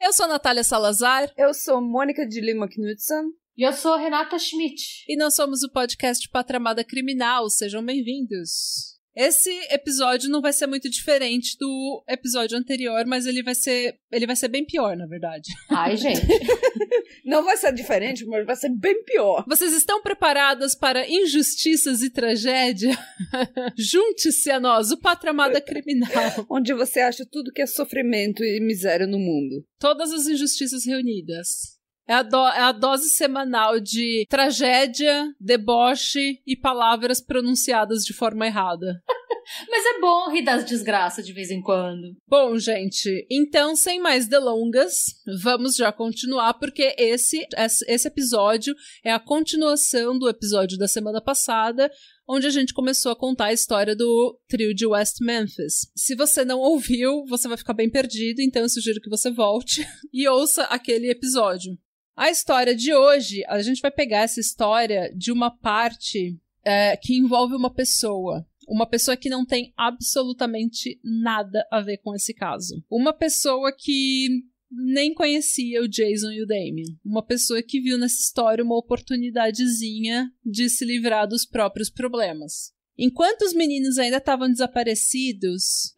Eu sou Natália Salazar Eu sou Mônica de Lima Knudsen. E eu sou Renata Schmidt. e nós somos o podcast Patramada Criminal. Sejam bem-vindos. Esse episódio não vai ser muito diferente do episódio anterior, mas ele vai ser, ele vai ser bem pior, na verdade. Ai, gente. Não vai ser diferente, mas vai ser bem pior. Vocês estão preparadas para injustiças e tragédia? Junte-se a nós, o Patramada Criminal. Onde você acha tudo que é sofrimento e miséria no mundo. Todas as injustiças reunidas. É a, do- é a dose semanal de tragédia, deboche e palavras pronunciadas de forma errada. Mas é bom rir das desgraças de vez em quando. Bom, gente, então, sem mais delongas, vamos já continuar, porque esse, esse esse episódio é a continuação do episódio da semana passada, onde a gente começou a contar a história do trio de West Memphis. Se você não ouviu, você vai ficar bem perdido, então eu sugiro que você volte e ouça aquele episódio. A história de hoje, a gente vai pegar essa história de uma parte é, que envolve uma pessoa. Uma pessoa que não tem absolutamente nada a ver com esse caso. Uma pessoa que nem conhecia o Jason e o Damien. Uma pessoa que viu nessa história uma oportunidadezinha de se livrar dos próprios problemas. Enquanto os meninos ainda estavam desaparecidos,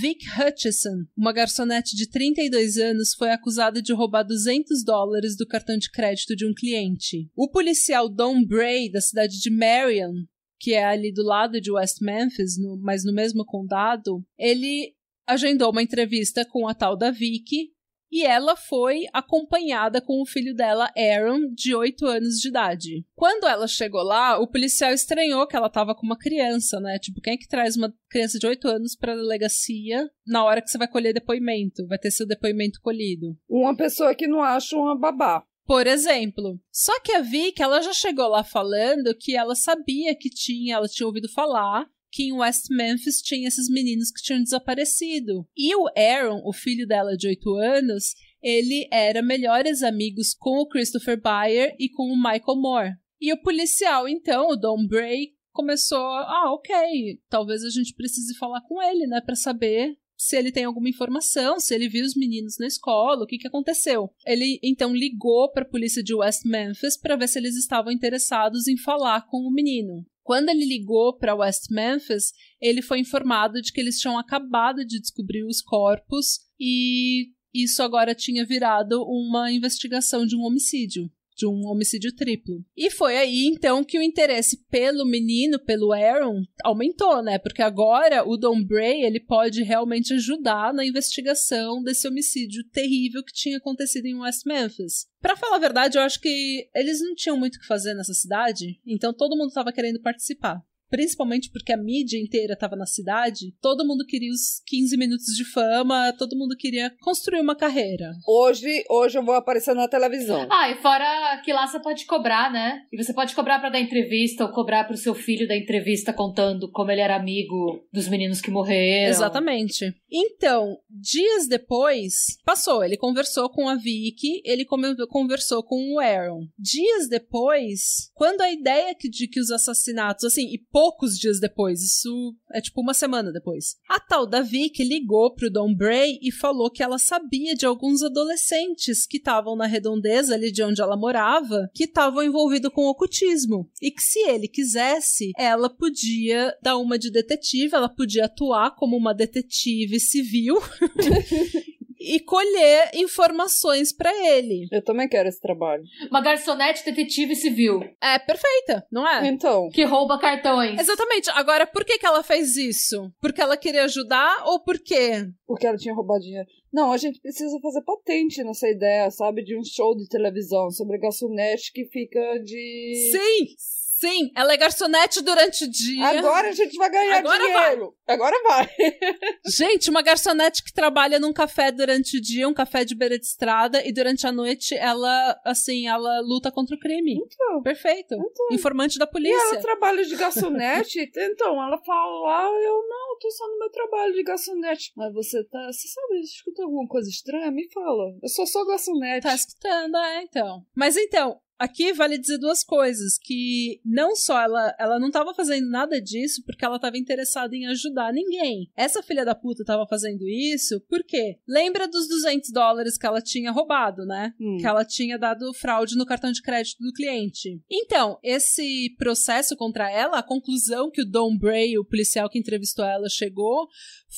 Vic Hutchison, uma garçonete de 32 anos, foi acusada de roubar 200 dólares do cartão de crédito de um cliente. O policial Don Bray, da cidade de Marion, que é ali do lado de West Memphis, no- mas no mesmo condado, ele agendou uma entrevista com a tal da Vicky e ela foi acompanhada com o filho dela, Aaron, de 8 anos de idade. Quando ela chegou lá, o policial estranhou que ela estava com uma criança, né? Tipo, quem é que traz uma criança de 8 anos para a delegacia na hora que você vai colher depoimento? Vai ter seu depoimento colhido. Uma pessoa que não acha uma babá. Por exemplo. Só que a Vicky, ela já chegou lá falando que ela sabia que tinha, ela tinha ouvido falar que em West Memphis tinha esses meninos que tinham desaparecido. E o Aaron, o filho dela de 8 anos, ele era melhores amigos com o Christopher Bayer e com o Michael Moore. E o policial, então, o Don Bray, começou, ah, ok, talvez a gente precise falar com ele, né, para saber se ele tem alguma informação, se ele viu os meninos na escola, o que, que aconteceu. Ele então ligou para a polícia de West Memphis para ver se eles estavam interessados em falar com o menino. Quando ele ligou para West Memphis, ele foi informado de que eles tinham acabado de descobrir os corpos e isso agora tinha virado uma investigação de um homicídio de um homicídio triplo. E foi aí então que o interesse pelo menino, pelo Aaron, aumentou, né? Porque agora o Don Bray, ele pode realmente ajudar na investigação desse homicídio terrível que tinha acontecido em West Memphis. Pra falar a verdade, eu acho que eles não tinham muito o que fazer nessa cidade, então todo mundo tava querendo participar. Principalmente porque a mídia inteira estava na cidade, todo mundo queria os 15 minutos de fama, todo mundo queria construir uma carreira. Hoje, hoje eu vou aparecer na televisão. Ah, e fora que lá você pode cobrar, né? E você pode cobrar pra dar entrevista ou cobrar pro seu filho dar entrevista contando como ele era amigo dos meninos que morreram. Exatamente. Então, dias depois, passou. Ele conversou com a Vicky, ele conversou com o Aaron. Dias depois, quando a ideia que- de que os assassinatos, assim, e poucos dias depois, isso é tipo uma semana depois, a tal da Vicky ligou pro Don Bray e falou que ela sabia de alguns adolescentes que estavam na redondeza ali de onde ela morava, que estavam envolvidos com ocultismo. E que se ele quisesse, ela podia dar uma de detetive, ela podia atuar como uma detetive civil e colher informações pra ele. Eu também quero esse trabalho. Uma garçonete detetive civil É perfeita, não é? Então, que rouba cartões. Exatamente. Agora, por que, que ela fez isso? Porque ela queria ajudar ou por quê? porque ela tinha roubado dinheiro. Não, a gente precisa fazer patente nessa ideia, sabe? De um show de televisão sobre garçonete que fica de. Sim! Sim, ela é garçonete durante o dia. Agora a gente vai ganhar Agora dinheiro. Agora vai. Gente, uma garçonete que trabalha num café durante o dia, um café de beira de estrada, e durante a noite ela, assim, ela luta contra o crime. Então, Perfeito. então. Informante da E polícia. ela trabalha de garçonete, então ela fala lá, eu não, tô só no meu trabalho de garçonete. Mas você tá, você sabe, escuta alguma coisa estranha? Me fala. Eu sou só garçonete. Tá escutando, é, então. Mas então, aqui vale dizer duas coisas, que não só ela, ela não tava fazendo nada disso porque ela tava interessada em ajudar ninguém. Essa filha da puta tava fazendo isso porque lembra dos 200 dólares que ela tinha roubado, né? Hum. Que ela tinha dado fraude no cartão de crédito do cliente. Então, esse processo contra ela, a conclusão que o Don Bray, o policial que entrevistou ela, chegou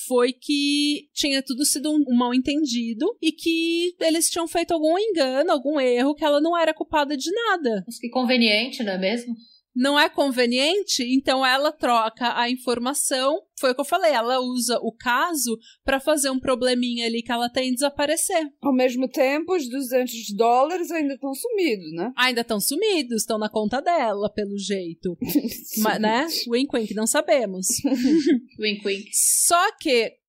foi que tinha tudo sido um, um mal entendido e que eles tinham feito algum engano, algum erro, que ela não era culpada de nada. Mas que conveniente, não é mesmo? Não é conveniente, então ela troca a informação. Foi o que eu falei, ela usa o caso pra fazer um probleminha ali que ela tem desaparecer. Ao mesmo tempo, os 200 dólares ainda estão sumidos, né? Ainda estão sumidos, estão na conta dela, pelo jeito. Mas, né? Wink, wink, não sabemos. Wink, wink. Só que.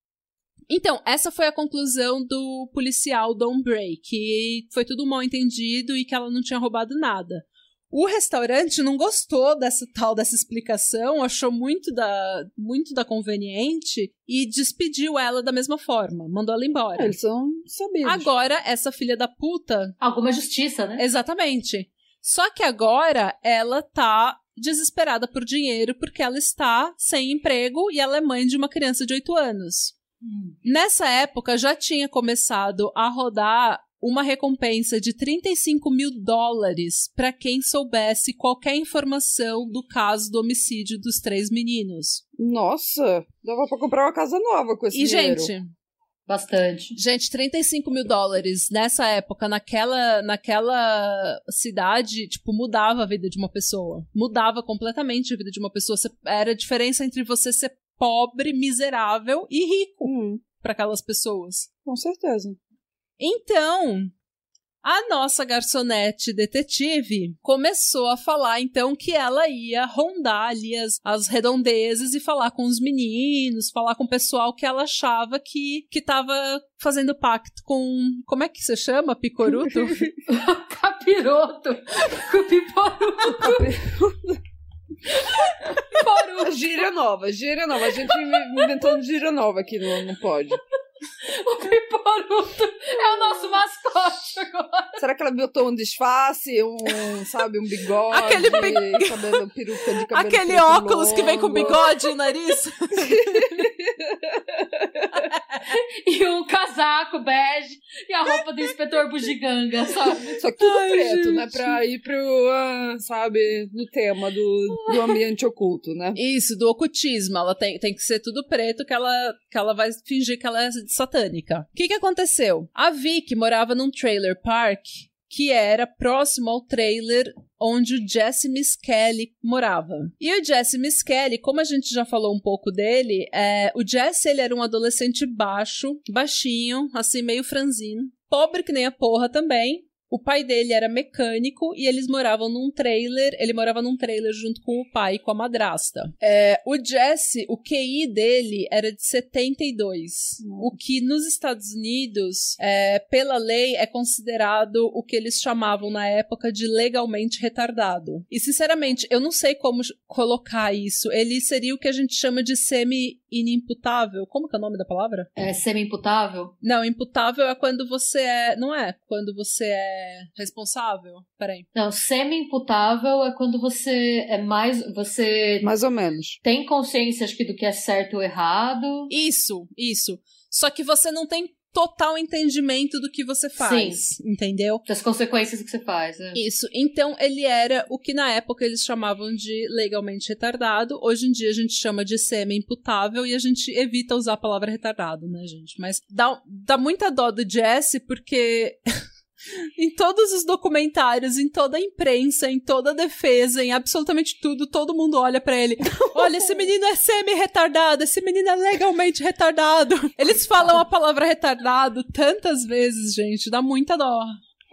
Então, essa foi a conclusão do policial Don Bray, que foi tudo mal entendido e que ela não tinha roubado nada. O restaurante não gostou dessa tal dessa explicação, achou muito da muito da conveniente e despediu ela da mesma forma, mandou ela embora. Eles são sabidos. Agora essa filha da puta Alguma justiça, né? Exatamente. Só que agora ela tá desesperada por dinheiro porque ela está sem emprego e ela é mãe de uma criança de 8 anos. Hum. Nessa época já tinha começado a rodar uma recompensa de 35 mil dólares para quem soubesse qualquer informação do caso do homicídio dos três meninos. Nossa, dava pra comprar uma casa nova com esse E, dinheiro. gente, Bastante. Gente, 35 mil dólares nessa época, naquela, naquela cidade, tipo, mudava a vida de uma pessoa. Mudava completamente a vida de uma pessoa. Era a diferença entre você ser pobre, miserável e rico Hum, para aquelas pessoas. com certeza. Então, a nossa garçonete detetive começou a falar, então, que ela ia rondar ali as, as redondezas e falar com os meninos, falar com o pessoal que ela achava que, que tava fazendo pacto com. Como é que se chama? Picoruto? Capiroto. Cupiporuto. Gíria nova, gíria nova. A gente inventando gíria nova aqui no, no pod. O Piporuto é o nosso mascote agora. Será que ela botou um disfarce, um, sabe, um bigode, Aquele bi- cabelo, peruca de cabelo Aquele óculos que vem com longo? bigode e nariz. E um casaco bege e a roupa do inspetor bugiganga, sabe? Só que tudo Ai, preto, gente. né? Pra ir pro, ah, sabe, no tema do, do ambiente oculto, né? Isso, do ocultismo. Ela tem, tem que ser tudo preto que ela, que ela vai fingir que ela é satânica. O que, que aconteceu? A Vicky morava num trailer park que era próximo ao trailer onde o Jesse Miskelly morava. E o Jesse Miskelly, como a gente já falou um pouco dele, é, o Jesse ele era um adolescente baixo, baixinho, assim meio franzino, pobre que nem a porra também. O pai dele era mecânico e eles moravam num trailer. Ele morava num trailer junto com o pai e com a madrasta. É, o Jesse, o QI dele era de 72. O que nos Estados Unidos, é, pela lei, é considerado o que eles chamavam na época de legalmente retardado. E, sinceramente, eu não sei como colocar isso. Ele seria o que a gente chama de semi-inimputável. Como que é o nome da palavra? É semi-imputável? Não, imputável é quando você é. Não é? Quando você é responsável? Peraí. Não, semi-imputável é quando você é mais. Você Mais ou menos. tem consciência, acho que, do que é certo ou errado. Isso, isso. Só que você não tem total entendimento do que você faz. Entendeu? Das consequências do que você faz. né? Isso. Então, ele era o que na época eles chamavam de legalmente retardado. Hoje em dia a gente chama de semi-imputável e a gente evita usar a palavra retardado, né, gente? Mas dá, dá muita dó do Jesse porque. Em todos os documentários, em toda a imprensa, em toda a defesa, em absolutamente tudo, todo mundo olha pra ele. Olha, esse menino é semi-retardado, esse menino é legalmente retardado. Eles falam a palavra retardado tantas vezes, gente, dá muita dó.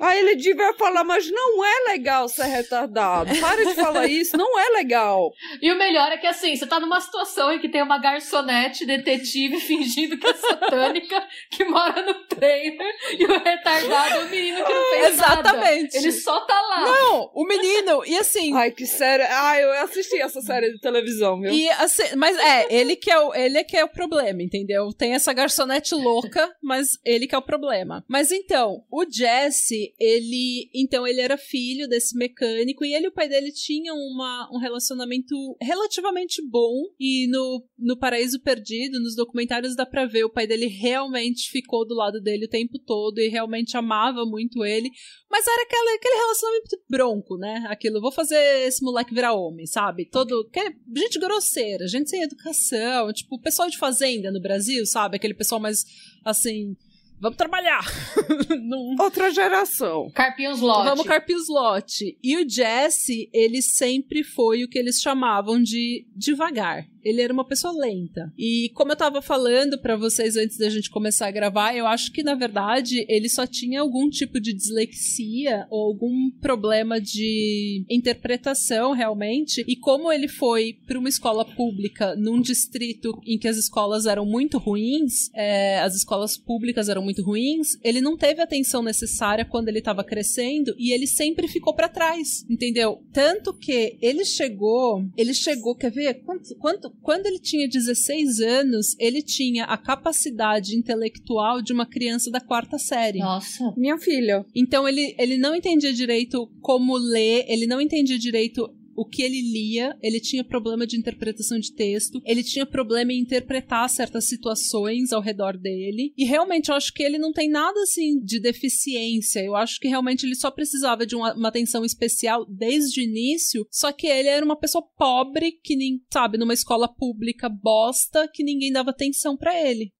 Aí ele devia falar, mas não é legal ser retardado. Para de falar isso, não é legal. E o melhor é que assim, você tá numa situação em que tem uma garçonete detetive fingindo que é satânica, que mora no trailer, e o retardado é o menino que não fez Exatamente. nada. Ele só tá lá. Não, o menino, e assim. Ai, que série. Ai, eu assisti essa série de televisão, viu? E assim, mas é, ele que é, o, ele que é o problema, entendeu? Tem essa garçonete louca, mas ele que é o problema. Mas então, o Jesse, ele. Então, ele era filho desse mecânico e ele e o pai dele tinham uma, um relacionamento relativamente bom. E no, no Paraíso Perdido, nos documentários, dá pra ver, o pai dele realmente ficou do lado dele o tempo todo e realmente amava muito ele. Mas era aquele, aquele relacionamento bronco, né? Aquilo, vou fazer esse moleque virar homem, sabe? Todo. que- Gente grosseira, gente sem educação, tipo, o pessoal de fazenda no Brasil, sabe? Aquele pessoal mais assim. Vamos trabalhar! Não, Outra geração. Carpinhos Lote. Vamos carpir os lote. E o Jesse, ele sempre foi o que eles chamavam de devagar. Ele era uma pessoa lenta. E como eu tava falando pra vocês antes da gente começar a gravar, eu acho que na verdade ele só tinha algum tipo de dislexia ou algum problema de interpretação realmente. E como ele foi pra uma escola pública num distrito em que as escolas eram muito ruins, é, as escolas públicas eram muito ruins, ele não teve a atenção necessária quando ele estava crescendo e ele sempre ficou pra trás, entendeu? Tanto que ele chegou, ele chegou, quer ver? Quanto, quanto, quando ele tinha 16 anos, ele tinha a capacidade intelectual de uma criança da quarta série. Nossa. Minha filha. Então ele, ele não entendia direito como ler, ele não entendia direito o que ele lia, ele tinha problema de interpretação de texto, ele tinha problema em interpretar certas situações ao redor dele. E realmente eu acho que ele não tem nada assim de deficiência. Eu acho que realmente ele só precisava de uma, uma atenção especial desde o início. Só que ele era uma pessoa pobre que nem, sabe, numa escola pública bosta que ninguém dava atenção pra ele.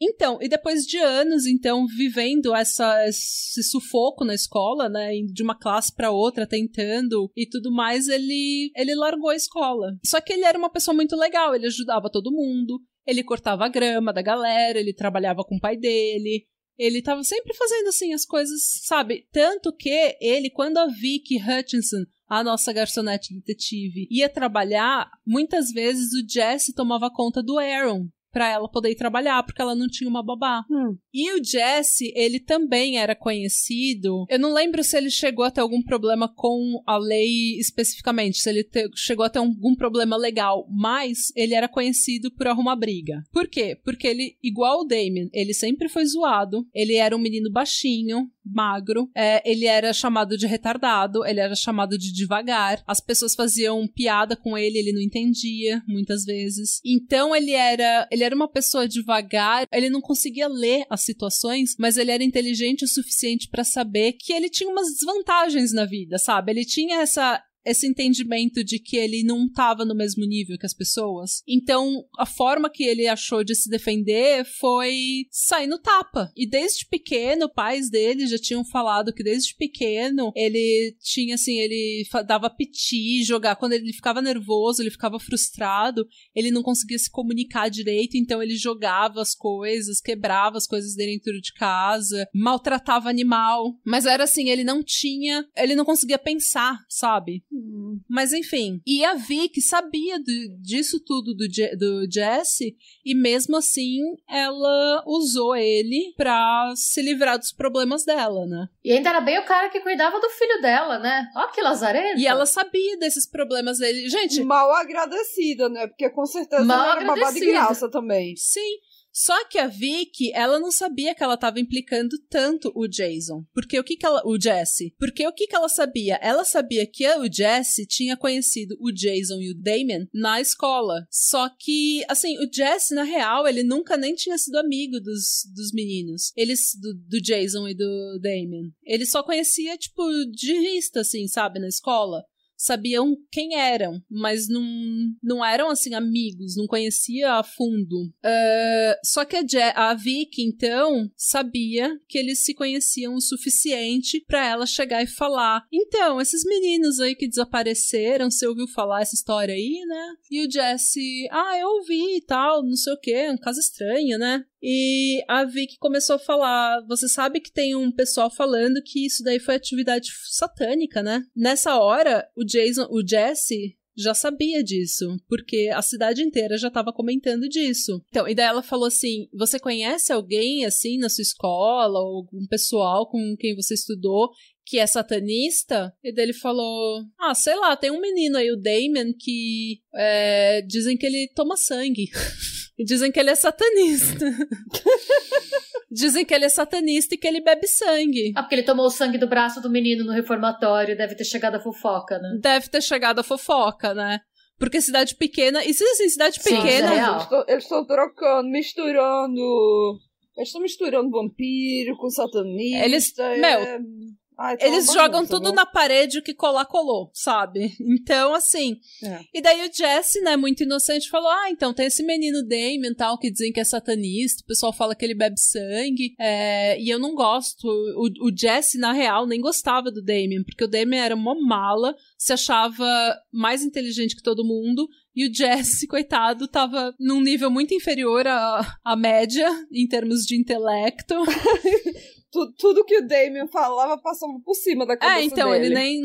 Então, e depois de anos, então, vivendo essa, esse sufoco na escola, né, de uma classe para outra, tentando e tudo mais, ele, ele largou a escola. Só que ele era uma pessoa muito legal, ele ajudava todo mundo, ele cortava a grama da galera, ele trabalhava com o pai dele, ele tava sempre fazendo assim as coisas, sabe? Tanto que ele, quando a Vicky Hutchinson a nossa garçonete detetive ia trabalhar, muitas vezes o Jesse tomava conta do Aaron pra ela poder ir trabalhar, porque ela não tinha uma babá. Hum. E o Jesse, ele também era conhecido. Eu não lembro se ele chegou a ter algum problema com a lei especificamente, se ele te- chegou a ter algum problema legal, mas ele era conhecido por arrumar briga. Por quê? Porque ele, igual o Damien, ele sempre foi zoado, ele era um menino baixinho, magro, é, ele era chamado de retardado, ele era chamado de devagar, as pessoas faziam piada com ele, ele não entendia, muitas vezes. Então ele era, ele era uma pessoa devagar, ele não conseguia ler as situações, mas ele era inteligente o suficiente pra saber que ele tinha umas desvantagens na vida, sabe? Ele tinha essa esse entendimento de que ele não estava no mesmo nível que as pessoas. Então, a forma que ele achou de se defender foi sair no tapa. E desde pequeno, pais dele já tinham falado que desde pequeno ele tinha assim, ele dava piti, jogar quando ele ficava nervoso, ele ficava frustrado, ele não conseguia se comunicar direito, então ele jogava as coisas, quebrava as coisas dentro de casa, maltratava animal, mas era assim, ele não tinha, ele não conseguia pensar, sabe? Mas enfim, e a Vicky sabia do- disso tudo do, do Jesse, e mesmo assim ela usou ele pra se livrar dos problemas dela, né? E ainda era bem o cara que cuidava do filho dela, né? Ó que lazarento. E ela sabia desses problemas dele. Gente, Mal agradecida, né? Porque com certeza Mal ela era babá de agradecida. graça também. Sim. Só que a Vicky, ela não sabia que ela estava implicando tanto o Jason. Porque o que que ela. O Jesse. Porque o que que ela sabia? Ela sabia que o Jesse tinha conhecido o Jason e o Damon na escola. Só que, assim, o Jesse, na real, ele nunca nem tinha sido amigo dos, dos meninos. Eles. Do, do Jason e do Damon. Ele só conhecia, tipo, de vista, assim, sabe, na escola. Sabiam quem eram, mas não, não eram assim amigos, não conhecia a fundo. Uh, só que a, Je a Vicky, então, sabia que eles se conheciam o suficiente para ela chegar e falar: Então, esses meninos aí que desapareceram, você ouviu falar essa história aí, né? E o Jesse, ah, eu ouvi e tal, não sei o que, um caso estranho, né? E a Vicky começou a falar: você sabe que tem um pessoal falando que isso daí foi atividade satânica, né? Nessa hora, o Jason, o Jesse já sabia disso, porque a cidade inteira já estava comentando disso. Então, e daí ela falou assim: Você conhece alguém assim na sua escola, ou algum pessoal com quem você estudou que é satanista? E daí ele falou: Ah, sei lá, tem um menino aí, o Damon, que é, dizem que ele toma sangue. e dizem que ele é satanista. Dizem que ele é satanista e que ele bebe sangue. Ah, porque ele tomou o sangue do braço do menino no reformatório. Deve ter chegado a fofoca, né? Deve ter chegado a fofoca, né? Porque cidade pequena. E se assim, cidade Sim, pequena. é Eles estão trocando, misturando. Eles estão misturando vampiro com satanista. Eles- é- meu, Ai, tá Eles jogam bagunça, tudo viu? na parede, o que colar, colou, sabe? Então, assim. É. E daí o Jesse, né, muito inocente, falou: Ah, então tem esse menino Damien tal, que dizem que é satanista, o pessoal fala que ele bebe sangue, é, e eu não gosto. O, o Jesse, na real, nem gostava do Damien, porque o Damien era uma mala, se achava mais inteligente que todo mundo. E o Jesse, coitado, tava num nível muito inferior à, à média em termos de intelecto. Tu- tudo que o Damien falava passava por cima da cabeça É, então, dele. ele nem.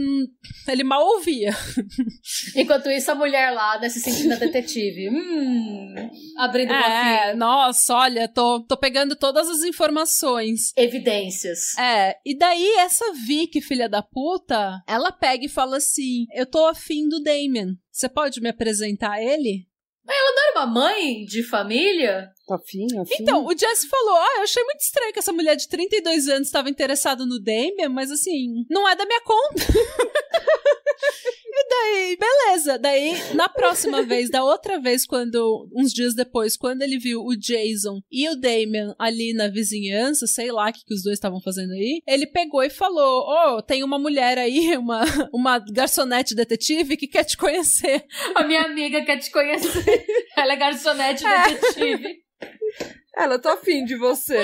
Ele mal ouvia. Enquanto isso, a mulher lá, né, se sentindo a detetive. Hum, abrindo o É, bloquinho. nossa, olha, tô, tô pegando todas as informações. Evidências. É, e daí essa Vicky, filha da puta, ela pega e fala assim: Eu tô afim do Damien. Você pode me apresentar ele? Era uma mãe de família? Tá afim, afim. Então, o Jesse falou: Ah, eu achei muito estranho que essa mulher de 32 anos estava interessada no Damien, mas assim, não é da minha conta. e daí, beleza. Daí, na próxima vez, da outra vez, quando, uns dias depois, quando ele viu o Jason e o Damien ali na vizinhança, sei lá o que, que os dois estavam fazendo aí, ele pegou e falou: Oh, tem uma mulher aí, uma, uma garçonete detetive que quer te conhecer. A minha amiga quer te conhecer. Ela é garçonete detetive. Ela, tô afim de você.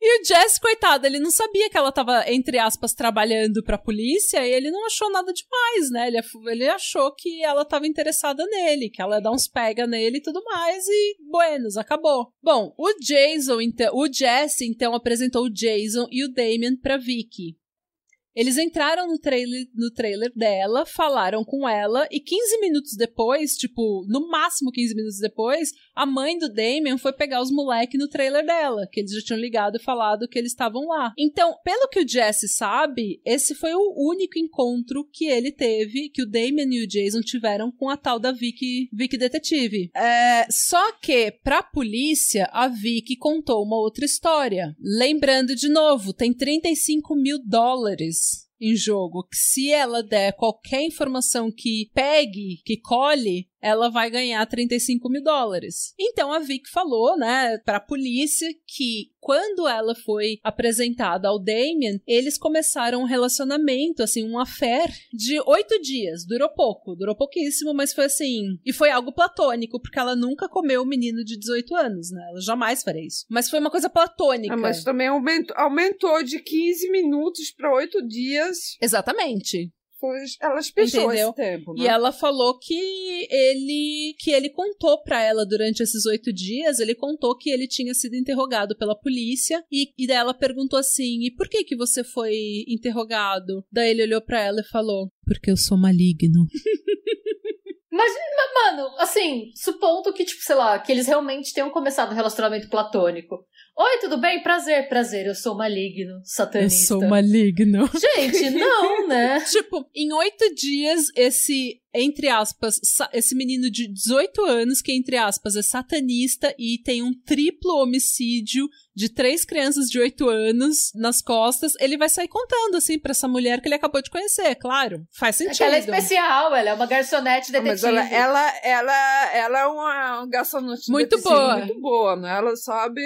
E o Jess, coitado, ele não sabia que ela tava, entre aspas, trabalhando pra polícia e ele não achou nada demais, né? Ele, ele achou que ela tava interessada nele, que ela ia dar uns pega nele e tudo mais, e buenos, acabou. Bom, o Jason, então, o Jesse, então, apresentou o Jason e o Damien pra Vicky. Eles entraram no trailer, no trailer dela, falaram com ela, e 15 minutos depois, tipo, no máximo 15 minutos depois, a mãe do Damien foi pegar os moleques no trailer dela, que eles já tinham ligado e falado que eles estavam lá. Então, pelo que o Jesse sabe, esse foi o único encontro que ele teve, que o Damien e o Jason tiveram com a tal da Vicky, Vicky Detetive. É, só que, pra polícia, a Vicky contou uma outra história. Lembrando de novo, tem 35 mil dólares em jogo, que se ela der qualquer informação que pegue, que colhe, ela vai ganhar 35 mil dólares. Então a Vic falou, né, pra polícia que quando ela foi apresentada ao Damien, eles começaram um relacionamento, assim, um affair de oito dias. Durou pouco, durou pouquíssimo, mas foi assim. E foi algo platônico, porque ela nunca comeu um menino de 18 anos, né? Ela jamais faria isso. Mas foi uma coisa platônica. Ah, mas também aumentou, aumentou de 15 minutos pra 8 dias. Exatamente. Foi, ela espechou Entendeu? esse tempo, né? E ela falou que ele que ele contou pra ela durante esses oito dias, ele contou que ele tinha sido interrogado pela polícia e, e daí ela perguntou assim, e por que que você foi interrogado? Daí ele olhou pra ela e falou, porque eu sou maligno. Mas, mas, mano, assim, supondo que, tipo, sei lá, que eles realmente tenham começado um relacionamento platônico. Oi, tudo bem? Prazer, prazer. Eu sou maligno, Eu satanista. sou maligno. Gente, não, né? tipo, em oito dias, esse, entre aspas, esse menino de 18 anos, que entre aspas é satanista e tem um triplo homicídio de três crianças de 8 anos nas costas, ele vai sair contando, assim, pra essa mulher que ele acabou de conhecer, claro. Faz É sentido. que ela é especial, ela é uma garçonete Ah, detetive. Mas ela, ela, ela, ela é uma garçonete Muito detetive boa. muito boa, né? Ela sabe,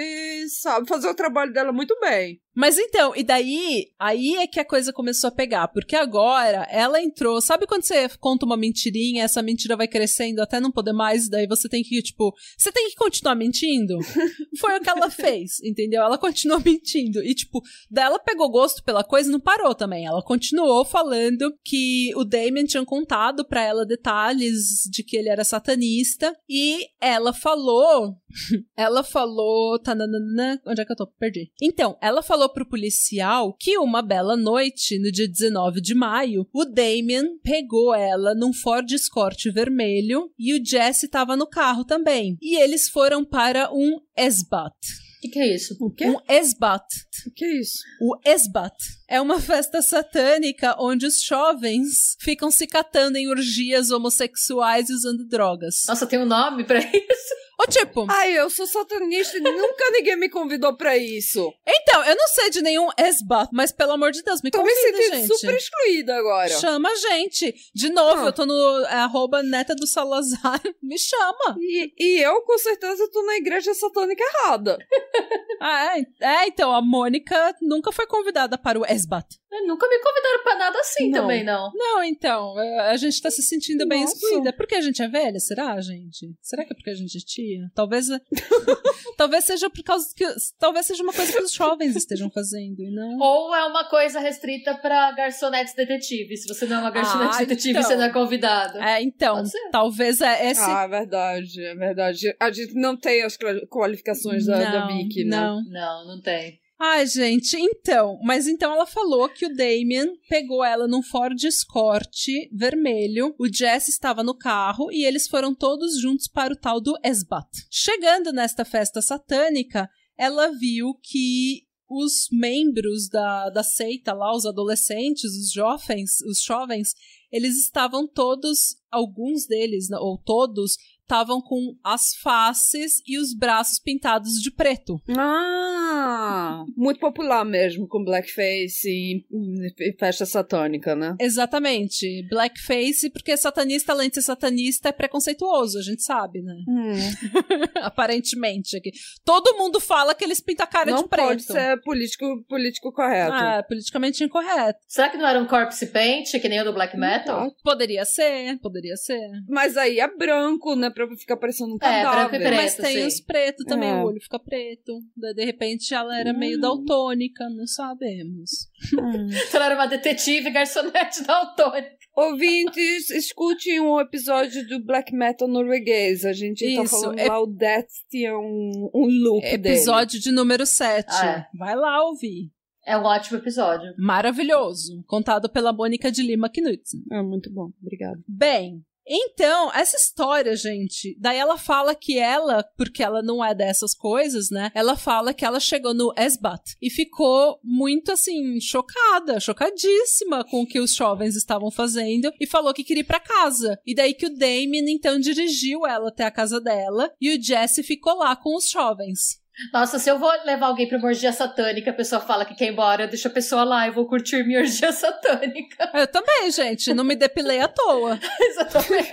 sabe fazer o trabalho dela muito bem. Mas então, e daí, aí é que a coisa começou a pegar, porque agora ela entrou, sabe quando você conta uma mentirinha, essa mentira vai crescendo até não poder mais, daí você tem que, tipo, você tem que continuar mentindo? Foi o que ela fez, entendeu? Ela continuou mentindo. E, tipo, daí ela pegou gosto pela coisa e não parou também. Ela continuou falando que o Damien tinha contado para ela detalhes de que ele era satanista, e ela falou ela falou. Tananana, onde é que eu tô? Perdi. Então, ela falou pro policial que uma bela noite, no dia 19 de maio, o Damien pegou ela num Ford Escort vermelho e o Jesse tava no carro também. E eles foram para um Esbat. O que, que é isso? O quê? Um Esbat. O que é isso? O Esbat é uma festa satânica onde os jovens ficam se catando em orgias homossexuais e usando drogas. Nossa, tem um nome pra isso? Ou tipo, Ai, eu sou satanista e nunca ninguém me convidou pra isso. então, eu não sei de nenhum Esbat, mas pelo amor de Deus, me Tô me convida, sentindo gente. super excluída agora. Chama a gente. De novo, Ah. eu tô no é, arroba neta do Salazar. Me chama. E, e eu, com certeza, tô na igreja satânica errada. Ah, é, é, então, a Mônica nunca foi convidada para o Esbat. Nunca me convidaram pra nada assim Não. também, não. Não, então, é, a gente tá se sentindo bem Nossa. excluída. É porque a gente é velha, será, gente? Será que é porque a gente é tia? Talvez, talvez seja por causa que, talvez seja uma coisa que os jovens estejam fazendo e não... Ou é uma coisa restrita pra garçonetes detetives. Se você não é uma garçonete Ah, detetive, então. você não é convidado. É, então, Pode ser. talvez é esse... Ah, é verdade, é verdade. A gente não tem as quali- qualificações da, da Não, Vicky, né? Não, Não, não tem. Ai, gente, então. Mas então ela falou que o Damien pegou ela num Ford Escort vermelho. O Jesse estava no carro e eles foram todos juntos para o tal do Esbat. Chegando nesta festa satânica, ela viu que os membros da, da seita lá, os adolescentes, os jovens, os jovens, eles estavam todos, alguns deles, ou todos, estavam com as faces e os braços pintados de preto. Ah, muito popular mesmo com blackface e, e festa satânica, né? Exatamente. Blackface, porque satanista, além de ser satanista, é preconceituoso, a gente sabe, né? Aparentemente. Aqui. Todo mundo fala que eles pintam a cara não de preto. pode ser político, político correto. Ah, é politicamente incorreto. Será que não era um corpse paint, que nem o do black metal? Poderia ser, poderia ser. Mas aí é branco, né? Pra ficar parecendo um É, cadáver. e preto. Mas tem sim. os pretos também, É. o olho fica preto. De repente ela era meio Hum. daltônica, não sabemos. Hum. Ela era uma detetive garçonete da Autônica. Ouvintes, escute um episódio do black metal norueguês. A gente tá Isso, falando é- lá, o Death tinha um, um look dele. Episódio de número 7. Ah, Vai lá ouvir. É um ótimo episódio. Maravilhoso. Contado pela Mônica de Lima Knudsen. É muito bom, obrigada. Bem, então, essa história, gente, daí ela fala que ela, porque ela não é dessas coisas, né? Ela fala que ela chegou no Esbat e ficou muito assim, chocada, chocadíssima com o que os jovens estavam fazendo e falou que queria ir pra casa. E daí que o Damien então dirigiu ela até a casa dela e o Jesse ficou lá com os jovens. Nossa, se eu vou levar alguém pra uma orgia satânica, a pessoa fala que quer ir embora, deixa a pessoa lá, eu vou curtir minha orgia satânica. Eu também, gente, não me depilei à toa. Exatamente.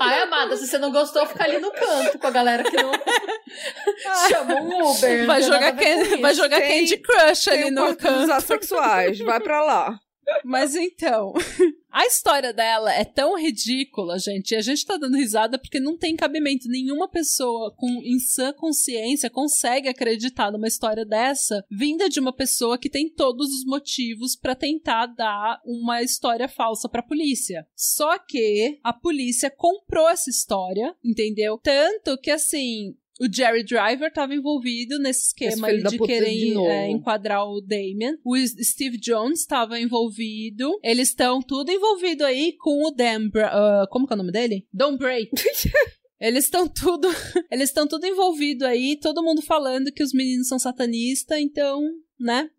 Ai, amada, se você não gostou, fica ali no canto com a galera que não. Chama um Uber. Vai jogar, can... Vai jogar Tem- Candy Crush ali no canto. assexuais, vai pra lá. Mas então, a história dela é tão ridícula, gente, e a gente tá dando risada porque não tem cabimento. Nenhuma pessoa com em sã consciência consegue acreditar numa história dessa, vinda de uma pessoa que tem todos os motivos pra tentar dar uma história falsa pra polícia. Só que a polícia comprou essa história, entendeu? Tanto que assim, o Jerry Driver estava envolvido nesse esquema aí de de querer novo. é, enquadrar o Damien. O Steve Jones estava envolvido. Eles estão tudo envolvido aí com o Dan. Bra ah, como que é o nome dele? Don Bray. Eles estão tudo, eles estão tudo envolvido aí, todo mundo falando que os meninos são satanistas, então, né?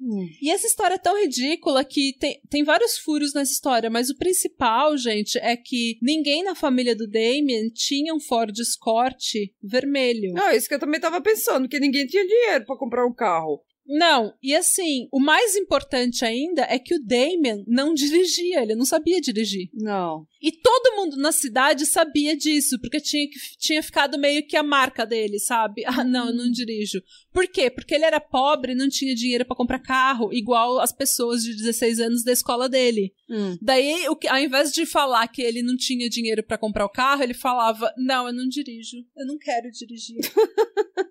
E essa história é tão ridícula que tem, tem vários furos nessa história, mas o principal, gente, é que ninguém na família do Damien tinha um Ford Escort vermelho. Não, isso que eu também tava pensando, que ninguém tinha dinheiro pra comprar um carro. Não, e assim, o mais importante ainda é que o Damien não dirigia, ele não sabia dirigir. Não. E todo mundo na cidade sabia disso, porque tinha, tinha ficado meio que a marca dele, sabe? Ah, não, eu não dirijo. Por quê? Porque ele era pobre e não tinha dinheiro para comprar carro, igual as pessoas de 16 anos da escola dele. Hum. Daí, o ao invés de falar que ele não tinha dinheiro para comprar o carro, ele falava: Não, eu não dirijo. Eu não quero dirigir.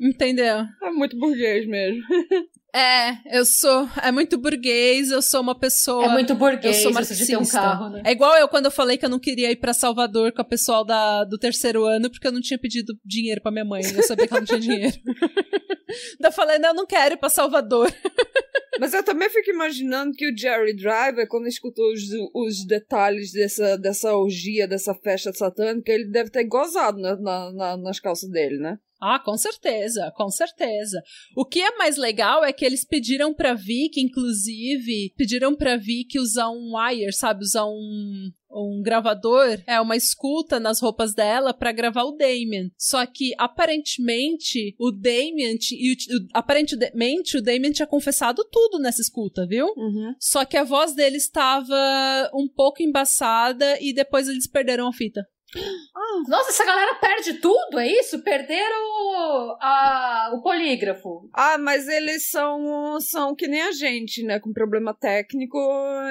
Entendeu? É muito burguês mesmo. É, eu sou. É muito burguês, eu sou uma pessoa. É muito burguês eu sou você de ter um marxista. carro, né? É igual eu quando eu falei que eu não queria ir pra Salvador com a pessoal da, do terceiro ano porque eu não tinha pedido dinheiro pra minha mãe. Eu sabia que ela não tinha dinheiro. Daí eu falei, não, eu não quero ir pra Salvador. Mas eu também fico imaginando que o Jerry Driver, quando escutou os, os detalhes dessa, dessa orgia, dessa festa satânica, ele deve ter gozado na, na- na- nas calças dele, né? Ah, com certeza, com certeza. O que é mais legal é que eles pediram pra Vicky, inclusive, pediram pra Vicky usar um wire, sabe? Usar um, um gravador, é, uma escuta nas roupas dela pra gravar o Damien. Só que, aparentemente, o Damien, e o- aparentemente, o Damien tinha confessado tudo nessa escuta, viu? Uhum. Só que a voz dele estava um pouco embaçada e depois eles perderam a fita. Nossa, essa galera perde tudo, é isso? Perderam a, o polígrafo. Ah, mas eles são, são que nem a gente, né? Com problema técnico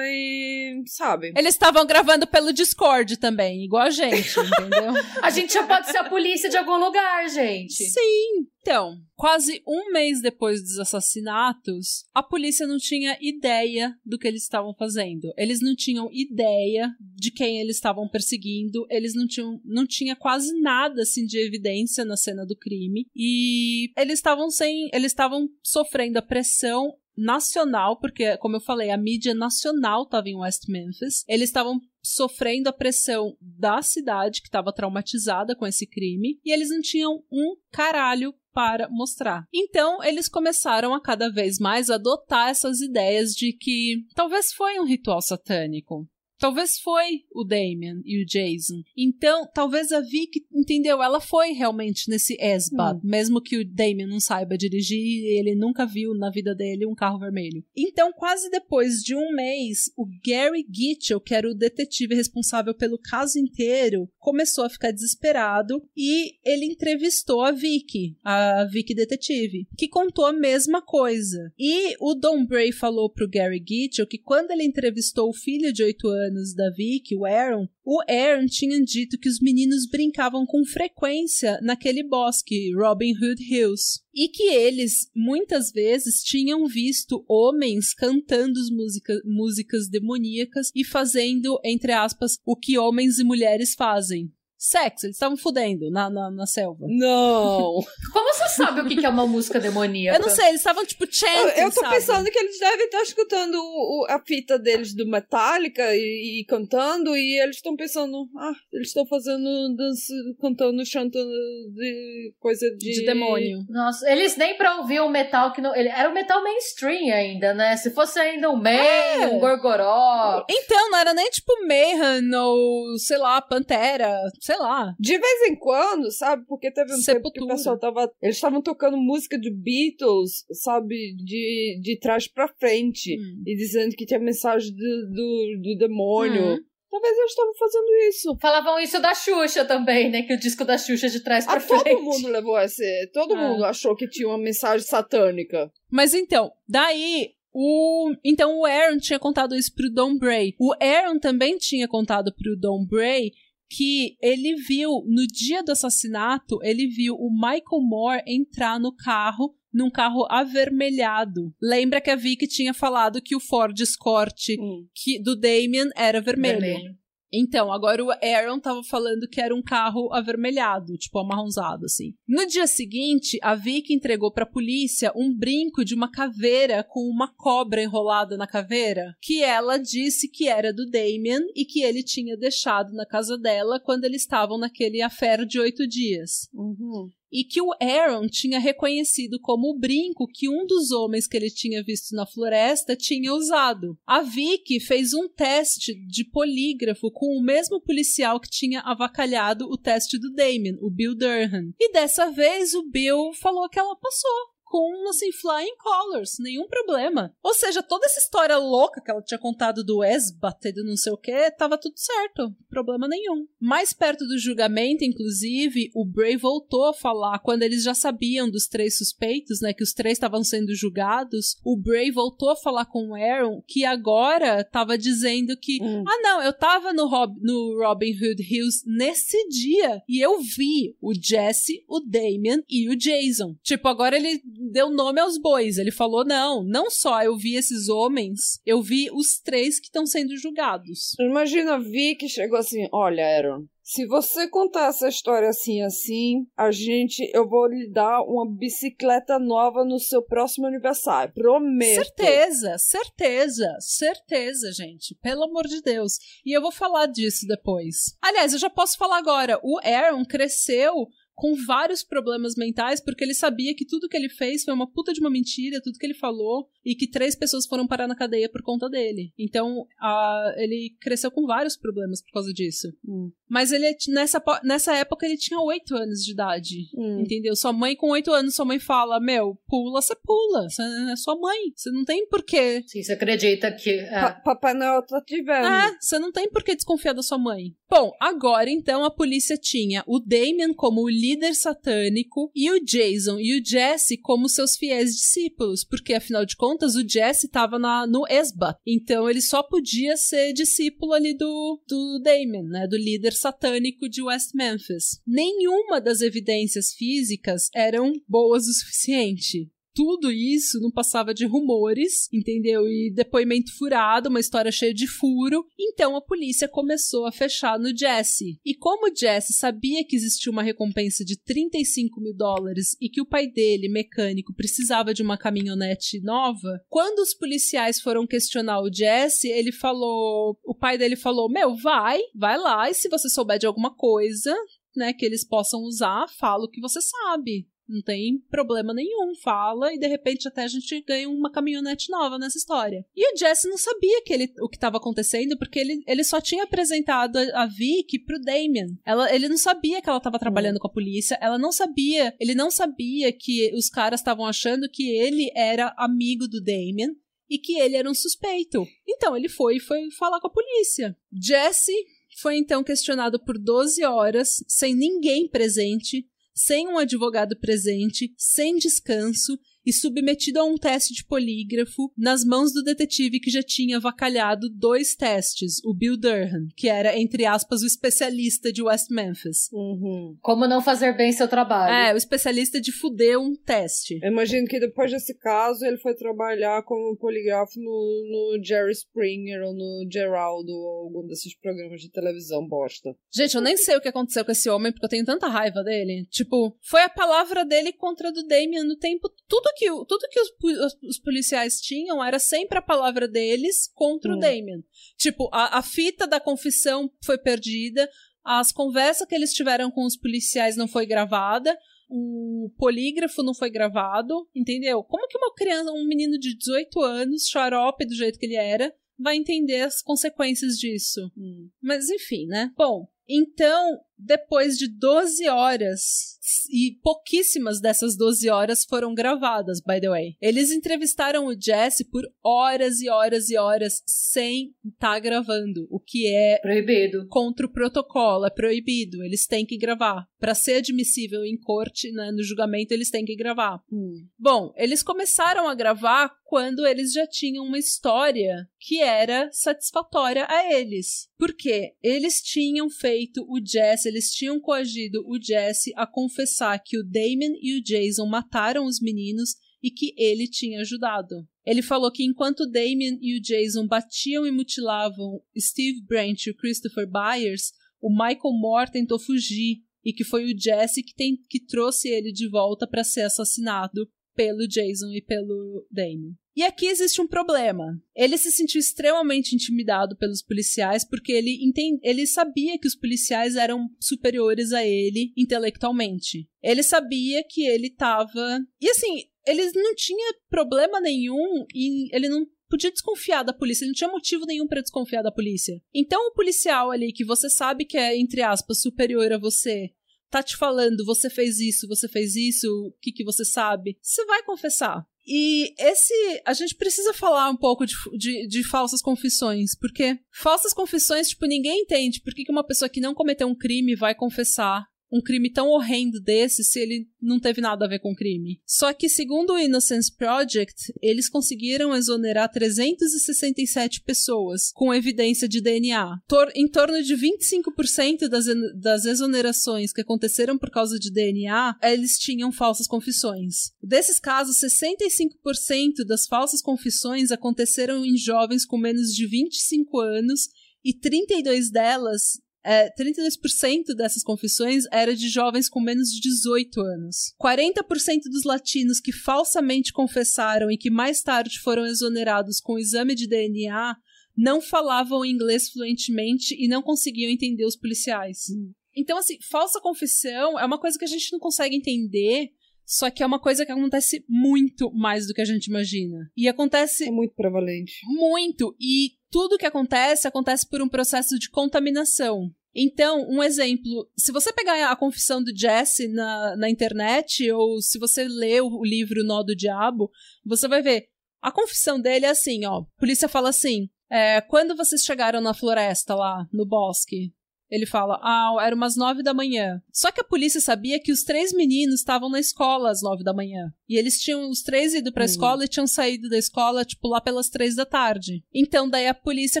e. sabe? Eles estavam gravando pelo Discord também, igual a gente, entendeu? A gente já pode ser a polícia de algum lugar, gente. Sim. Então, quase um mês depois dos assassinatos, a polícia não tinha ideia do que eles estavam fazendo. Eles não tinham ideia de quem eles estavam perseguindo. Eles não tinham, não tinha quase nada assim de evidência na cena do crime. E eles estavam sem, eles estavam sofrendo a pressão nacional, porque, como eu falei, a mídia nacional estava em West Memphis. Eles estavam sofrendo a pressão da cidade, que estava traumatizada com esse crime, e eles não tinham um caralho para mostrar. Então, eles começaram a cada vez mais adotar essas ideias de que talvez foi um ritual satânico. Talvez foi o Damien e o Jason. Então, talvez a Vicky, entendeu? Ela foi realmente nesse esbad, mesmo que o Damien não saiba dirigir e ele nunca viu na vida dele um carro vermelho. Então, quase depois de um mês, o Gary Gitchell, que era o detetive responsável pelo caso inteiro, começou a ficar desesperado e ele entrevistou a Vicky, a Vicky detetive, que contou a mesma coisa. E o Don Bray falou pro Gary Gitchell que quando ele entrevistou o filho de 8 anos da Vicky, o Aaron, o Aaron tinha dito que os meninos brincavam com frequência naquele bosque, Robin Hood Hills, e que eles muitas vezes tinham visto homens cantando música, músicas demoníacas e fazendo, entre aspas, o que homens e mulheres fazem. Sexo, eles estavam fudendo na, na, na selva. Não! Como você sabe o que que é uma música demoníaca? Eu não sei, eles estavam tipo chanting, eu tô sabe? pensando que eles devem estar escutando o- o- a fita deles do Metallica e, e cantando, e eles estão pensando, ah, eles estão fazendo dança, cantando, chantando de coisa de. de demônio. Nossa, eles nem pra ouvir um metal que não. Ele, era um metal mainstream ainda, né? Se fosse ainda um May, É. um Gorgoró. Então, não era nem tipo Mayhem ou, sei lá, Pantera, sei lá. De vez em quando, sabe? Porque teve um tempo que o Sepultura. pessoal tava. Eles estavam tocando música de Beatles, sabe? De, de trás pra frente. Hum. E dizendo que tinha mensagem do, do, do demônio. Hum. Talvez eles estavam fazendo isso. Falavam isso da Xuxa também, né? Que o disco da Xuxa de trás pra Ah, frente. todo mundo levou esse. Todo É. mundo achou que tinha uma mensagem satânica. Mas então, daí. O... Então o Aaron tinha contado isso pro Don Bray. O Aaron também tinha contado pro Don Bray que ele viu, no dia do assassinato, ele viu o Michael Moore entrar no carro, num carro avermelhado. Lembra que a Vicky tinha falado que o Ford Escort que, do Damien era vermelho. Então, agora o Aaron tava falando que era um carro avermelhado, tipo amarronzado, assim. No dia seguinte, a Vicky entregou pra polícia um brinco de uma caveira com uma cobra enrolada na caveira, que ela disse que era do Damien e que ele tinha deixado na casa dela quando eles estavam naquele affair de oito dias Uhum. E que o Aaron tinha reconhecido como o brinco que um dos homens que ele tinha visto na floresta tinha usado. A Vicky fez um teste de polígrafo com o mesmo policial que tinha avacalhado o teste do Damien, o Bill Durham. E dessa vez o Bill falou que ela passou. Com, assim, flying colors, nenhum problema. Ou seja, toda essa história louca que ela tinha contado do Esbat e do não sei o que, tava tudo certo, problema nenhum. Mais perto do julgamento, inclusive, o Bray voltou a falar, quando eles já sabiam dos três suspeitos, né, que os três estavam sendo julgados, o Bray voltou a falar com o Aaron que agora tava dizendo que, hum. ah não, eu tava no, Rob, no Robin Hood Hills nesse dia e eu vi o Jesse, o Damien e o Jason. Tipo, agora ele deu nome aos bois. Ele falou: não, não só eu vi esses homens, eu vi os três que estão sendo julgados. Imagina Vi que chegou assim: olha, Aaron, se você contar essa história assim assim, a gente, eu vou lhe dar uma bicicleta nova no seu próximo aniversário. Prometo. Certeza, certeza, certeza, gente. Pelo amor de Deus. E eu vou falar disso depois. Aliás, eu já posso falar agora. O Aaron cresceu com vários problemas mentais, porque ele sabia que tudo que ele fez foi uma puta de uma mentira, tudo que ele falou, e que três pessoas foram parar na cadeia por conta dele. Então, a, ele cresceu com vários problemas por causa disso. Hum. Mas ele, nessa, nessa época, ele tinha oito anos de idade. Hum. Entendeu? Sua mãe, com oito anos, sua mãe fala: Meu, pula, você pula. Você é sua mãe. Você não tem porquê. Sim, você acredita que. É. Papai Noel tá te vendo. É, você não tem por que desconfiar da sua mãe. Bom, agora então a polícia tinha o Damien como o líder satânico e o Jason e o Jesse como seus fiéis discípulos, porque afinal de contas o Jesse estava no Esba, então ele só podia ser discípulo ali do, do Damien, né, do líder satânico de West Memphis. Nenhuma das evidências físicas eram boas o suficiente tudo isso não passava de rumores, entendeu? E depoimento furado, uma história cheia de furo. Então a polícia começou a fechar no Jesse. E como Jesse sabia que existia uma recompensa de 35 mil dólares e que o pai dele, mecânico, precisava de uma caminhonete nova, quando os policiais foram questionar o Jesse, ele falou. O pai dele falou: Meu, vai, vai lá, e se você souber de alguma coisa, né, que eles possam usar, fala o que você sabe. Não tem problema nenhum, fala e de repente até a gente ganha uma caminhonete nova nessa história. E o Jesse não sabia que ele, o que estava acontecendo porque ele, ele só tinha apresentado a, a Vicky pro Damien. Ela, ele não sabia que ela estava trabalhando hum. com a polícia, ela não sabia, ele não sabia que os caras estavam achando que ele era amigo do Damien e que ele era um suspeito. Então ele foi e foi falar com a polícia. Jesse foi então questionado por 12 horas, sem ninguém presente, sem um advogado presente, sem descanso e submetido a um teste de polígrafo nas mãos do detetive que já tinha avacalhado dois testes, o Bill Durham, que era, entre aspas, o especialista de West Memphis. Uhum. Como não fazer bem seu trabalho. É, o especialista de fuder um teste. Eu imagino que depois desse caso ele foi trabalhar como poligrafo no, no Jerry Springer ou no Geraldo ou algum desses programas de televisão bosta. Gente, eu nem sei o que aconteceu com esse homem porque eu tenho tanta raiva dele. Tipo, foi a palavra dele contra a do Damien no tempo. Tudo que, tudo que os, os, os, policiais tinham era sempre a palavra deles contra hum. o Damien. Tipo, a, a fita da confissão foi perdida, as conversas que eles tiveram com os policiais não foi gravada, o polígrafo não foi gravado, entendeu? Como que uma criança, um menino de 18 anos, xarope do jeito que ele era, vai entender as consequências disso? Hum. Mas enfim, né? Bom, então, depois de 12 horas, e pouquíssimas dessas 12 horas foram gravadas, by the way. Eles entrevistaram o Jesse por horas e horas e horas sem estar tá gravando, o que é proibido. Contra o protocolo, é proibido. Eles têm que gravar. Para ser admissível em corte, né, no julgamento, eles têm que gravar. Hum. Bom, eles começaram a gravar quando eles já tinham uma história que era satisfatória a eles. Porque eles tinham feito o Jesse, eles tinham coagido o Jesse a confessar que o Damon e o Jason mataram os meninos e que ele tinha ajudado. Ele falou que enquanto Damien e o Jason batiam e mutilavam Steve Branch e Christopher Byers, o Michael Moore tentou fugir e que foi o Jesse que, tem, que trouxe ele de volta para ser assassinado pelo Jason e pelo Damien. E aqui existe um problema. Ele se sentiu extremamente intimidado pelos policiais porque ele, entend... ele sabia que os policiais eram superiores a ele intelectualmente. Ele sabia que ele estava. E assim, eles não tinha problema nenhum e ele não podia desconfiar da polícia, ele não tinha motivo nenhum para desconfiar da polícia. Então o policial ali que você sabe que é entre aspas superior a você, tá te falando, você fez isso, você fez isso, o que, que você sabe, você vai confessar. E esse. A gente precisa falar um pouco de, de, de, falsas confissões, porque falsas confissões, tipo, ninguém entende por que, que uma pessoa que não cometeu um crime vai confessar um crime tão horrendo desse se ele não teve nada a ver com crime. Só que, segundo o Innocence Project, eles conseguiram exonerar 367 pessoas com evidência de DNA. Tor em torno de 25% das, das exonerações que aconteceram por causa de DNA, eles tinham falsas confissões. Desses casos, 65% das falsas confissões aconteceram em jovens com menos de 25 anos e 32 delas é, 32% dessas confissões era de jovens com menos de 18 anos. 40% dos latinos que falsamente confessaram e que mais tarde foram exonerados com o exame de DNA não falavam inglês fluentemente e não conseguiam entender os policiais. Hum. Então, assim, falsa confissão é uma coisa que a gente não consegue entender só que é uma coisa que acontece muito mais do que a gente imagina. E acontece. É muito prevalente. Muito. E tudo que acontece, acontece por um processo de contaminação. Então, um exemplo, se você pegar a confissão do Jesse na, na internet, ou se você ler o, o livro Nó do Diabo, você vai ver. A confissão dele é assim, ó. A polícia fala assim: é, quando vocês chegaram na floresta lá, no bosque, ele fala, ah, era umas nove da manhã. Só que a polícia sabia que os três meninos estavam na escola às nove da manhã. E eles tinham os três ido pra uhum. escola e tinham saído da escola, tipo, lá pelas três da tarde. Então, daí a polícia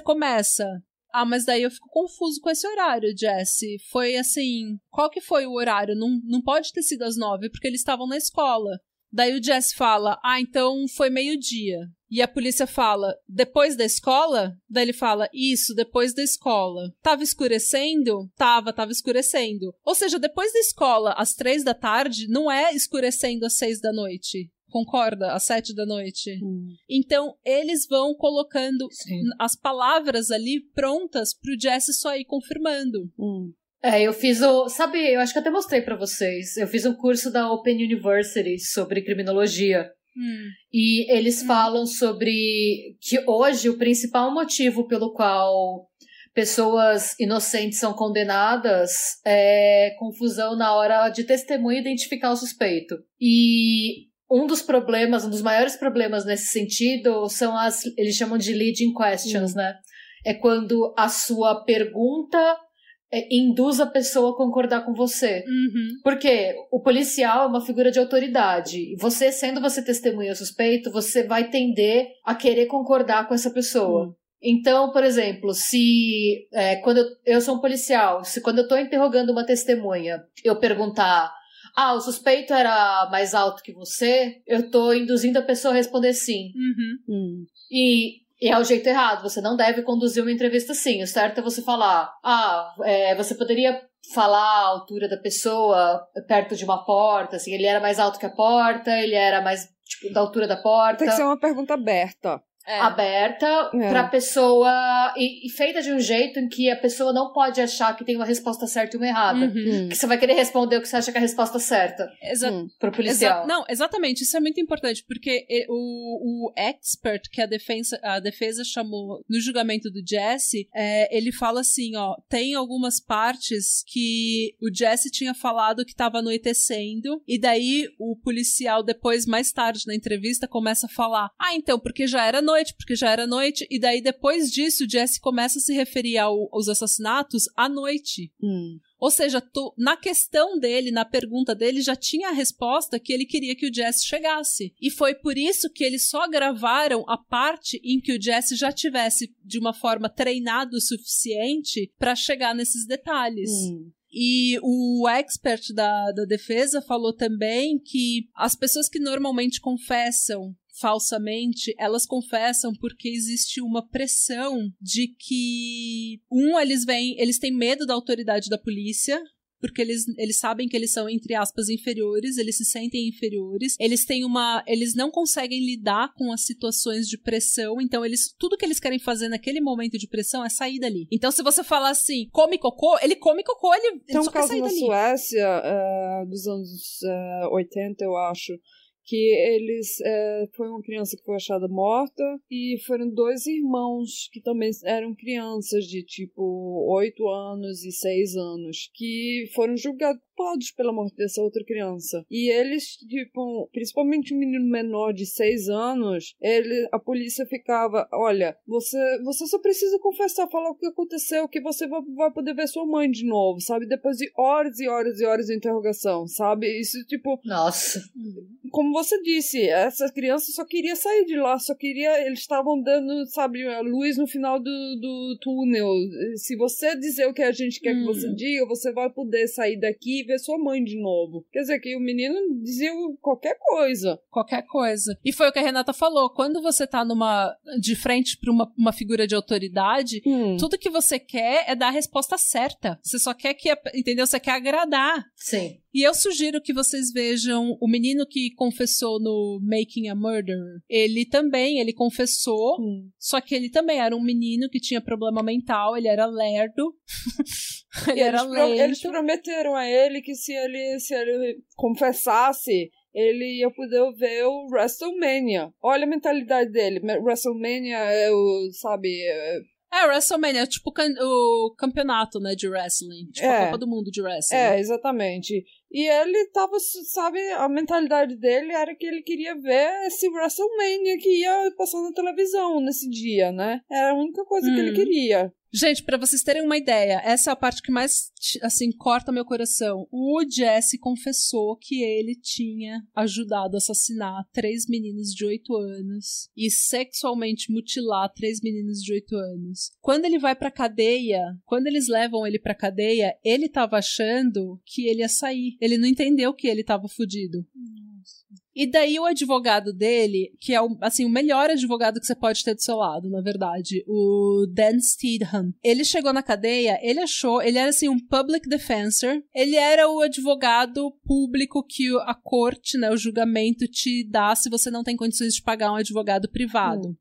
começa. Ah, mas daí eu fico confuso com esse horário, Jesse. Foi assim. Qual que foi o horário? Não, não pode ter sido às nove, porque eles estavam na escola. Daí o Jesse fala: Ah, então foi meio-dia. E a polícia fala: Depois da escola? Daí ele fala: Isso, depois da escola. Tava escurecendo? Tava, tava escurecendo. Ou seja, depois da escola, às três da tarde, não é escurecendo às seis da noite. Concorda? Às sete da noite. Hum. Então, eles vão colocando Sim. as palavras ali prontas pro Jesse só ir confirmando. Hum. É, eu fiz o. Sabe, eu acho que até mostrei para vocês. Eu fiz um curso da Open University sobre criminologia. Hum. E eles hum. falam sobre que hoje o principal motivo pelo qual pessoas inocentes são condenadas é confusão na hora de testemunha identificar o suspeito. E um dos problemas, um dos maiores problemas nesse sentido são as, eles chamam de leading questions, hum. né? É quando a sua pergunta induz a pessoa a concordar com você. Uhum. Porque o policial é uma figura de autoridade. E você, sendo você testemunha suspeito, você vai tender a querer concordar com essa pessoa. Uhum. Então, por exemplo, se é, quando eu, eu, sou um policial, se quando eu estou interrogando uma testemunha, eu perguntar ah, o suspeito era mais alto que você, eu estou induzindo a pessoa a responder sim. Uhum. Hum. E e é o jeito errado, você não deve conduzir uma entrevista assim. O certo é você falar: ah, é, você poderia falar a altura da pessoa perto de uma porta, assim, ele era mais alto que a porta, ele era mais, tipo, da altura da porta. Tem que ser uma pergunta aberta é. aberta é. pra pessoa e, e, feita de um jeito em que a pessoa não pode achar que tem uma resposta certa e uma errada. Uhum. Que você vai querer responder o que você acha que é a resposta certa. Exato. Hum. Pro policial. Exa não, exatamente. Isso é muito importante, porque o, o expert que a defesa, a defesa chamou no julgamento do Jesse, é, ele fala assim, ó, tem algumas partes que o Jesse tinha falado que estava anoitecendo, e daí o policial, depois, mais tarde na entrevista, começa a falar, ah, então, porque já era noite noite, porque já era noite, e daí depois disso, Jesse começa a se referir ao, aos assassinatos à noite. Hum. Ou seja, tu, na questão dele, na pergunta dele, já tinha a resposta que ele queria que o Jesse chegasse. E foi por isso que eles só gravaram a parte em que o Jesse já tivesse, de uma forma, treinado o suficiente para chegar nesses detalhes. Hum. E o expert da, da defesa falou também que as pessoas que normalmente confessam falsamente, elas confessam porque existe uma pressão de que um eles vêm, eles têm medo da autoridade da polícia, porque eles, eles sabem que eles são, entre aspas, inferiores, eles se sentem inferiores, eles têm uma. Eles não conseguem lidar com as situações de pressão, então eles. Tudo que eles querem fazer naquele momento de pressão é sair dali. Então, se você falar assim, come cocô, ele come cocô, ele, ele Tem um caso na dali. Suécia, uh, dos anos uh, 80, eu acho que eles é, foi uma criança que foi achada morta e foram dois irmãos que também eram crianças de tipo oito anos e seis anos que foram julgados preocupados pela morte dessa outra criança. E eles, tipo, principalmente um menino menor de seis anos, ele, a polícia ficava, olha, você, você só precisa confessar, falar o que aconteceu, que você vai, vai poder ver sua mãe de novo, sabe? Depois de horas e horas e horas de interrogação, sabe? Isso, tipo... Nossa. Como você disse, essa criança só queria sair de lá, só queria... Eles estavam dando, sabe, a luz no final do, do túnel. Se você dizer o que a gente quer hum. que você hum. diga, você vai poder sair daqui ver sua mãe de novo. Quer dizer, que o menino dizia qualquer coisa. Qualquer coisa. E foi o que a Renata falou. Quando você tá numa. de frente pra uma, uma figura de autoridade, hum. tudo que você quer é dar a resposta certa. Você só quer que. Entendeu? Você quer agradar. Sim. E eu sugiro que vocês vejam o menino que confessou no Making a Murder. Ele também, ele confessou, hum. só que ele também era um menino que tinha problema mental, ele era lerdo. ele eles, pro, eles prometeram a ele que se ele, se ele confessasse, ele ia poder ver o WrestleMania. Olha a mentalidade dele. WrestleMania é o, sabe, é é, WrestleMania, é tipo o campeonato, né, de wrestling. Tipo é. a Copa do Mundo de wrestling. É, exatamente. E ele tava, sabe, a mentalidade dele era que ele queria ver esse WrestleMania que ia passar na televisão nesse dia, né? Era a única coisa hum. que ele hum. queria. Gente, para vocês terem uma ideia, essa é a parte que mais, assim, corta meu coração. O Jesse confessou que ele tinha ajudado a assassinar três meninos de oito anos e sexualmente mutilar três meninos de oito anos. Quando ele vai pra cadeia, quando eles levam ele pra cadeia, ele tava achando que ele ia sair. Ele não entendeu que ele tava fudido. Nossa. E daí o advogado dele, que é o, assim, o melhor advogado que você pode ter do seu lado, na verdade, o Dan Steedham. Ele chegou na cadeia, ele achou, ele era assim um public defensor, ele era o advogado público que a corte, né, o julgamento te dá se você não tem condições de pagar um advogado privado. Hum.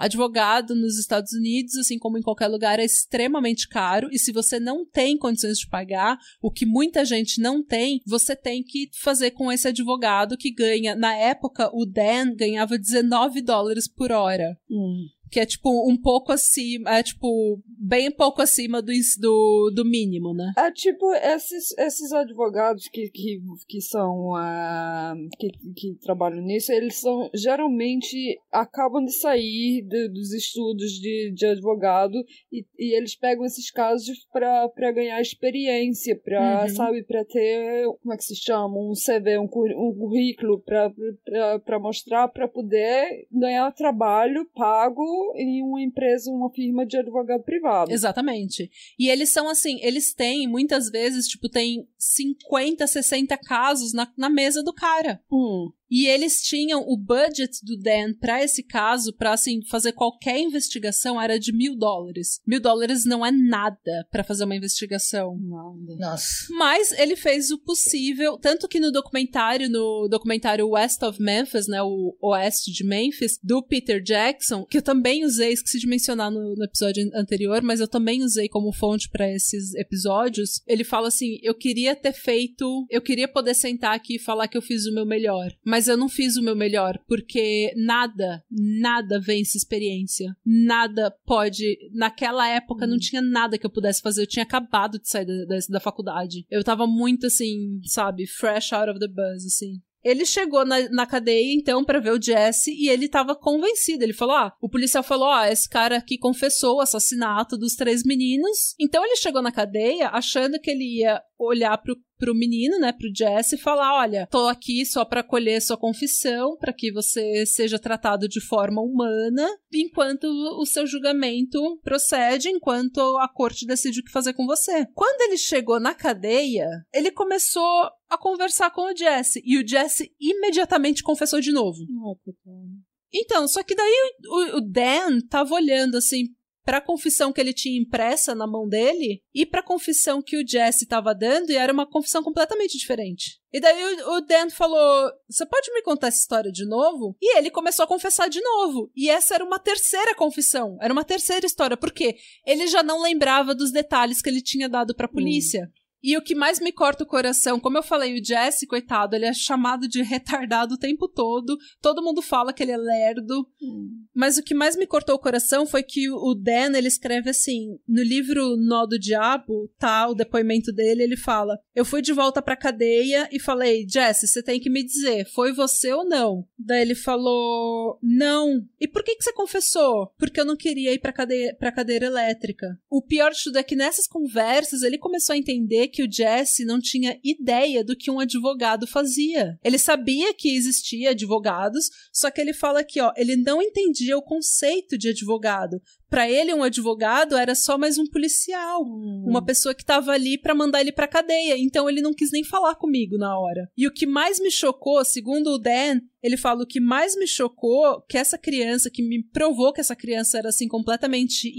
Advogado nos Estados Unidos, assim como em qualquer lugar, é extremamente caro. E se você não tem condições de pagar, o que muita gente não tem, você tem que fazer com esse advogado que ganha. Na época, o Dan ganhava 19 dólares por hora. Hum que é tipo um pouco acima, é tipo bem pouco acima do, do, do mínimo, né? É tipo esses, esses advogados que, que, que são uh, que, que trabalham nisso, eles são geralmente acabam de sair de, dos estudos de, de advogado e, e eles pegam esses casos para ganhar experiência, para uhum. sabe, para ter como é que se chama, um CV, um, um currículo para mostrar para poder ganhar trabalho pago em uma empresa, uma firma de advogado privado. Exatamente. E eles são assim, eles têm, muitas vezes, tipo, tem 50, 60 casos na, na mesa do cara. Hum. E eles tinham o budget do Dan para esse caso, para assim fazer qualquer investigação, era de mil dólares. Mil dólares não é nada para fazer uma investigação. Nossa. Mas ele fez o possível, tanto que no documentário, no documentário West of Memphis, né, o Oeste de Memphis, do Peter Jackson, que eu também usei, esqueci de mencionar no, no episódio anterior, mas eu também usei como fonte para esses episódios. Ele fala assim: eu queria ter feito, eu queria poder sentar aqui e falar que eu fiz o meu melhor, mas mas eu não fiz o meu melhor, porque nada, nada vence experiência. Nada pode. Naquela época não hum. tinha nada que eu pudesse fazer. Eu tinha acabado de sair da, da, da faculdade. Eu tava muito assim, sabe, fresh out of the buzz, assim. Ele chegou na, na cadeia, então, para ver o Jesse e ele tava convencido. Ele falou: Ah, o policial falou: Ah, esse cara aqui confessou o assassinato dos três meninos. Então ele chegou na cadeia achando que ele ia olhar pro, pro menino, né, pro Jesse, e falar: olha, tô aqui só para colher sua confissão, para que você seja tratado de forma humana, enquanto o seu julgamento procede, enquanto a corte decide o que fazer com você. Quando ele chegou na cadeia, ele começou a conversar com o Jesse, e o Jesse imediatamente confessou de novo. Então, só que daí o, o Dan tava olhando assim para a confissão que ele tinha impressa na mão dele e para a confissão que o Jesse estava dando, e era uma confissão completamente diferente. E daí o Dan falou: Você pode me contar essa história de novo? E ele começou a confessar de novo. E essa era uma terceira confissão. Era uma terceira história, porque ele já não lembrava dos detalhes que ele tinha dado para a polícia. Hum. E o que mais me corta o coração, como eu falei, o Jesse, coitado, ele é chamado de retardado o tempo todo. Todo mundo fala que ele é lerdo. Hum. Mas o que mais me cortou o coração foi que o Dan, ele escreve assim, no livro Nó do Diabo, tá, o depoimento dele, ele fala: "Eu fui de volta pra cadeia e falei: "Jesse, você tem que me dizer, foi você ou não?" Daí ele falou: "Não. E por que que você confessou?" Porque eu não queria ir pra cadeia, pra cadeira elétrica. O pior de tudo é que nessas conversas ele começou a entender que o Jesse não tinha ideia do que um advogado fazia. Ele sabia que existia advogados, só que ele fala aqui, ó, ele não entendia o conceito de advogado. Para ele, um advogado era só mais um policial, hum. uma pessoa que estava ali para mandar ele para cadeia. Então ele não quis nem falar comigo na hora. E o que mais me chocou, segundo o Dan, ele fala o que mais me chocou que essa criança, que me provou que essa criança era assim completamente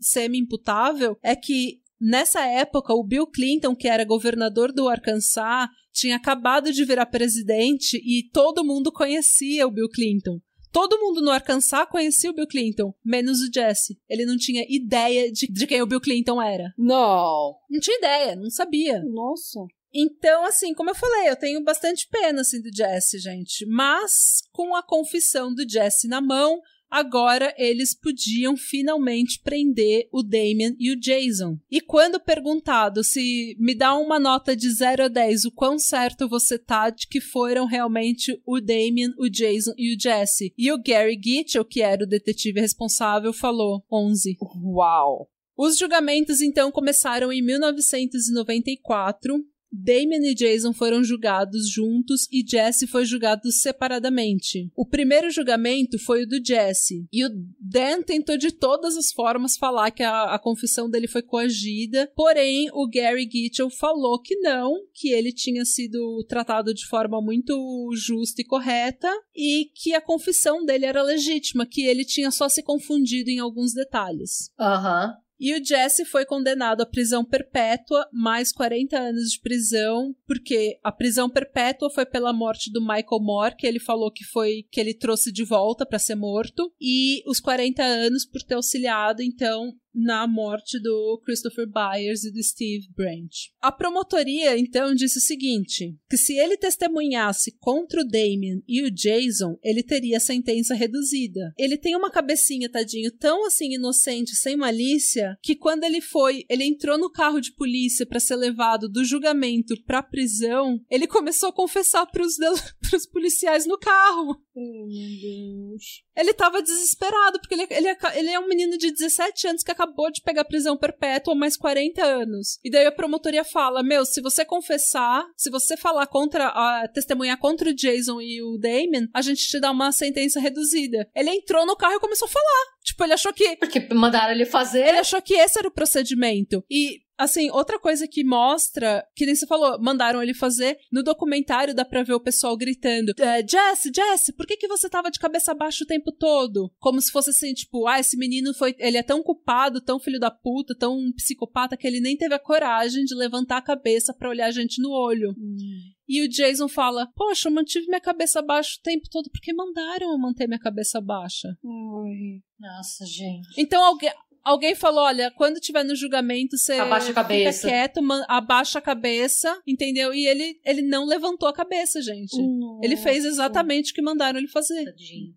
semi-imputável, é que Nessa época, o Bill Clinton, que era governador do Arkansas, tinha acabado de virar presidente e todo mundo conhecia o Bill Clinton. Todo mundo no Arkansas conhecia o Bill Clinton, menos o Jesse. Ele não tinha ideia de, de quem o Bill Clinton era. Não. Não tinha ideia, não sabia. Nossa. Então, assim, como eu falei, eu tenho bastante pena, assim, do Jesse, gente. Mas, com a confissão do Jesse na mão, agora eles podiam finalmente prender o Damien e o Jason. E quando perguntado se me dá uma nota de 0 a 10 o quão certo você tá de que foram realmente o Damien, o Jason e o Jesse, e o Gary Gitchell, que era o detetive responsável, falou 11. Uau! Os julgamentos então começaram em 1994 Damien e Jason foram julgados juntos e Jesse foi julgado separadamente. O primeiro julgamento foi o do Jesse, e o Dan tentou de todas as formas falar que a, a confissão dele foi coagida, porém o Gary Gitchell falou que não, que ele tinha sido tratado de forma muito justa e correta e que a confissão dele era legítima, que ele tinha só se confundido em alguns detalhes. Aham. E o Jesse foi condenado à prisão perpétua, mais 40 anos de prisão, porque a prisão perpétua foi pela morte do Michael Moore, que ele falou que foi que ele trouxe de volta para ser morto, e os 40 anos por ter auxiliado então na morte do Christopher Byers e do Steve Branch. A promotoria então disse o seguinte: que se ele testemunhasse contra o Damien e o Jason, ele teria sentença reduzida. Ele tem uma cabecinha, tadinho, tão assim inocente, sem malícia, que quando ele foi, ele entrou no carro de polícia para ser levado do julgamento para prisão, ele começou a confessar para os policiais no carro. Oh, meu Deus. Ele tava desesperado, porque ele, ele, ele é um menino de 17 anos que acabou de pegar prisão perpétua mais 40 anos. E daí a promotoria fala: Meu, se você confessar, se você falar contra, uh, testemunhar contra o Jason e o Damon, a gente te dá uma sentença reduzida. Ele entrou no carro e começou a falar. Tipo, ele achou que. Porque mandaram ele fazer. Ele achou que esse era o procedimento. E Assim, outra coisa que mostra, que nem você falou, mandaram ele fazer, no documentário dá pra ver o pessoal gritando: é, Jesse, Jesse, por que, que você tava de cabeça baixa o tempo todo? Como se fosse assim, tipo, ah, esse menino foi. Ele é tão culpado, tão filho da puta, tão psicopata, que ele nem teve a coragem de levantar a cabeça para olhar a gente no olho. Hum. E o Jason fala: Poxa, eu mantive minha cabeça baixa o tempo todo porque mandaram eu manter minha cabeça baixa. Ai. Nossa, gente. Então alguém, alguém falou: olha, quando tiver no julgamento, você abaixa a cabeça. fica quieto, abaixa a cabeça, entendeu? E ele, ele não levantou a cabeça, gente. Nossa. Ele fez exatamente o que mandaram ele fazer. Tadinho.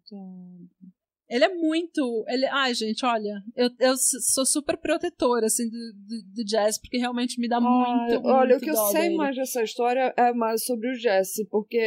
Ele é muito. Ele, ai, gente, olha, eu, eu sou super protetora, assim, do, do, do Jesse, porque realmente me dá ah, muito. Olha, muito o que eu sei dele. mais dessa história é mais sobre o Jesse, porque,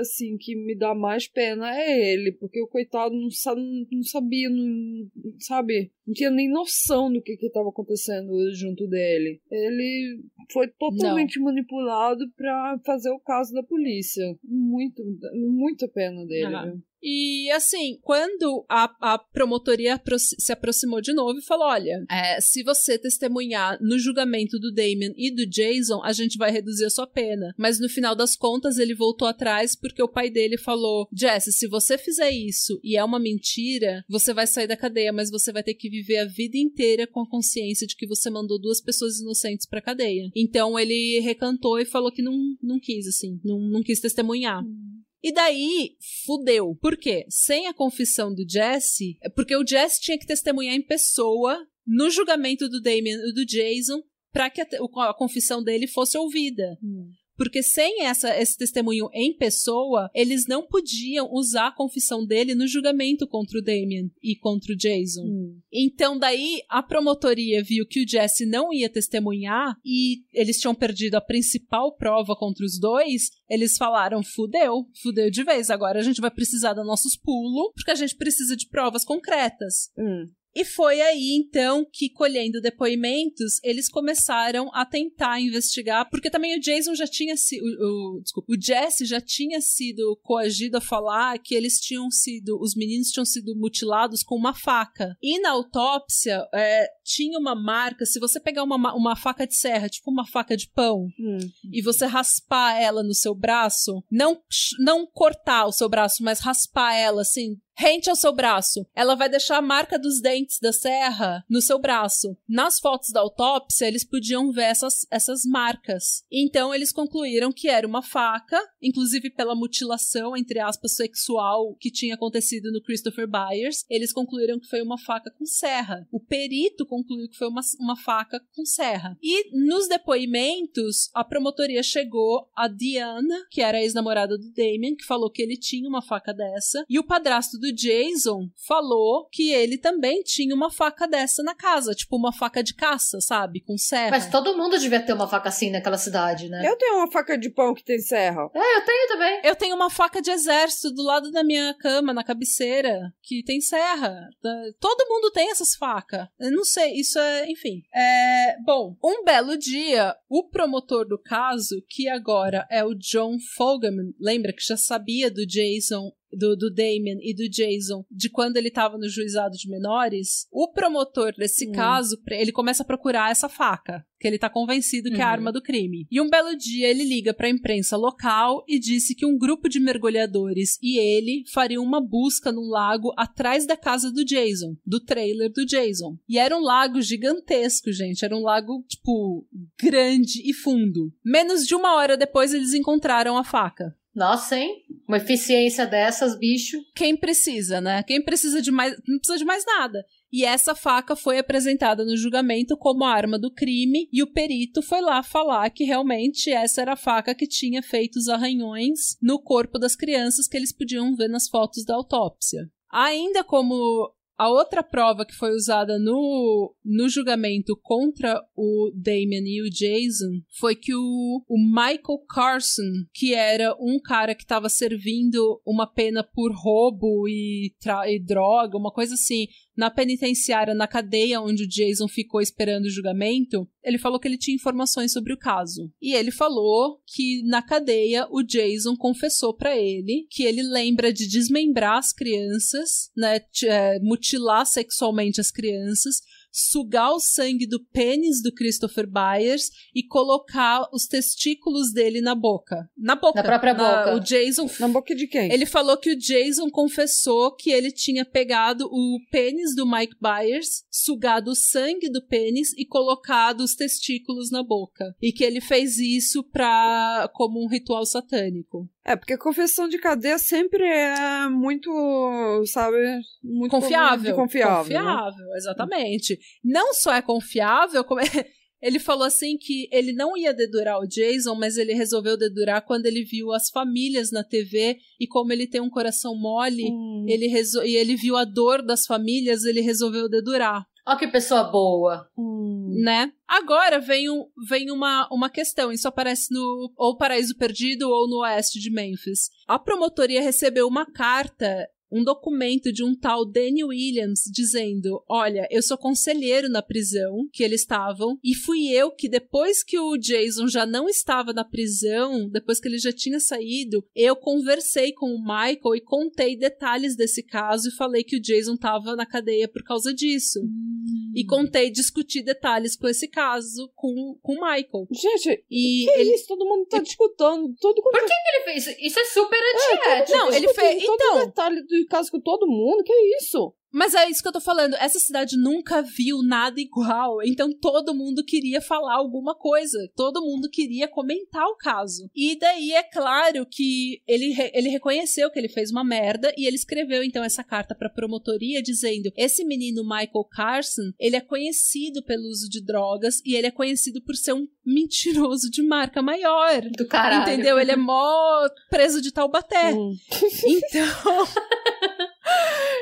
assim, que me dá mais pena é ele, porque o coitado não, não sabia, não, sabe? Não tinha nem noção do que estava acontecendo junto dele. Ele foi totalmente não. manipulado para fazer o caso da polícia. Muito, muita pena dele, viu? E assim, quando a, a promotoria se aproximou de novo e falou: olha, é, se você testemunhar no julgamento do Damien e do Jason, a gente vai reduzir a sua pena. Mas no final das contas, ele voltou atrás porque o pai dele falou: Jesse, se você fizer isso e é uma mentira, você vai sair da cadeia, mas você vai ter que viver a vida inteira com a consciência de que você mandou duas pessoas inocentes pra cadeia. Então ele recantou e falou que não, não quis, assim, não, não quis testemunhar. E daí, fudeu. Por quê? Sem a confissão do Jesse, porque o Jesse tinha que testemunhar em pessoa no julgamento do Damien e do Jason para que a, a, confissão dele fosse ouvida. Hum. Porque sem essa, esse testemunho em pessoa, eles não podiam usar a confissão dele no julgamento contra o Damien e contra o Jason. Hum. Então, daí, a promotoria viu que o Jesse não ia testemunhar e eles tinham perdido a principal prova contra os dois. Eles falaram: fudeu, fudeu de vez. Agora a gente vai precisar dos nossos pulos, porque a gente precisa de provas concretas. Hum. E foi aí, então, que colhendo depoimentos, eles começaram a tentar investigar, porque também o Jason já tinha sido. O, desculpa, o Jesse já tinha sido coagido a falar que eles tinham sido. Os meninos tinham sido mutilados com uma faca. E na autópsia, é, tinha uma marca. Se você pegar uma, uma faca de serra, tipo uma faca de pão, hum. e você raspar ela no seu braço, não, não cortar o seu braço, mas raspar ela assim, rente ao seu braço. Ela vai deixar a marca dos dentes da serra no seu braço. Nas fotos da autópsia, eles podiam ver essas, essas marcas. Então, eles concluíram que era uma faca, inclusive pela mutilação, entre aspas, sexual que tinha acontecido no Christopher Byers. Eles concluíram que foi uma faca com serra. O perito concluiu que foi uma, uma faca com serra. E nos depoimentos, a promotoria chegou a Diana, que era a ex-namorada do Damien, que falou que ele tinha uma faca dessa, e o padrasto do do Jason falou que ele também tinha uma faca dessa na casa, tipo uma faca de caça, sabe? Com serra. Mas todo mundo devia ter uma faca assim naquela cidade, né? Eu tenho uma faca de pão que tem serra. É, eu tenho também. Eu tenho uma faca de exército do lado da minha cama, na cabeceira, que tem serra. Todo mundo tem essas facas. Eu não sei, isso é, enfim. É, bom, um belo dia, o promotor do caso, que agora é o John Fogelman, lembra que já sabia do Jason do, do Damien e do Jason de quando ele estava no juizado de menores, o promotor desse hum. caso, ele começa a procurar essa faca, que ele tá convencido que uhum. é a uhum. arma do crime. E um belo dia ele liga para a imprensa local e disse que um grupo de mergulhadores e ele fariam uma busca num lago atrás da casa do Jason, do trailer do Jason. E era um lago gigantesco, gente, era um lago tipo grande e fundo. Menos de uma hora depois eles encontraram a faca. Nossa, hein? Uma eficiência dessas, bicho. Quem precisa, né? Quem precisa de mais. Não precisa de mais nada. E essa faca foi apresentada no julgamento como arma do crime, e o perito foi lá falar que realmente essa era a faca que tinha feito os arranhões no corpo das crianças que eles podiam ver nas fotos da autópsia. Ainda como a outra prova que foi usada no, no julgamento contra o Damien e o Jason foi que o, o Michael Carson, que era um cara que estava servindo uma pena por roubo e, e droga, uma coisa assim, na penitenciária, na cadeia onde o Jason ficou esperando o julgamento, ele falou que ele tinha informações sobre o caso. E ele falou que na cadeia o Jason confessou para ele que ele lembra de desmembrar as crianças, né, é, mutilar sexualmente as crianças, sugar o sangue do pênis do Christopher Byers e colocar os testículos dele na boca. Na boca. Na própria na, boca. O Jason. Na boca de quem? Ele falou que o Jason confessou que ele tinha pegado o pênis do Mike Byers, sugado o sangue do pênis e colocado os testículos na boca. E que ele fez isso pra, como um ritual satânico. É, porque a confissão de cadeia sempre é muito, sabe, muito confiável. Confiável, confiável né? exatamente. Não só é confiável, como é... Ele falou assim que ele não ia dedurar o Jason, mas ele resolveu dedurar quando ele viu as famílias na TV e como ele tem um coração mole, hum. ele resol... e ele viu a dor das famílias, ele resolveu dedurar. Ó que pessoa boa. Hum. Né? Agora vem, um, vem uma, uma questão. Isso aparece no ou Paraíso Perdido ou no Oeste de Memphis. A promotoria recebeu uma carta um documento de um tal Danny Williams dizendo: Olha, eu sou conselheiro na prisão que eles estavam, e fui eu que, depois que o Jason já não estava na prisão, depois que ele já tinha saído, eu conversei com o Michael e contei detalhes desse caso e falei que o Jason estava na cadeia por causa disso. Hum. E contei, discuti detalhes com esse caso com, com o Michael. Gente, e que ele... é isso? Todo mundo tá discutindo. Todo... Por que, que ele fez isso? Isso é super antiético. É, não, ele fez. Todo então. detalhe do caso com todo mundo, que isso? Mas é isso que eu tô falando. Essa cidade nunca viu nada igual. Então todo mundo queria falar alguma coisa. Todo mundo queria comentar o caso. E daí é claro que ele, ele reconheceu que ele fez uma merda e ele escreveu então essa carta pra promotoria dizendo: esse menino Michael Carson, ele é conhecido pelo uso de drogas e ele é conhecido por ser um mentiroso de marca maior. Do caralho. Entendeu? Ele é mó preso de Taubaté. Hum. Então.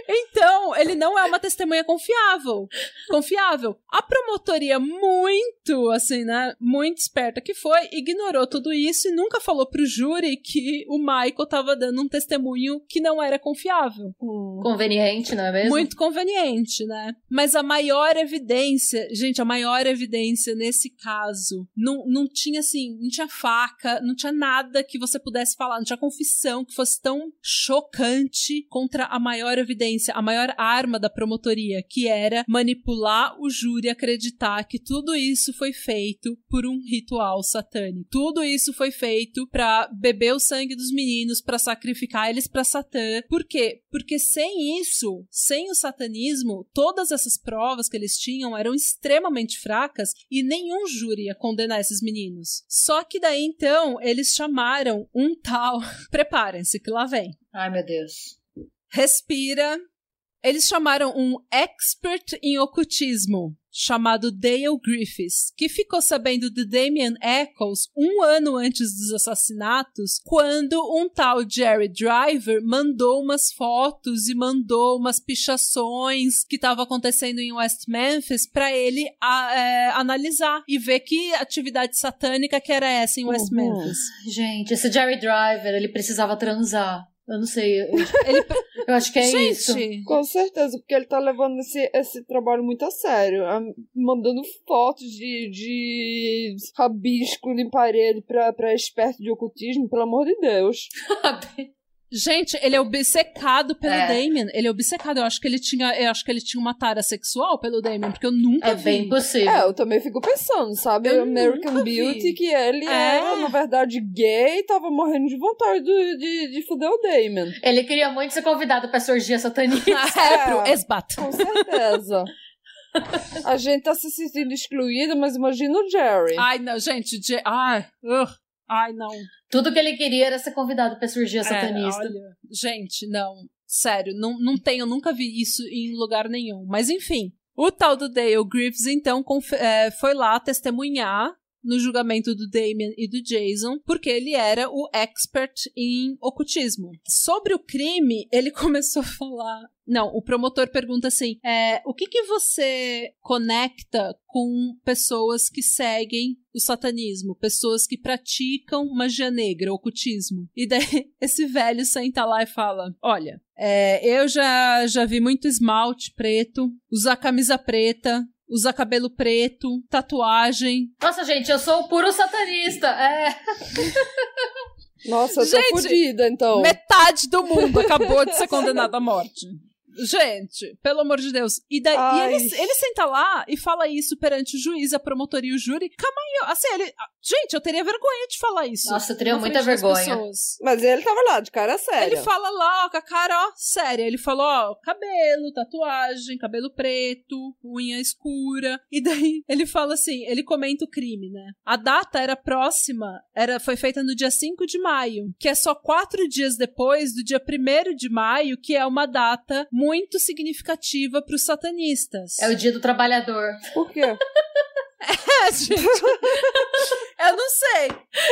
Então, ele não é uma testemunha confiável. Confiável. A promotoria, muito, assim, né? Muito esperta que foi, ignorou tudo isso e nunca falou pro júri que o Michael tava dando um testemunho que não era confiável. Hum. Conveniente, não é mesmo? Muito conveniente, né? Mas a maior evidência, gente, a maior evidência nesse caso, não, não tinha assim, não tinha faca, não tinha nada que você pudesse falar, não tinha confissão que fosse tão chocante contra a maior evidência, a maior arma da promotoria, que era manipular o júri acreditar que tudo isso foi feito por um ritual satânico. Tudo isso foi feito para beber o sangue dos meninos, para sacrificar eles para Satã. Por quê? Porque sem isso, sem o satanismo, todas essas provas que eles tinham eram extremamente fracas e nenhum júri ia condenar esses meninos. Só que daí então eles chamaram um tal. Preparem-se que lá vem. Ai, meu Deus. Respira eles chamaram um expert em ocultismo, chamado Dale Griffiths, que ficou sabendo de Damien Eccles um ano antes dos assassinatos, quando um tal Jerry Driver mandou umas fotos e mandou umas pichações que estavam acontecendo em West Memphis para ele a, é, analisar e ver que atividade satânica que era essa em West uhum. Memphis. Gente, esse Jerry Driver, ele precisava transar. Eu não sei. Eu, ele, eu acho que é Gente, isso. Com certeza, porque ele tá levando esse, esse trabalho muito a sério. Mandando fotos de, de rabisco em parede pra, pra esperto de ocultismo, pelo amor de Deus. Gente, ele é obcecado pelo é. Damien. Ele é obcecado. Eu acho que ele tinha, eu acho que ele tinha uma tara sexual pelo Damien, porque eu nunca é vi. É bem possível. É, eu também fico pensando, sabe? Eu American Beauty, vi. que ele é. era, na verdade, gay e tava morrendo de vontade de, de, de fuder o Damien. Ele queria muito ser convidado pra surgir satanista. é, pro esbat. Com certeza. A gente tá se sentindo excluída, mas imagina o Jerry. Ai, não, gente. Ai, uh, ai, não. Tudo que ele queria era ser convidado pra surgir a é, satanista. É, olha, gente, não. Sério, não, não tenho, nunca vi isso em lugar nenhum. Mas enfim. O tal do Dale Griffiths, então, é, foi lá testemunhar no julgamento do Damien e do Jason, porque ele era o expert em ocultismo. Sobre o crime, ele começou a falar. Não, o promotor pergunta assim: é, o que, que você conecta com pessoas que seguem o satanismo, pessoas que praticam magia negra, ocultismo? E daí esse velho senta lá e fala: olha, é, eu já, já vi muito esmalte preto, usar camisa preta, usar cabelo preto, tatuagem. Nossa, gente, eu sou o puro satanista. É. Nossa, eu tô fodida, então. Metade do mundo acabou de ser condenado à morte. Gente, pelo amor de Deus. E daí e ele, ele senta lá e fala isso perante o juiz, a promotoria e o júri. Calma aí, assim, ele. Gente, eu teria vergonha de falar isso. Nossa, eu teria muita vergonha. Mas ele tava lá, de cara séria. Ele fala lá, ó, com a cara, ó, séria. Ele falou, ó, cabelo, tatuagem, cabelo preto, unha escura. E daí ele fala assim, ele comenta o crime, né? A data era próxima, era, foi feita no dia 5 de maio, que é só quatro dias depois do dia 1 de maio, que é uma data muito muito significativa para os satanistas. É o dia do trabalhador. Por quê? É, gente. eu não sei.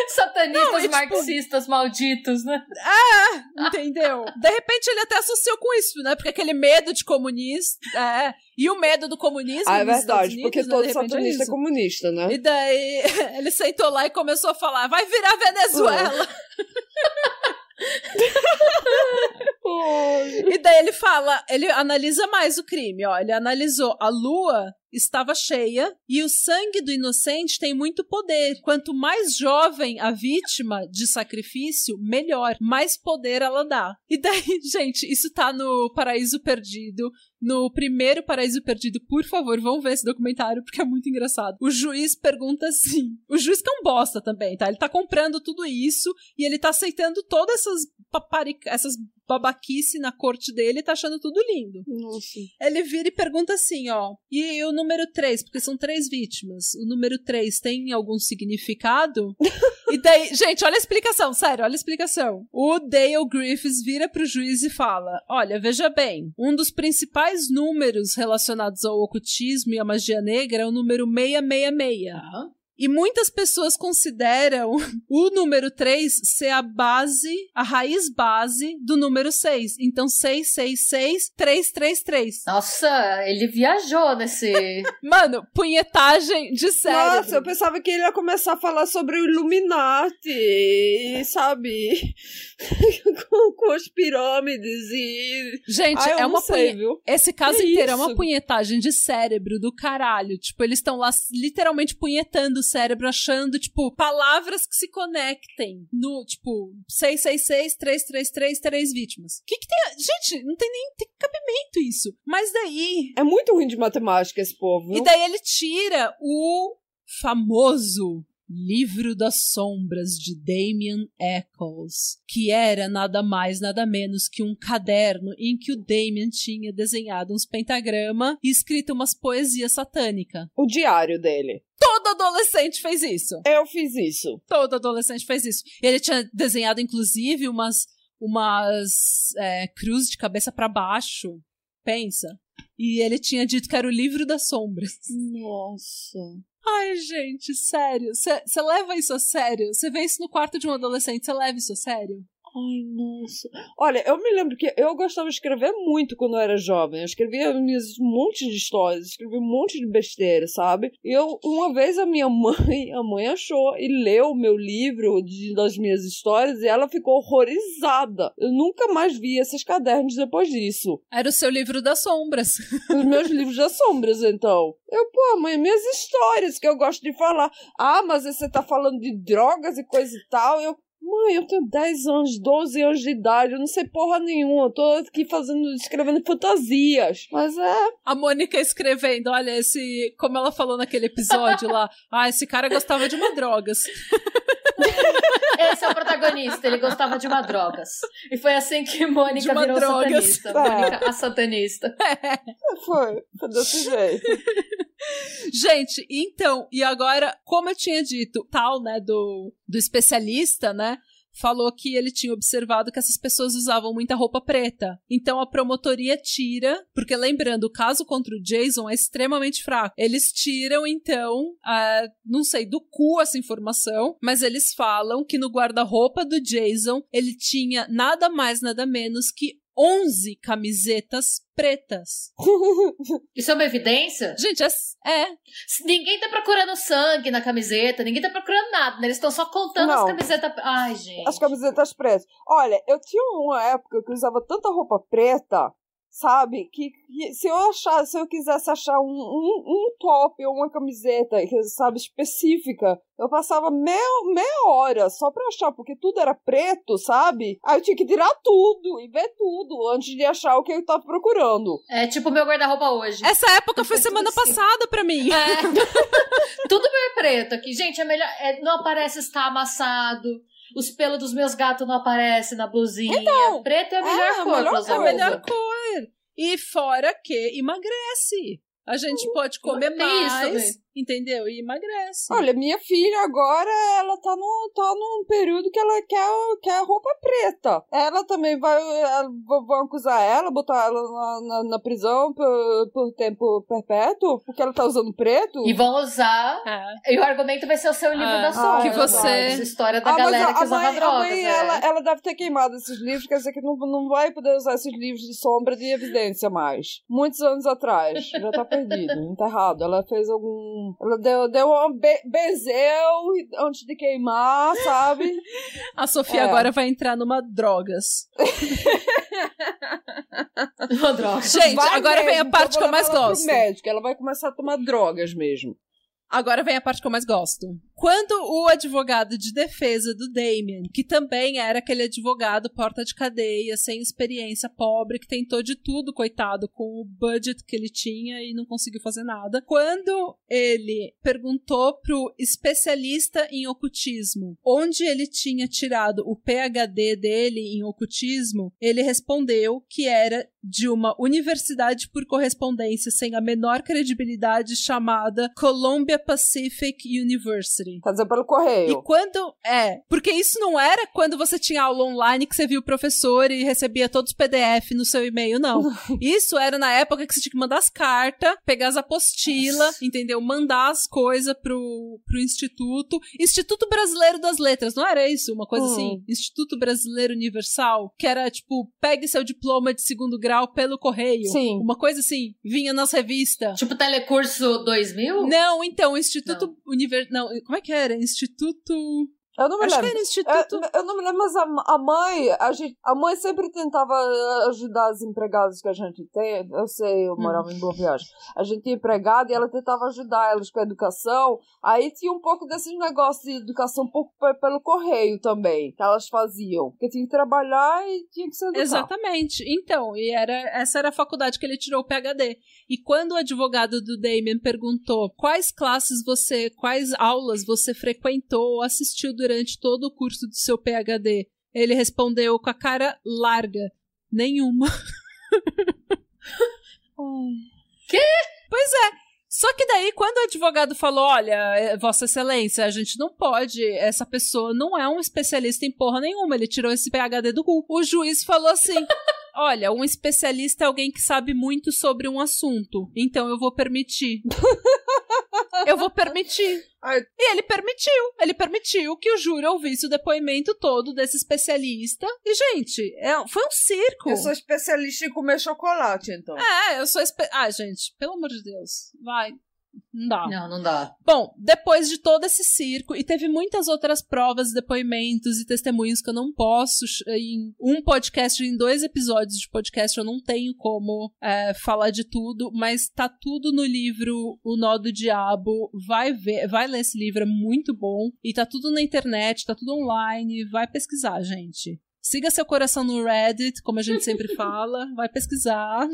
Satanistas não, tipo, marxistas malditos, né? É, entendeu? De repente ele até associou com isso, né? Porque aquele medo de comunista. É, e o medo do comunismo. Ah, é verdade, Unidos, porque né? todo satanista é, é, comunista, né? E daí ele sentou lá e começou a falar: vai virar Venezuela. Uhum. e daí ele fala, ele analisa mais o crime, ó. Ele analisou a lua estava cheia e o sangue do inocente tem muito poder. Quanto mais jovem a vítima de sacrifício, melhor, mais poder ela dá. E daí, gente, isso tá no Paraíso Perdido, no primeiro Paraíso Perdido, por favor, vão ver esse documentário porque é muito engraçado. O juiz pergunta assim: o juiz que é um bosta também, tá? Ele tá comprando tudo isso e ele tá aceitando todas essas paparica, essas babaquice na corte dele e tá achando tudo lindo. Nossa. Ele vira e pergunta assim, ó. E o número 3, porque são três vítimas. O número 3 tem algum significado? e daí, gente, olha a explicação, sério, olha a explicação. O Dale Griffiths vira pro juiz e fala: Olha, veja bem, um dos principais números relacionados ao ocultismo e à magia negra é o número 666. Aham. E muitas pessoas consideram o número 3 ser a base, a raiz base do número 6. Então, 666, 333. Nossa, ele viajou nesse. Mano, punhetagem de cérebro. Nossa, eu pensava que ele ia começar a falar sobre o Illuminati, sabe? com, com as pirâmides e. Gente, Ah, eu é uma sei, punhe- viu? Esse caso Que inteiro é isso? uma punhetagem de cérebro do caralho. Tipo, eles estão lá literalmente punhetando cérebro, achando, tipo, palavras que se conectem no, tipo, 666, 333, três vítimas. O que que tem. Gente, não tem nem tem cabimento isso. Mas daí. É muito ruim de matemática esse povo. E daí ele tira o famoso Livro das Sombras de Damien Eccles, que era nada mais, nada menos que um caderno em que o Damien tinha desenhado uns pentagrama e escrito umas poesias satânicas. O diário dele. Todo adolescente fez isso. Eu fiz isso. Todo adolescente fez isso. Ele tinha desenhado, inclusive, umas, umas é, cruz de cabeça para baixo. Pensa. E ele tinha dito que era o livro das sombras. Nossa. Ai, gente, sério. Você leva isso a sério? Você vê isso no quarto de um adolescente, você leva isso a sério? Ai, nossa. Olha, eu me lembro que eu gostava de escrever muito quando eu era jovem. Eu escrevia um monte de histórias, escrevia um monte de besteira, sabe? E eu, uma vez a minha mãe, a mãe achou e leu o meu livro de, das minhas histórias e ela ficou horrorizada. Eu nunca mais vi esses cadernos depois disso. Era o seu livro das sombras. Os meus livros das sombras, então. Eu, pô, mãe, minhas histórias que eu gosto de falar. Ah, mas você tá falando de drogas e coisa e tal. Eu, mãe, eu tenho 10 anos, 12 anos de idade, eu não sei porra nenhuma. Eu tô aqui fazendo, escrevendo fantasias. Mas é. A Mônica escrevendo, olha, esse. Como ela falou naquele episódio lá. Ah, esse cara gostava de uma drogas. Esse é o protagonista, ele gostava de uma drogas. E foi assim que Mônica virou drogas. satanista. Mônica, a satanista. Foi, foi desse jeito. Gente, então, e agora, como eu tinha dito, tal, né, do, do especialista, né? Falou que ele tinha observado que essas pessoas usavam muita roupa preta. Então a promotoria tira, porque lembrando, o caso contra o Jason é extremamente fraco. Eles tiram, então, a, não sei, do cu essa informação, mas eles falam que no guarda-roupa do Jason ele tinha nada mais, nada menos que 11 camisetas pretas. Isso é uma evidência? Gente, é, é Ninguém tá procurando sangue na camiseta, ninguém tá procurando nada, né? Eles estão só contando Não. as camisetas. Ai, gente. As camisetas pretas. Olha, eu tinha uma época que eu usava tanta roupa preta, sabe? Que, que se eu achar, se eu quisesse achar um, um, um top ou uma camiseta, que, sabe, específica, eu passava meia, meia hora só pra achar, porque tudo era preto, sabe? Aí eu tinha que tirar tudo e ver tudo antes de achar o que eu tava procurando. É tipo o meu guarda-roupa hoje. Essa época foi semana assim. passada pra mim. É. Tudo meio preto aqui. Gente, é melhor. é, não aparece estar amassado. Os pelos dos meus gatos não aparecem na blusinha. preto é a melhor é a cor melhor pra É usar a melhor cor. E fora que emagrece. A gente pode comer isso mais, também. Entendeu? E emagrece. Olha, minha filha agora, ela tá, no, tá num período que ela quer, quer roupa preta. Ela também vai. ela- vão acusar ela, botar ela na, na, na prisão por, por tempo perpétuo, porque ela tá usando preto. E vão usar. É. E o argumento vai ser o seu livro Ah, das sombras. que você- essa História da Ah, galera a, que a usava mãe, a drogas. mãe é. ela, ela deve ter queimado esses livros, quer dizer que não, não vai poder usar esses livros de sombra de evidência mais. Muitos anos atrás. Já tá perdido, enterrado. Ela fez algum. Ela deu, deu um be bezeu antes de queimar, sabe? A Sofia É. agora vai entrar numa drogas. droga. Gente, Vai agora vem a mesmo, parte eu que eu mais gosto. médico, ela vai começar a tomar drogas mesmo. Agora vem a parte que eu mais gosto. Quando o advogado de defesa do Damien, que também era aquele advogado porta de cadeia, sem experiência, pobre, que tentou de tudo, coitado, com o budget que ele tinha e não conseguiu fazer nada. Quando ele perguntou pro especialista em ocultismo onde ele tinha tirado o PhD dele em ocultismo, ele respondeu que era de uma universidade por correspondência sem a menor credibilidade chamada Columbia Pacific University. Quer dizer, pelo correio. E quando. É, porque isso não era quando você tinha aula online que você via o professor e recebia todos os PDF no seu e-mail, não. Isso era na época que você tinha que mandar as cartas, pegar as apostilas, entendeu? Mandar as coisas pro, pro Instituto. Instituto Brasileiro das Letras, não era isso? Uma coisa Hum. assim? Instituto Brasileiro Universal? Que era tipo, pegue seu diploma de segundo grau pelo correio. Sim. Uma coisa assim, vinha nas revistas. Tipo Telecurso 2000? Não, então, Instituto Univer... Não, como é que era? Instituto. Eu não me Acho que lembro. era Instituto. É, eu não me lembro, mas a, a mãe, a, gente, a mãe sempre tentava ajudar as empregadas que a gente tem. Eu sei, eu morava em Boa Viagem. A gente tinha empregada e ela tentava ajudar elas com a educação. Aí tinha um pouco desses negócios de educação um pouco pe- pelo correio também, que elas faziam. Porque tinha que trabalhar e tinha que se educar. Exatamente. Então, e era essa era a faculdade que ele tirou o PhD. E quando o advogado do Damien perguntou quais classes você, quais aulas você frequentou ou assistiu durante todo o curso do seu PhD, ele respondeu com a cara larga: nenhuma. Pois é. Só que daí, quando o advogado falou: Olha, eh, Vossa Excelência, a gente não pode, essa pessoa não é um especialista em porra nenhuma, ele tirou esse PhD do cu. O juiz falou assim: Olha, um especialista é alguém que sabe muito sobre um assunto, então eu vou permitir. eu vou permitir. Ai. E ele permitiu. Ele permitiu que o júri ouvisse o depoimento todo desse especialista. E, gente, é- foi um circo. Eu sou especialista em comer chocolate, então. É, eu sou. Espe... Ah, gente, pelo amor de Deus. Vai. Não dá. Não, não dá. Bom, depois de todo esse circo, e teve muitas outras provas, depoimentos e testemunhos que eu não posso, em um podcast, em dois episódios de podcast, eu não tenho como é, falar de tudo, mas tá tudo no livro O Nó do Diabo. Vai ver, vai ler esse livro, é muito bom. E tá tudo na internet, tá tudo online, vai pesquisar, gente. Siga seu coração no Reddit, como a gente sempre fala, vai pesquisar.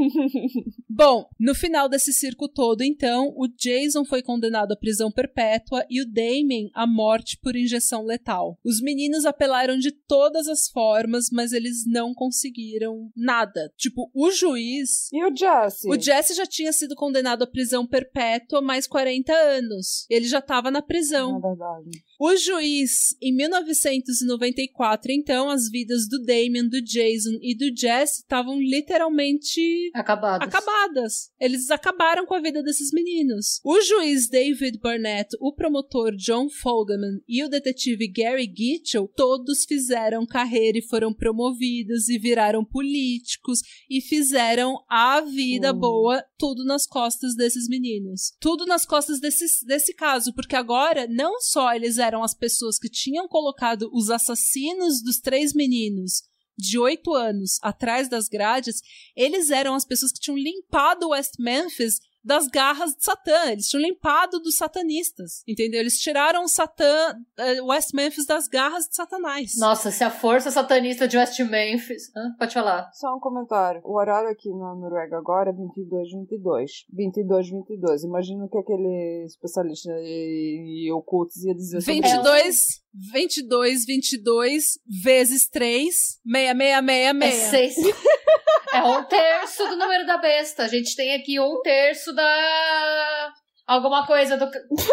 Bom, no final desse circo todo, então, o Jason foi condenado à prisão perpétua e o Damien à morte por injeção letal. Os meninos apelaram de todas as formas, mas eles não conseguiram nada. Tipo, o juiz. E o Jesse? O Jesse já tinha sido condenado à prisão perpétua há mais 40 anos. Ele já estava na prisão. Na verdade. O juiz, em 1994, então, as vidas do Damien, do Jason e do Jesse estavam literalmente Acabados. acabadas. Eles acabaram com a vida desses meninos. O juiz David Burnett, o promotor John Fogelman e o detetive Gary Gitchell, todos fizeram carreira e foram promovidos e viraram políticos e fizeram a vida Hum. boa, tudo nas costas desses meninos. Tudo nas costas desse, desse caso, porque agora não só eles eram as pessoas que tinham colocado os assassinos dos três meninos de oito anos atrás das grades, eles eram as pessoas que tinham limpado West Memphis das garras de Satã. Eles tinham limpado dos satanistas, entendeu? Eles tiraram o Satã, eh, West Memphis das garras de Satanás. Nossa, se a força satanista de West Memphis. Hã? Pode falar. Só um comentário. O horário aqui na Noruega agora é 22, 22. 22, 22. Imagina o que aquele especialista em, ocultos ia dizer sobre isso. 22, 22, 22 vezes 3, 6666. É seis. é um terço do número da besta. A gente tem aqui um terço da. Alguma coisa do,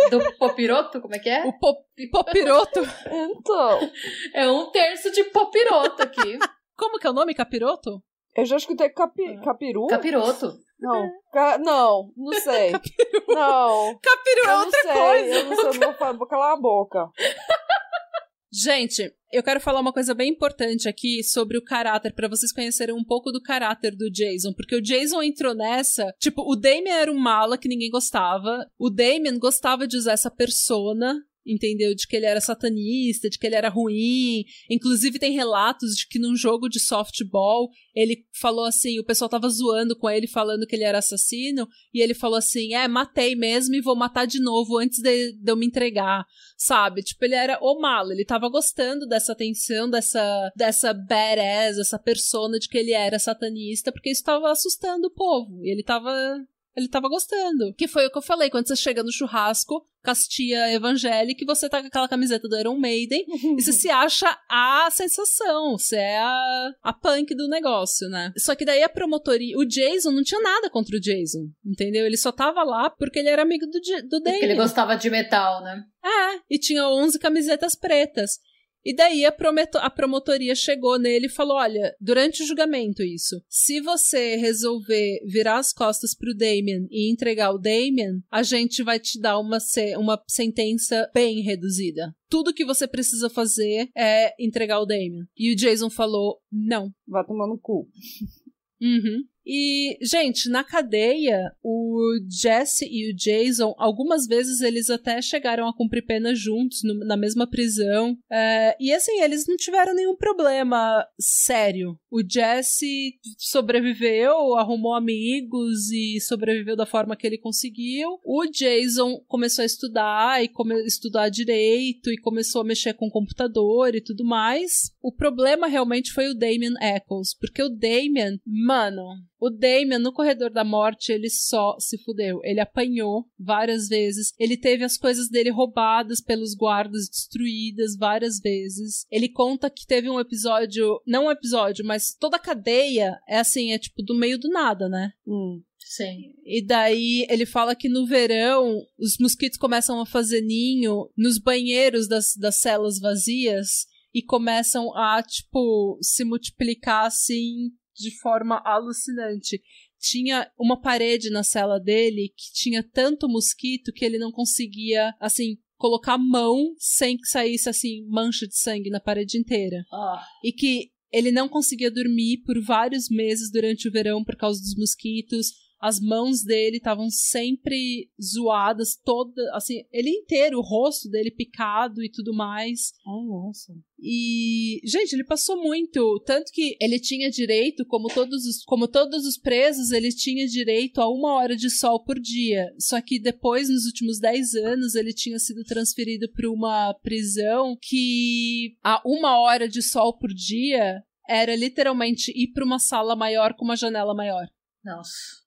do popiroto? Como é que é? O pop, popiroto. Então, É um terço de popiroto aqui. Como que é o nome? Capiroto? eu já escutei capi, capiru? Capiroto. Não. Ca- não, não sei. Não. Capiru é não outra sei, coisa. eu não sei, eu vou, vou calar a boca. Gente, eu quero falar uma coisa bem importante aqui sobre o caráter, pra vocês conhecerem um pouco do caráter do Jason, porque o Jason entrou nessa, tipo, o Damien era um mala que ninguém gostava, o Damien gostava de usar essa persona entendeu? De que ele era satanista, de que ele era ruim. Inclusive, tem relatos de que num jogo de softball, ele falou assim: o pessoal tava zoando com ele, falando que ele era assassino, e ele falou assim: é, matei mesmo e vou matar de novo antes de, de eu me entregar, sabe? Tipo, ele era o malo, ele tava gostando dessa atenção, dessa, dessa badass, essa persona de que ele era satanista, porque isso tava assustando o povo. E ele tava ele tava gostando. Que foi o que eu falei, quando você chega no churrasco, castia evangélica, e você tá com aquela camiseta do Iron Maiden, e você se acha a sensação, você é a, a punk do negócio, né? Só que daí a promotoria, o Jason não tinha nada contra o Jason, entendeu? Ele só tava lá porque ele era amigo do, do Damien. Porque ele gostava de metal, né? É, e tinha 11 camisetas pretas. E daí a, a promotoria chegou nele e falou: olha, durante o julgamento, isso. Se você resolver virar as costas pro Damien e entregar o Damien, a gente vai te dar uma, uma sentença bem reduzida. Tudo que você precisa fazer é entregar o Damien. E o Jason falou: não. Vai tomar no cu. Uhum. E, gente, na cadeia, o Jesse e o Jason, algumas vezes eles até chegaram a cumprir pena juntos, no, na mesma prisão. É, e assim, eles não tiveram nenhum problema sério. O Jesse sobreviveu, arrumou amigos e sobreviveu da forma que ele conseguiu. O Jason começou a estudar e come estudar direito e começou a mexer com o computador e tudo mais. O problema realmente foi o Damien Eccles, porque o Damien, mano, o Damien, no corredor da morte, ele só se fudeu. Ele apanhou várias vezes. Ele teve as coisas dele roubadas pelos guardas, destruídas várias vezes. Ele conta que teve um episódio, não um episódio, mas toda a cadeia é assim, é tipo do meio do nada, né? Hum. Sim. E daí ele fala que no verão os mosquitos começam a fazer ninho nos banheiros das, das celas vazias e começam a, tipo, se multiplicar assim de forma alucinante. Tinha uma parede na cela dele que tinha tanto mosquito que ele não conseguia, assim, colocar a mão sem que saísse, assim, mancha de sangue na parede inteira. Oh. E que ele não conseguia dormir por vários meses durante o verão por causa dos mosquitos as mãos dele estavam sempre zoadas, toda, assim, ele inteiro, o rosto dele picado e tudo mais. Oh, nossa. E, gente, ele passou muito, tanto que ele tinha direito, como todos os, como todos os presos, ele tinha direito a uma hora de sol por dia. Só que depois, nos últimos 10 anos, ele tinha sido transferido para uma prisão que a uma hora de sol por dia era literalmente ir para uma sala maior com uma janela maior. Nossa.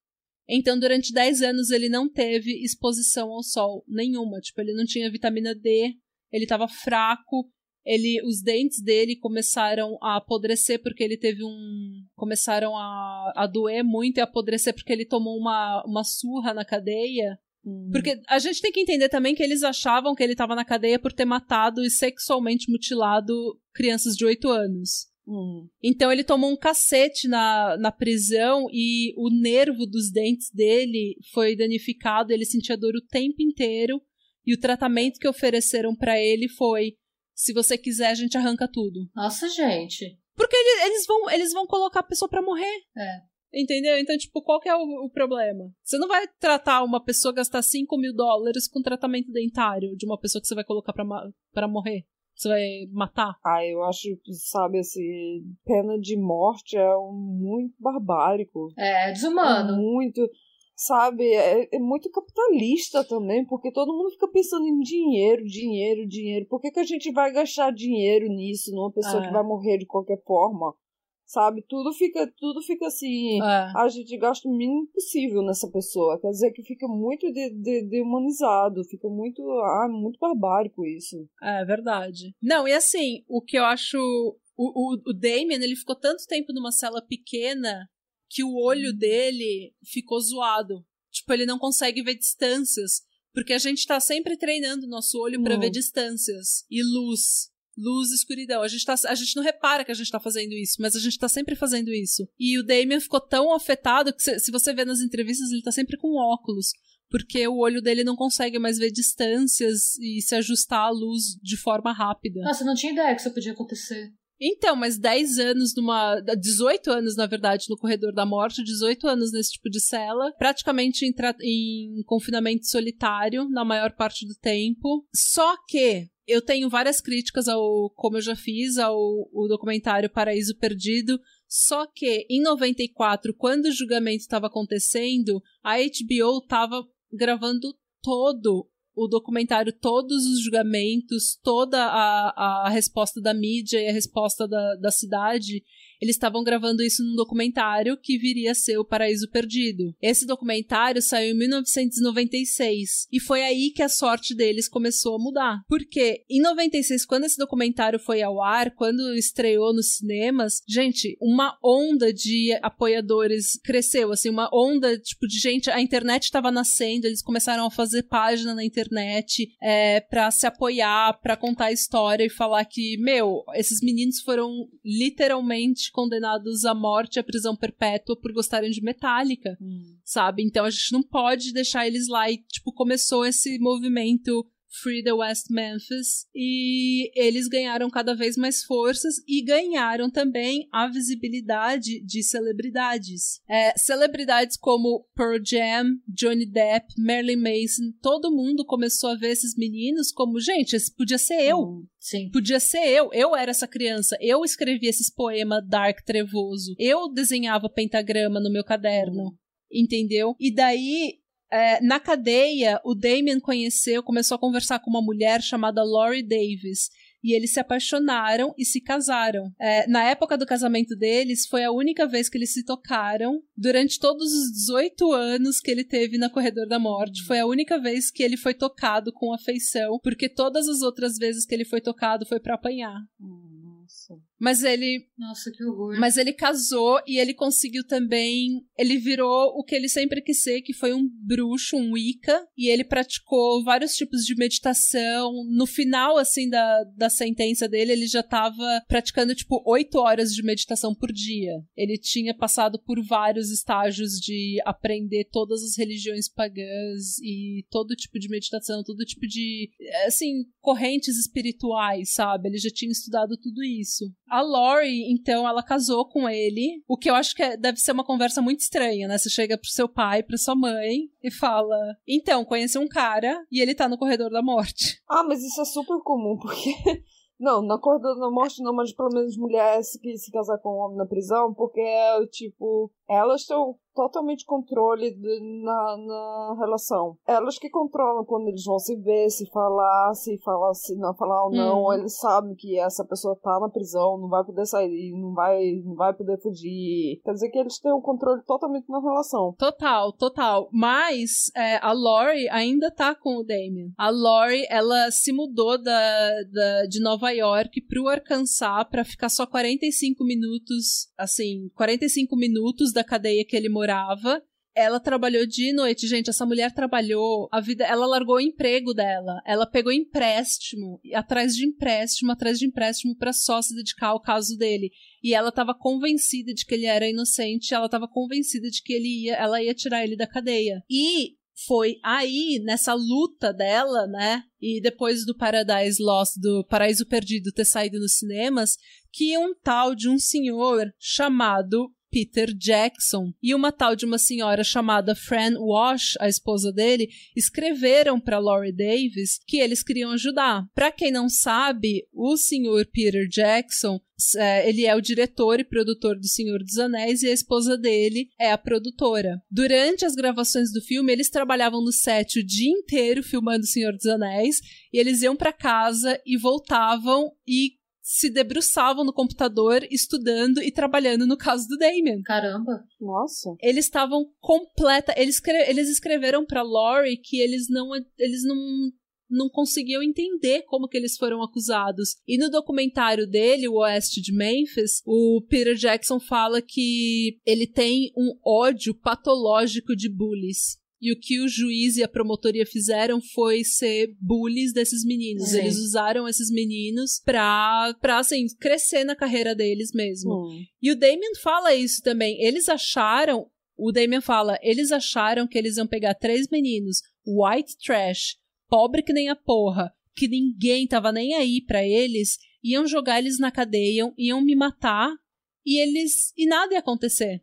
Então, durante 10 anos, ele não teve exposição ao sol nenhuma. Tipo, ele não tinha vitamina D, ele estava fraco, ele, os dentes dele começaram a apodrecer porque ele teve um. começaram a, a doer muito e apodrecer porque ele tomou uma, uma surra na cadeia. Hum. Porque a gente tem que entender também que eles achavam que ele estava na cadeia por ter matado e sexualmente mutilado crianças de 8 anos. Hum. Então ele tomou um cacete na, na prisão e o nervo dos dentes dele foi danificado, ele sentia dor o tempo inteiro. E o tratamento que ofereceram para ele foi: se você quiser, a gente arranca tudo. Nossa, gente. Porque ele, eles, vão, eles vão colocar a pessoa para morrer. É. Entendeu? Então, tipo, qual que é o, o, problema? Você não vai tratar uma pessoa gastar 5 mil dólares com tratamento dentário de uma pessoa que você vai colocar para morrer. Você vai matar? Ah, eu acho que, sabe, assim, pena de morte é um muito barbárico. É, desumano. É muito, sabe, é, é, muito capitalista também, porque todo mundo fica pensando em dinheiro, dinheiro, dinheiro. Por que, que a gente vai gastar dinheiro nisso, numa pessoa é. que vai morrer de qualquer forma? Sabe? Tudo fica, tudo fica assim. É. A gente gasta o mínimo possível nessa pessoa. Quer dizer que fica muito de, de, de humanizado, fica muito, ah, muito barbárico isso. É verdade. Não, e assim, o que eu acho. O, o, o Damien, ele ficou tanto tempo numa cela pequena que o olho uhum. dele ficou zoado. Tipo, ele não consegue ver distâncias. Porque a gente tá sempre treinando o nosso olho para ver distâncias e luz luz e escuridão. A gente, tá, a gente não repara que a gente tá fazendo isso, mas a gente tá sempre fazendo isso. E o Damien ficou tão afetado que, se, se você vê nas entrevistas, ele tá sempre com óculos. Porque o olho dele não consegue mais ver distâncias e se ajustar à luz de forma rápida. Nossa, eu não tinha ideia que isso podia acontecer. Então, mas 10 anos numa. 18 anos, na verdade, no corredor da morte, 18 anos nesse tipo de cela, praticamente em, em confinamento solitário na maior parte do tempo. Só que eu tenho várias críticas ao, como eu já fiz, ao o documentário Paraíso Perdido. Só que em 94, quando o julgamento estava acontecendo, a HBO estava gravando todo o documentário, todos os julgamentos, toda a, a resposta da mídia e a resposta da, da cidade eles estavam gravando isso num documentário que viria a ser O Paraíso Perdido. Esse documentário saiu em 1996 e foi aí que a sorte deles começou a mudar. Porque em 96, quando esse documentário foi ao ar, quando estreou nos cinemas, gente, uma onda de apoiadores cresceu, assim, uma onda tipo de gente, a internet estava nascendo, eles começaram a fazer página na internet é, para se apoiar, para contar a história e falar que, meu, esses meninos foram literalmente condenados à morte, à prisão perpétua por gostarem de Metallica, hum. sabe? Então a gente não pode deixar eles lá e, tipo, começou esse movimento Free the West Memphis e eles ganharam cada vez mais forças e ganharam também a visibilidade de celebridades. É, celebridades como Pearl Jam, Johnny Depp, Marilyn Manson, todo mundo começou a ver esses meninos como, gente, esse podia ser eu. Hum, sim. Podia ser eu. Eu era essa criança. Eu escrevi esses poemas dark trevoso. Eu desenhava pentagrama no meu caderno. Hum. Entendeu? E daí é, na cadeia, o Damien conheceu, começou a conversar com uma mulher chamada Lori Davis. E eles se apaixonaram e se casaram. É, na época do casamento deles, foi a única vez que eles se tocaram. Durante todos os 18 anos que ele teve na Corredor da Morte, foi a única vez que ele foi tocado com afeição, porque todas as outras vezes que ele foi tocado foi para apanhar. Nossa. Mas ele. Nossa, que horror. Mas ele casou e ele conseguiu também. Ele virou o que ele sempre quis ser, que foi um bruxo, um Wicca. E ele praticou vários tipos de meditação. No final, assim, da, da sentença dele, ele já tava praticando, tipo, oito horas de meditação por dia. Ele tinha passado por vários estágios de aprender todas as religiões pagãs e todo tipo de meditação, todo tipo de, assim, correntes espirituais, sabe? Ele já tinha estudado tudo isso. A Lori, então, ela casou com ele, o que eu acho que é, deve ser uma conversa muito estranha, né? Você chega pro seu pai, pra sua mãe e fala: Então, conheci um cara e ele tá no corredor da morte. Ah, mas isso é super comum, porque. Não, na corredor da morte não, mas pelo menos mulheres que se casar com um homem na prisão, porque é tipo. Elas estão totalmente controle de, na, na relação. Elas que controlam quando eles vão se ver, se falar, se falar, se não falar ou não. Hum. Eles sabem que essa pessoa tá na prisão, não vai poder sair, não vai, não vai poder fugir. Quer dizer que eles têm um controle totalmente na relação. Total, total. Mas é, a Lori ainda tá com o Damien. A Lori, ela se mudou da, da, de Nova York pro Arkansas para ficar só 45 minutos, assim, 45 minutos da cadeia que ele morava. Ela trabalhou de noite, gente. Essa mulher trabalhou a vida. Ela largou o emprego dela. Ela pegou empréstimo, atrás de empréstimo, atrás de empréstimo, para só se dedicar ao caso dele. E ela estava convencida de que ele era inocente. Ela estava convencida de que ele ia, ela ia tirar ele da cadeia. E foi aí, nessa luta dela, né? E depois do Paradise Lost, do Paraíso Perdido ter saído nos cinemas, que um tal de um senhor chamado Peter Jackson e uma tal de uma senhora chamada Fran Wash, a esposa dele, escreveram para Laurie Davis que eles queriam ajudar. Para quem não sabe, o senhor Peter Jackson é, ele é o diretor e produtor do Senhor dos Anéis e a esposa dele é a produtora. Durante as gravações do filme, eles trabalhavam no set o dia inteiro filmando o Senhor dos Anéis e eles iam para casa e voltavam e se debruçavam no computador estudando e trabalhando no caso do Damien. Caramba. Nossa. Eles estavam completa, eles, escre... eles escreveram para Laurie que eles não eles não não conseguiam entender como que eles foram acusados. E no documentário dele, o Oeste de Memphis, o Peter Jackson fala que ele tem um ódio patológico de bullies. E o que o juiz e a promotoria fizeram foi ser bullies desses meninos. Eles usaram esses meninos pra, pra assim, crescer na carreira deles mesmo. Hum. E o Damien fala isso também. Eles acharam, o Damien fala, eles acharam que eles iam pegar três meninos, white trash, pobre que nem a porra, que ninguém tava nem aí para eles, iam jogar eles na cadeia, iam me matar e eles e nada ia acontecer.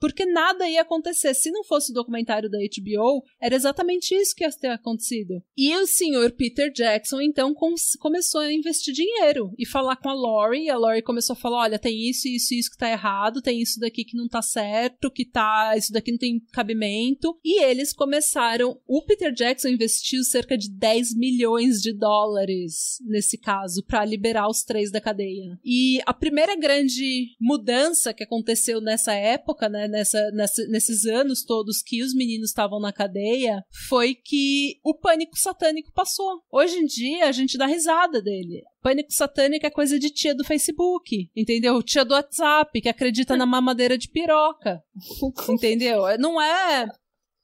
Porque nada ia acontecer. Se não fosse o documentário da HBO, era exatamente isso que ia ter acontecido. E o senhor Peter Jackson, então, com começou a investir dinheiro e falar com a Lori. E a Lori começou a falar: olha, tem isso, isso, isso que tá errado, tem isso daqui que não tá certo, que tá. Isso daqui não tem cabimento. E eles começaram. O Peter Jackson investiu cerca de 10 milhões de dólares nesse caso, para liberar os três da cadeia. E a primeira grande mudança que aconteceu nessa época época, né, nessa, nessa, nesses anos todos que os meninos estavam na cadeia, foi que o pânico satânico passou. Hoje em dia, a gente dá risada dele. Pânico satânico é coisa de tia do Facebook, entendeu? Tia do WhatsApp, que acredita na mamadeira de piroca. entendeu? Não é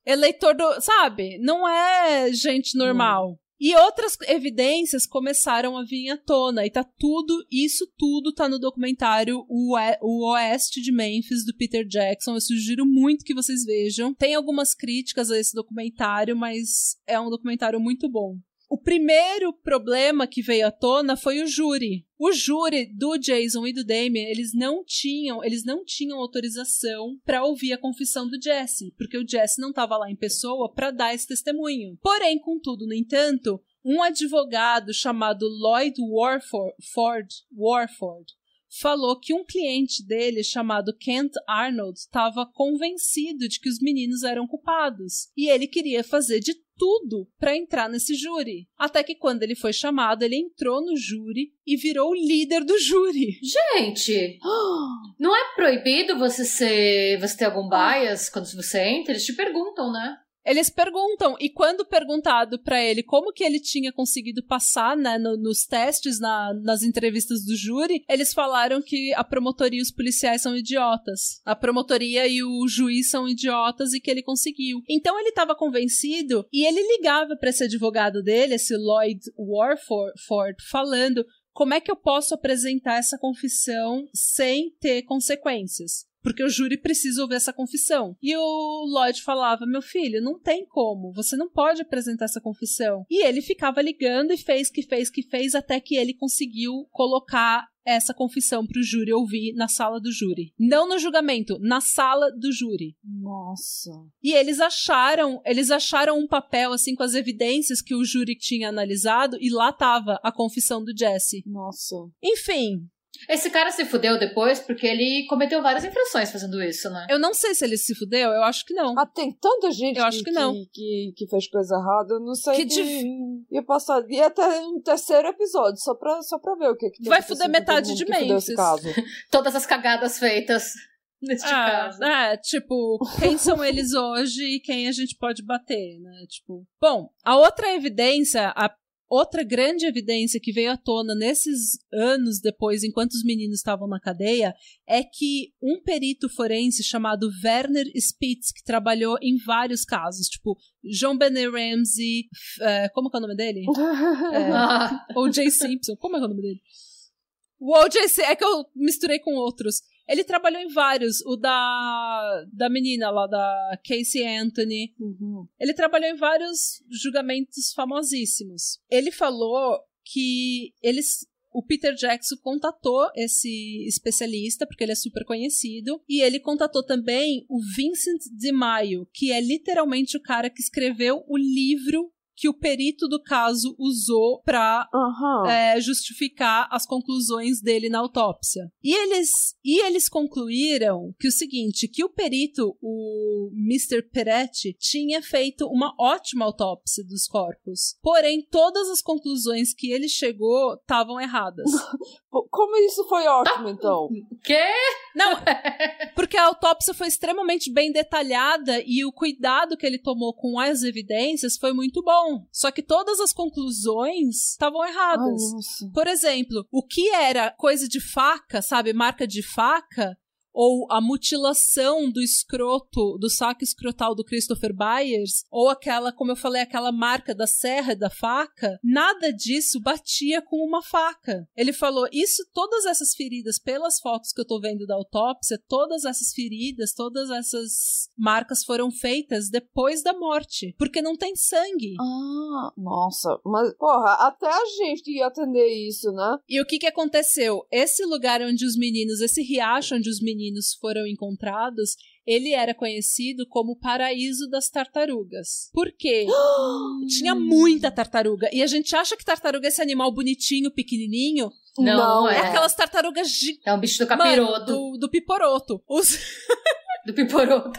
eleitor do. Sabe? Não é gente normal. E outras evidências começaram a vir à tona, e tá tudo, isso tudo tá no documentário O Oeste de Memphis, do Peter Jackson. Eu sugiro muito que vocês vejam. Tem algumas críticas a esse documentário, mas é um documentário muito bom. O primeiro problema que veio à tona foi o júri. O júri do Jason e do Damien, eles não tinham, eles não tinham autorização para ouvir a confissão do Jesse, porque o Jesse não estava lá em pessoa para dar esse testemunho. Porém, contudo, no entanto, um advogado chamado Lloyd Warford, Warford falou que um cliente dele, chamado Kent Arnold, estava convencido de que os meninos eram culpados e ele queria fazer de tudo para entrar nesse júri. Até que quando ele foi chamado, ele entrou no júri e virou o líder do júri. Gente, não é proibido você ser, você ter algum bias quando você entra? Eles te perguntam, né? Eles perguntam, e quando perguntado para ele como que ele tinha conseguido passar né, no, nos testes, na, nas entrevistas do júri, eles falaram que a promotoria e os policiais são idiotas. A promotoria e o juiz são idiotas e que ele conseguiu. Então ele estava convencido e ele ligava para esse advogado dele, esse Lloyd Warford, falando como é que eu posso apresentar essa confissão sem ter consequências? Porque o júri precisa ouvir essa confissão. E o Lloyd falava: Meu filho, não tem como, você não pode apresentar essa confissão. E ele ficava ligando e fez que fez que fez até que ele conseguiu colocar essa confissão para o júri ouvir na sala do júri. Não no julgamento, na sala do júri. Nossa. E eles acharam, eles acharam um papel assim com as evidências que o júri tinha analisado e lá tava a confissão do Jesse. Nossa. Enfim, esse cara se fudeu depois porque ele cometeu várias infrações fazendo isso, né? Eu não sei se ele se fudeu, eu acho que não. Ah, tem tanta gente eu acho que, não. Que, que, que, fez coisa errada, eu não sei. Que dif... Ia passar. Ia até um terceiro episódio, só pra, só pra ver o que, que Vai fuder metade de Memphis. Todas as cagadas feitas. Neste ah, caso. É, tipo, quem são eles hoje e quem a gente pode bater, né? Tipo. Bom, a outra evidência, a Outra grande evidência que veio à tona nesses anos depois, enquanto os meninos estavam na cadeia, é que um perito forense chamado Werner Spitz, que trabalhou em vários casos, tipo John Benet Ramsey, é, como é o nome dele? é, O.J. Simpson, como é o nome dele? O O.J. é que eu misturei com outros. Ele trabalhou em vários. O da, da menina lá, da Casey Anthony. Uhum. Ele trabalhou em vários julgamentos famosíssimos. Ele falou que eles o Peter Jackson contatou esse especialista, porque ele é super conhecido, e ele contatou também o Vincent de Maio, que é literalmente o cara que escreveu o livro que o perito do caso usou para uhum. é, justificar as conclusões dele na autópsia. E eles, e eles concluíram que o seguinte, que o perito, o Mr. Peretti, tinha feito uma ótima autópsia dos corpos. Porém, todas as conclusões que ele chegou estavam erradas. Como isso foi ótimo, então? Quê? Não, porque a autópsia foi extremamente bem detalhada e o cuidado que ele tomou com as evidências foi muito bom Só que todas as conclusões estavam erradas. Por exemplo, o que era coisa de faca, sabe, marca de faca, ou a mutilação do escroto, do saco escrotal do Christopher Byers, ou aquela, como eu falei, aquela marca da serra da faca, nada disso batia com uma faca. Ele falou: Isso, todas essas feridas, pelas fotos que eu tô vendo da autópsia, todas essas feridas, todas essas marcas foram feitas depois da morte, porque não tem sangue. Ah, nossa, mas porra, até a gente ia atender isso, né? E o que que aconteceu? Esse lugar onde os meninos, esse riacho onde os meninos foram encontrados, ele era conhecido como o paraíso das tartarugas. Por quê? Tinha muita tartaruga. E a gente acha que tartaruga é esse animal bonitinho, pequenininho. Não, Não, É é. aquelas tartarugas gigantes. É um bicho do capiroto. do, do piporoto. Os... Do piporoto.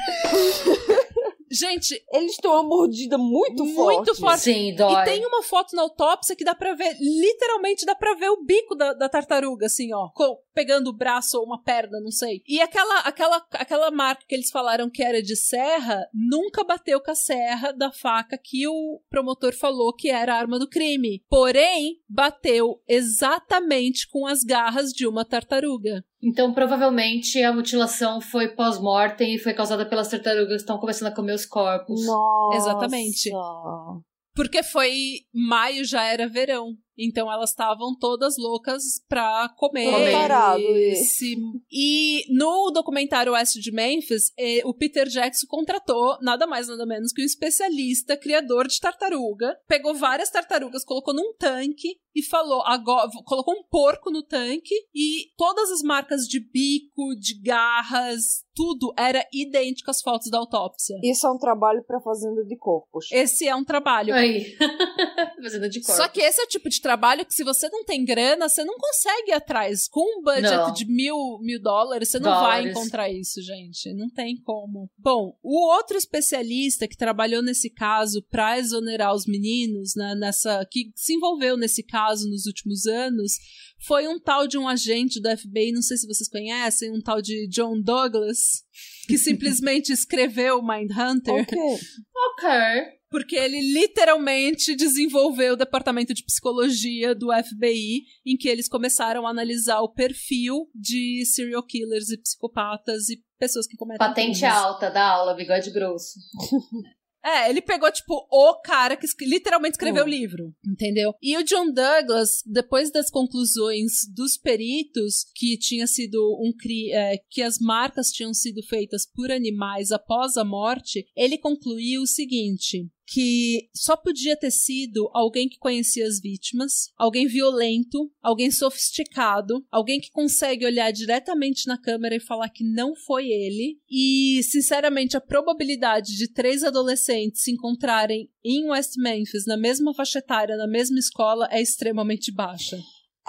Gente, Eles têm uma mordida muito, Muito forte. forte. Sim, dói. E tem uma foto na autópsia que dá pra ver, literalmente dá pra ver o bico da, da tartaruga, assim, ó, co- pegando o braço ou uma perna, não sei. E aquela, aquela, aquela marca que eles falaram que era de serra, nunca bateu com a serra da faca que o promotor falou que era a arma do crime. Porém, bateu exatamente com as garras de uma tartaruga. Então, provavelmente, a mutilação foi pós-mortem e foi causada pelas tartarugas que estão começando a comer os corpos. Nossa. Exatamente. Porque foi maio, já era verão. Então elas estavam todas loucas pra comer. Comer. Parado, e, se- e no documentário Oeste de Memphis, eh, o Peter Jackson contratou nada mais nada menos que um especialista criador de tartaruga. Pegou várias tartarugas, colocou num tanque e falou, agora, colocou um porco no tanque e todas as marcas de bico, de garras, tudo era idêntico às fotos da autópsia. Isso é um trabalho pra fazenda de corpos. Esse é um trabalho. Aí. Fazendo de corpos. Só que esse é o tipo de trabalho que se você não tem grana, você não consegue ir atrás. Com um budget Não. de mil, mil dólares, você não vai Dólares. encontrar isso, gente. Não tem como. Bom, o outro especialista que trabalhou nesse caso pra exonerar os meninos, né, nessa, que se envolveu nesse caso nos últimos anos, foi um tal de um agente do FBI, não sei se vocês conhecem, um tal de John Douglas, que simplesmente escreveu Mindhunter. Ok. Ok. Porque ele literalmente desenvolveu o departamento de psicologia do FBI, em que eles começaram a analisar o perfil de serial killers e psicopatas e pessoas que cometem Patente crimes. alta da aula, bigode grosso. É, ele pegou, tipo, o cara que literalmente escreveu Hum. o livro, entendeu? E o John Douglas, depois das conclusões dos peritos, que tinha sido um cri é, que as marcas tinham sido feitas por animais após a morte, ele concluiu o seguinte. Que só podia ter sido alguém que conhecia as vítimas, alguém violento, alguém sofisticado, alguém que consegue olhar diretamente na câmera e falar que não foi ele. E, sinceramente, a probabilidade de três adolescentes se encontrarem em West Memphis, na mesma faixa etária, na mesma escola, é extremamente baixa.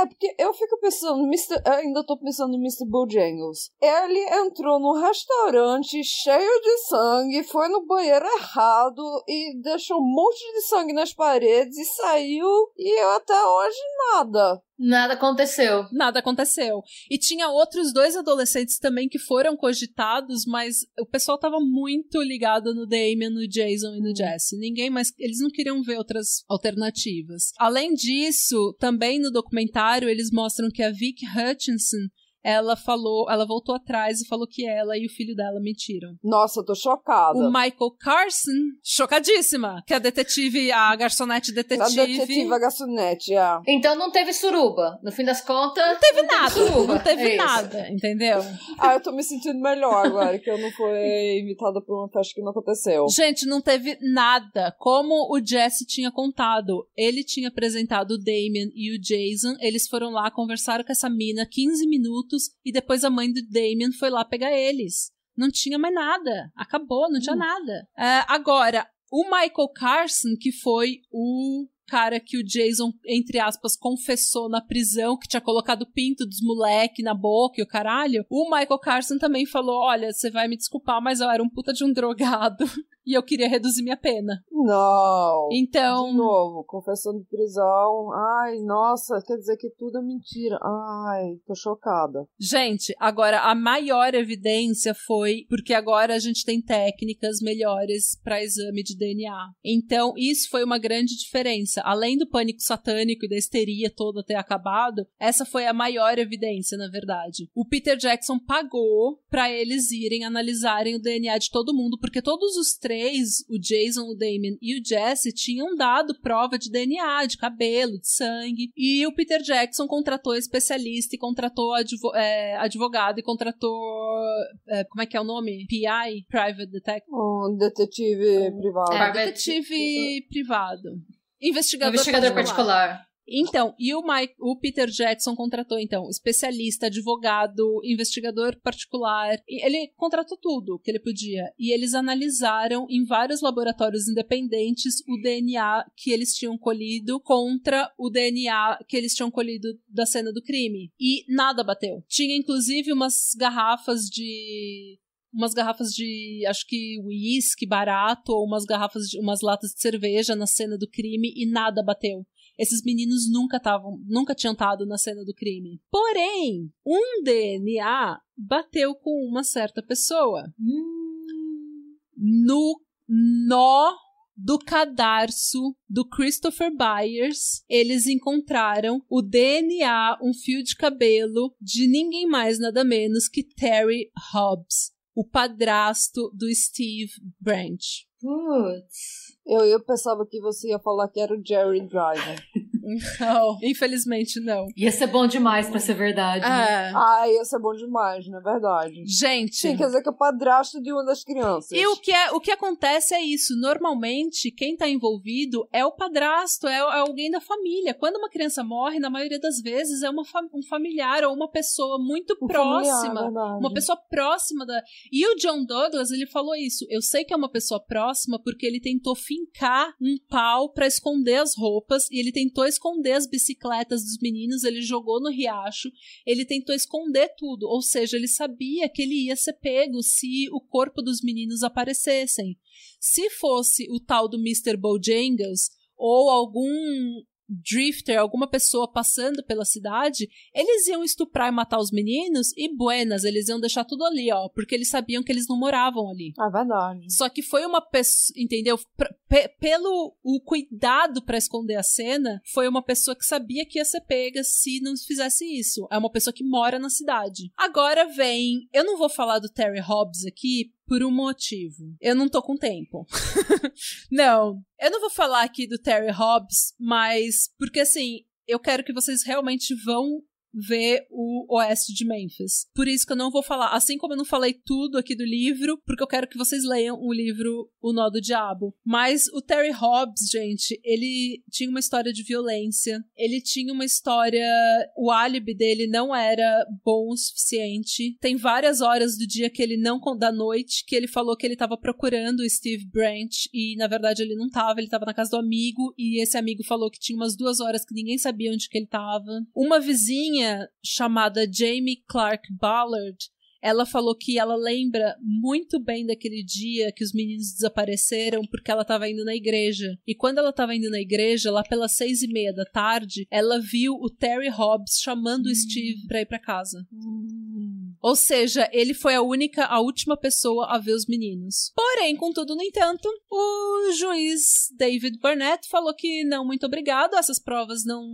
É porque eu fico pensando, Mr. eu ainda tô pensando em Mr. Bojangles. Ele entrou num restaurante cheio de sangue, foi no banheiro errado e deixou um monte de sangue nas paredes e saiu e até hoje nada. Nada aconteceu. Nada aconteceu. E tinha outros dois adolescentes também que foram cogitados, mas o pessoal tava muito ligado no Damien, no Jason e no Jesse. Ninguém mais. Eles não queriam ver outras alternativas. Além disso, também no documentário, eles mostram que a Vic Hutchinson. Ela falou, ela voltou atrás e falou que ela e o filho dela mentiram. Nossa, eu tô chocada. O Michael Carson, chocadíssima, que a detetive, a garçonete A detetive, detetive a garçonete, é. Então não teve suruba. No fim das contas. Não teve nada, suruba. não teve É nada, entendeu? Ah, eu tô me sentindo melhor agora, que eu não fui invitada pra uma festa que não aconteceu. Gente, não teve nada. Como o Jesse tinha contado, ele tinha apresentado o Damien e o Jason, eles foram lá, conversaram com essa mina 15 minutos e depois a mãe do Damien foi lá pegar eles. Não tinha mais nada. Acabou, não tinha nada. É, agora, o Michael Carson, que foi o cara que o Jason, entre aspas, confessou na prisão, que tinha colocado o pinto dos moleque na boca e o caralho, o Michael Carson também falou: Olha, você vai me desculpar, mas eu era um puta de um drogado. E eu queria reduzir minha pena. Não. Então. De novo, confessão de prisão. Ai, nossa, quer dizer que tudo é mentira. Ai, tô chocada. Gente, agora a maior evidência foi porque agora a gente tem técnicas melhores para exame de DNA. Então, isso foi uma grande diferença. Além do pânico satânico e da histeria toda ter acabado, essa foi a maior evidência, na verdade. O Peter Jackson pagou para eles irem analisarem o DNA de todo mundo, porque todos os três, o Jason, o Damien e o Jesse, tinham dado prova de DNA, de cabelo, de sangue. E o Peter Jackson contratou especialista e contratou advo é, advogado e contratou. É, como é que é o nome? PI? Private Detective? Um detetive privado. É, detetive privado. Investigador, Investigador particular. particular. Então, e o, Mike, o Peter Jackson contratou, então, especialista, advogado, investigador particular. ele contratou tudo que ele podia. E eles analisaram em vários laboratórios independentes o DNA que eles tinham colhido contra o DNA que eles tinham colhido da cena do crime. E nada bateu. Tinha, inclusive, umas garrafas de umas garrafas de, acho que uísque barato, ou umas garrafas de umas latas de cerveja na cena do crime e nada bateu. Esses meninos nunca estavam, nunca tinham estado na cena do crime. Porém, um DNA bateu com uma certa pessoa. No nó do cadarço do Christopher Byers, eles encontraram o DNA, um fio de cabelo de ninguém mais, nada menos que Terry Hobbs, o padrasto do Steve Branch. Putz. Eu, eu pensava que você ia falar que era o Jerry Driver. Não, infelizmente não. Ia ser bom demais pra ser verdade. É. Né? Ah, ia ser bom demais, não é verdade? Gente. Sim, quer dizer que é o padrasto de uma das crianças. E o que, é, o que acontece é isso. Normalmente, quem tá envolvido é o padrasto, é, é alguém da família. Quando uma criança morre, na maioria das vezes, é uma um familiar ou uma pessoa muito um próxima. Familiar, uma pessoa próxima da. E o John Douglas, ele falou isso. Eu sei que é uma pessoa próxima porque ele tentou fincar um pau para esconder as roupas e ele tentou esconder as bicicletas dos meninos, ele jogou no riacho, ele tentou esconder tudo, ou seja, ele sabia que ele ia ser pego se o corpo dos meninos aparecessem. Se fosse o tal do Mr. Bojangles ou algum drifter, alguma pessoa passando pela cidade, eles iam estuprar e matar os meninos e buenas, eles iam deixar tudo ali, ó, porque eles sabiam que eles não moravam ali. É verdade. Só que foi uma pessoa, entendeu? pelo o cuidado para esconder a cena, foi uma pessoa que sabia que ia ser pega se não fizesse isso. É uma pessoa que mora na cidade. Agora vem, eu não vou falar do Terry Hobbs aqui, por um motivo. Eu não tô com tempo. não. Eu não vou falar aqui do Terry Hobbs, mas porque assim, eu quero que vocês realmente vão ver o oeste de Memphis. Por isso que eu não vou falar, assim como eu não falei tudo aqui do livro, porque eu quero que vocês leiam o livro O Nó do Diabo. Mas o Terry Hobbs, gente, ele tinha uma história de violência, ele tinha uma história, o álibi dele não era bom o suficiente. Tem várias horas do dia que ele não da noite que ele falou que ele estava procurando o Steve Branch e na verdade ele não estava, ele estava na casa do amigo e esse amigo falou que tinha umas duas horas que ninguém sabia onde que ele estava. Uma vizinha chamada Jamie Clark Ballard, ela falou que ela lembra muito bem daquele dia que os meninos desapareceram porque ela estava indo na igreja. E quando ela estava indo na igreja, lá pelas seis e meia da tarde, ela viu o Terry Hobbs chamando o Steve para ir para casa. Hum. Ou seja, ele foi a única, a última pessoa a ver os meninos. Porém, contudo, no entanto, o juiz David Burnett falou que não, muito obrigado, essas provas não,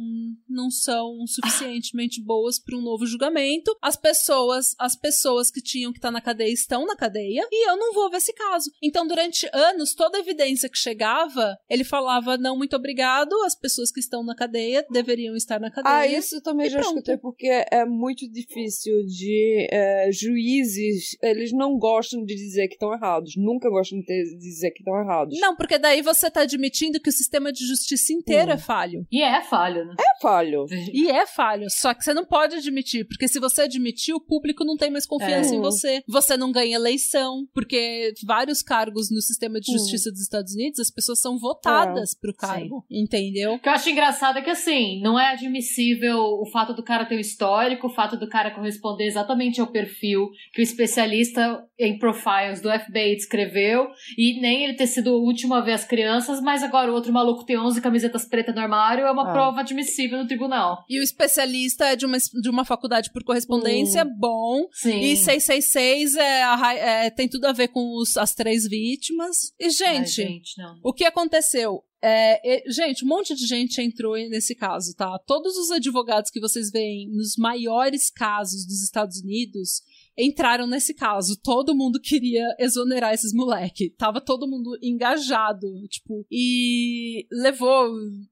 não são suficientemente boas para um novo julgamento. As pessoas, as pessoas que tinham que estar tá na cadeia estão na cadeia e eu não vou ver esse caso. Então, durante anos, toda a evidência que chegava, ele falava não, muito obrigado, as pessoas que estão na cadeia deveriam estar na cadeia. Ah, isso também já pronto. escutei porque é muito difícil de é, juízes, eles não gostam de dizer que estão errados. Nunca gostam de dizer que estão errados. Não, porque daí você tá admitindo que o sistema de justiça inteiro hum. é falho. E é falho, né? É falho. E é falho. Só que você não pode admitir, porque se você admitir, o público não tem mais confiança é. em você. Você não ganha eleição, porque vários cargos no sistema de hum. justiça hum. dos Estados Unidos, as pessoas são votadas é. pro cargo. Sim. Entendeu? O que eu acho engraçado é que, assim, não é admissível o fato do cara ter um histórico, o fato do cara corresponder exatamente ao perfil que o especialista em profiles do FBI descreveu, e nem ele ter sido o último a ver as crianças, mas agora o outro maluco tem 11 camisetas pretas no armário, é uma ah. prova admissível no tribunal. E o especialista é de uma, de uma faculdade por correspondência, hum. bom. Sim. E 666 é, é, tem tudo a ver com os, as três vítimas. E, gente, Ai, gente o que aconteceu? É, gente, um monte de gente entrou nesse caso, tá? Todos os advogados que vocês veem nos maiores casos dos Estados Unidos entraram nesse caso. Todo mundo queria exonerar esses moleque. Tava todo mundo engajado, tipo, e levou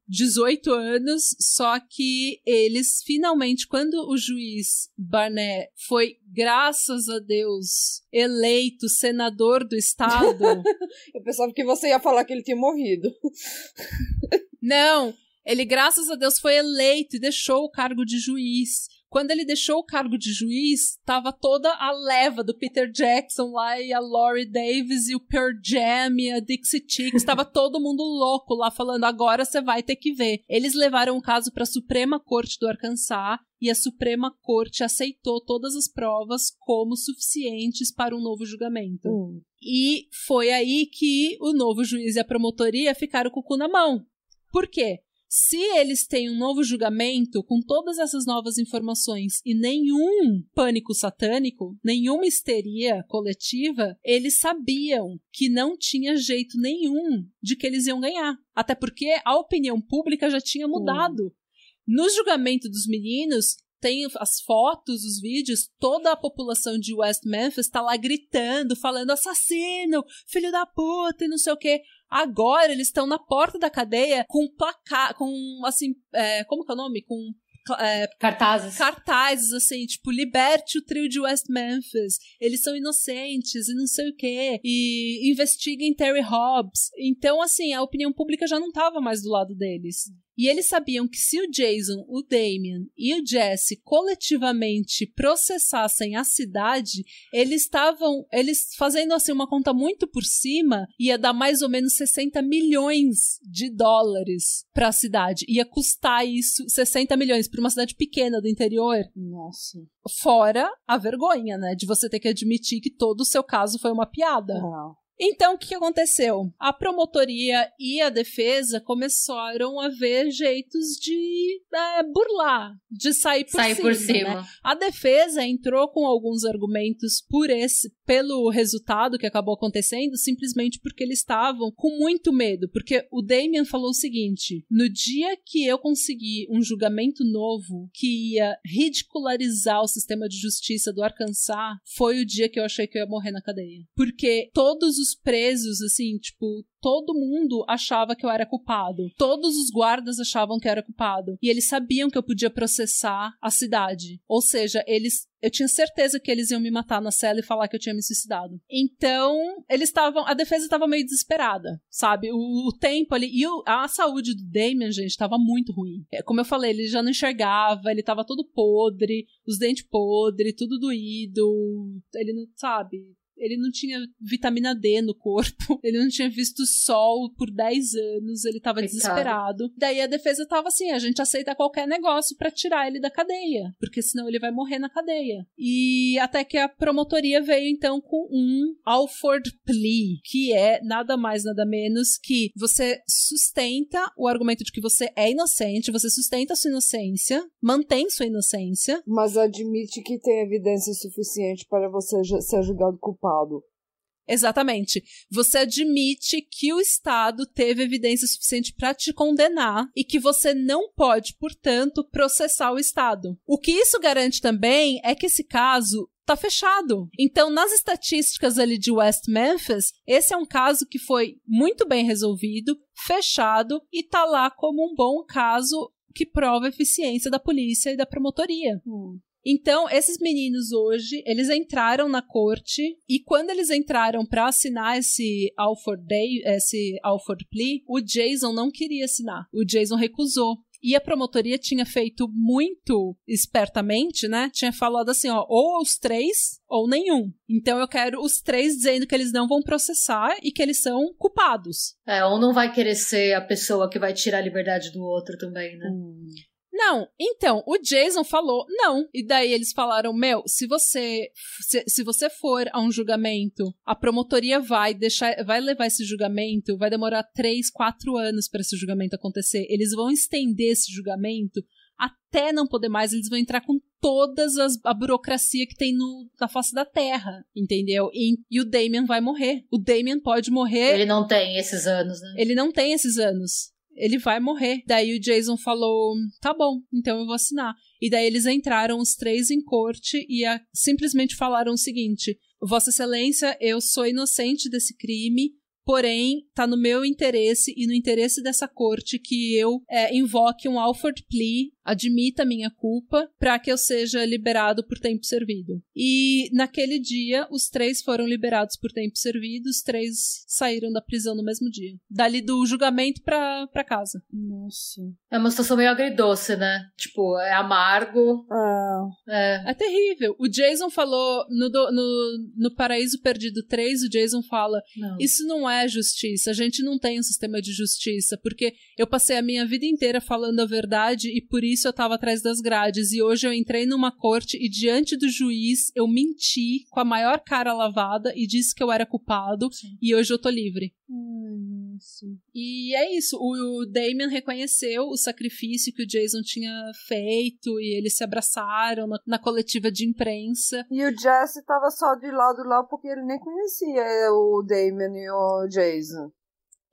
18 anos, só que eles finalmente, quando o juiz Barnett foi, graças a Deus, eleito senador do estado. Eu pensava que você ia falar que ele tinha morrido. Não, ele, graças a Deus, foi eleito e deixou o cargo de juiz. Quando ele deixou o cargo de juiz, tava toda a leva do Peter Jackson lá e a Laurie Davis e o Pearl Jam e a Dixie Chicks, tava todo mundo louco lá falando agora você vai ter que ver. Eles levaram o caso para a Suprema Corte do Arkansas e a Suprema Corte aceitou todas as provas como suficientes para um novo julgamento. Hum. E foi aí que o novo juiz e a promotoria ficaram com o cu na mão. Por quê? Se eles têm um novo julgamento com todas essas novas informações e nenhum pânico satânico, nenhuma histeria coletiva, eles sabiam que não tinha jeito nenhum de que eles iam ganhar. Até porque a opinião pública já tinha mudado. Hum. No julgamento dos meninos, tem as fotos, os vídeos, toda a população de West Memphis tá lá gritando, falando assassino, filho da puta e não sei o quê. Agora eles estão na porta da cadeia com placar, com assim, é, como que é o nome? Com é, cartazes. Cartazes, assim, tipo, liberte o trio de West Memphis. Eles são inocentes e não sei o quê. E investiguem Terry Hobbs. Então, assim, a opinião pública já não estava mais do lado deles. E eles sabiam que se o Jason, o Damien e o Jesse coletivamente processassem a cidade, eles estavam, eles fazendo assim uma conta muito por cima, ia dar mais ou menos 60 milhões de dólares para a cidade. Ia custar isso 60 milhões para uma cidade pequena do interior. Nossa. Fora a vergonha, né, de você ter que admitir que todo o seu caso foi uma piada. Não. Então, o que aconteceu? A promotoria e a defesa começaram a ver jeitos de é, burlar, de sair por sair cima. Por cima. Né? A defesa entrou com alguns argumentos por esse, pelo resultado que acabou acontecendo, simplesmente porque eles estavam com muito medo. Porque o Damien falou o seguinte: no dia que eu consegui um julgamento novo que ia ridicularizar o sistema de justiça do Arkansas, foi o dia que eu achei que eu ia morrer na cadeia. Porque todos os presos, assim, tipo, todo mundo achava que eu era culpado. Todos os guardas achavam que eu era culpado. E eles sabiam que eu podia processar a cidade. Ou seja, eles eu tinha certeza que eles iam me matar na cela e falar que eu tinha me suicidado. Então, eles estavam. A defesa estava meio desesperada, sabe? O, o tempo ali. E o, a saúde do Damien, gente, estava muito ruim. É, como eu falei, ele já não enxergava, ele estava todo podre, os dentes podres, tudo doído. Ele não, sabe? Ele não tinha vitamina D no corpo, ele não tinha visto sol por 10 anos, ele tava desesperado. Daí a defesa tava assim: a gente aceita qualquer negócio para tirar ele da cadeia, porque senão ele vai morrer na cadeia. E até que a promotoria veio então com um Alford Plea, que é nada mais nada menos que você sustenta o argumento de que você é inocente, você sustenta a sua inocência, mantém sua inocência, mas admite que tem evidência suficiente para você ser julgado culpado Estado. Exatamente. Você admite que o Estado teve evidência suficiente para te condenar e que você não pode, portanto, processar o Estado. O que isso garante também é que esse caso tá fechado. Então, nas estatísticas ali de West Memphis, esse é um caso que foi muito bem resolvido, fechado e tá lá como um bom caso que prova a eficiência da polícia e da promotoria. Hum. Então, esses meninos hoje, eles entraram na corte e quando eles entraram para assinar esse Alford Day, esse Alford Plea, o Jason não queria assinar. O Jason recusou. E a promotoria tinha feito muito espertamente, né? Tinha falado assim, ó, ou os três ou nenhum. Então eu quero os três dizendo que eles não vão processar e que eles são culpados. É, ou não vai querer ser a pessoa que vai tirar a liberdade do outro também, né? Hum. Não, então, o Jason falou não. E daí eles falaram: Meu, se você se, se você for a um julgamento, a promotoria vai deixar, vai levar esse julgamento, vai demorar três, quatro anos para esse julgamento acontecer. Eles vão estender esse julgamento até não poder mais, eles vão entrar com todas as, a burocracia que tem no, na face da Terra, entendeu? E, e o Damien vai morrer. O Damien pode morrer. Ele não tem esses anos, né? Ele não tem esses anos ele vai morrer. Daí o Jason falou: tá bom, então eu vou assinar. E daí eles entraram os três em corte e a, simplesmente falaram o seguinte: Vossa Excelência, eu sou inocente desse crime. Porém, tá no meu interesse e no interesse dessa corte que eu é, invoque um Alford Plea admita minha culpa para que eu seja liberado por tempo servido. E naquele dia, os três foram liberados por tempo servido, os três saíram da prisão no mesmo dia. Dali do julgamento pra, pra casa. Nossa. É uma situação meio agridoce, né? Tipo, é amargo. Ah. É. É terrível. O Jason falou no, no, no Paraíso Perdido 3, o Jason fala: Não. Isso não é justiça, a gente não tem um sistema de justiça, porque eu passei a minha vida inteira falando a verdade e por isso eu estava atrás das grades. E hoje eu entrei numa corte e diante do juiz eu menti com a maior cara lavada e disse que eu era culpado. Sim. E hoje eu tô livre. Nossa. E é isso. O, o Damien reconheceu o sacrifício que o Jason tinha feito e eles se abraçaram na, na coletiva de imprensa. E o Jesse tava só de lado lá porque ele nem conhecia o Damien e o Jason.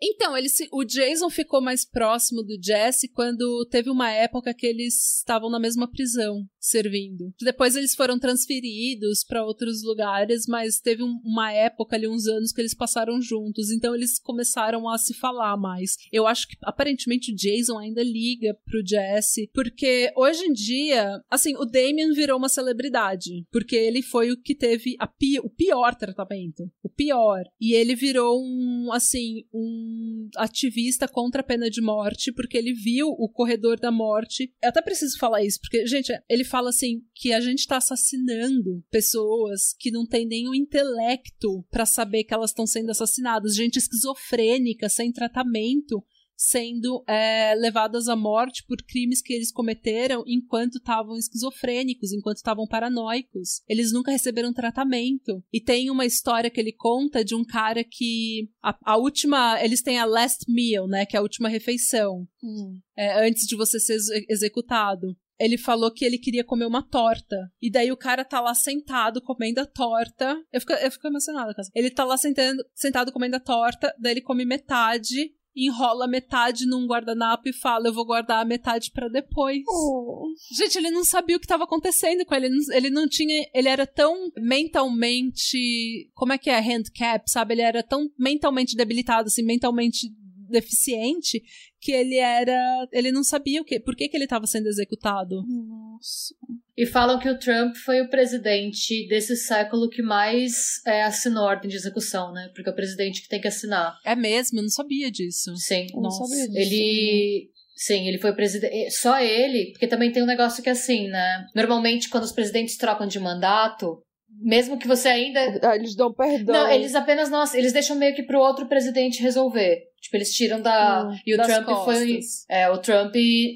Então, o Jason ficou mais próximo do Jesse quando teve uma época que eles estavam na mesma prisão, servindo. Depois eles foram transferidos para outros lugares, mas teve um, uma época ali, uns anos, que eles passaram juntos. Então eles começaram a se falar mais. Eu acho que aparentemente o Jason ainda liga pro Jesse, porque hoje em dia, assim, o Damien virou uma celebridade, porque ele foi o que teve pi o pior tratamento. O pior. E ele virou um, assim, um ativista contra a pena de morte, porque ele viu o corredor da morte. Eu até preciso falar isso, porque, gente, ele fala assim que a gente tá assassinando pessoas que não têm nenhum intelecto para saber que elas estão sendo assassinadas, gente esquizofrênica, sem tratamento sendo é, levadas à morte por crimes que eles cometeram enquanto estavam esquizofrênicos, enquanto estavam paranoicos. Eles nunca receberam tratamento. E tem uma história que ele conta de um cara que a, a última, eles têm a last meal, né, que é a última refeição, Hum. é, antes de você ser ex- executado. Ele falou que ele queria comer uma torta. E daí o cara tá lá sentado comendo a torta. Eu fico, eu fico emocionada com. Ele tá lá sentando, sentado comendo a torta, daí ele come metade, enrola metade num guardanapo e fala: Eu vou guardar a metade pra depois. Oh. Gente, ele não sabia o que estava acontecendo com ele. Ele não, ele não tinha. Ele era tão mentalmente. Como é que é? Handicap, sabe? Ele era tão mentalmente debilitado, assim, mentalmente deficiente, que ele era. Ele não sabia o que, por que, que ele estava sendo executado. Nossa. E falam que o Trump foi o presidente desse século que mais é, assinou ordem de execução, né? Porque é o presidente que tem que assinar. É mesmo, eu não sabia disso. Sim. Eu não sabia disso. Ele. Sim, ele foi presidente. Só ele, porque também tem um negócio que é assim, né? Normalmente, quando os presidentes trocam de mandato, mesmo que você ainda. Ah, Eles dão perdão. Não, eles apenas não. Eles deixam meio que pro outro presidente resolver. Tipo, eles tiram da. Hum, e o Trump foi. costas. É, o Trump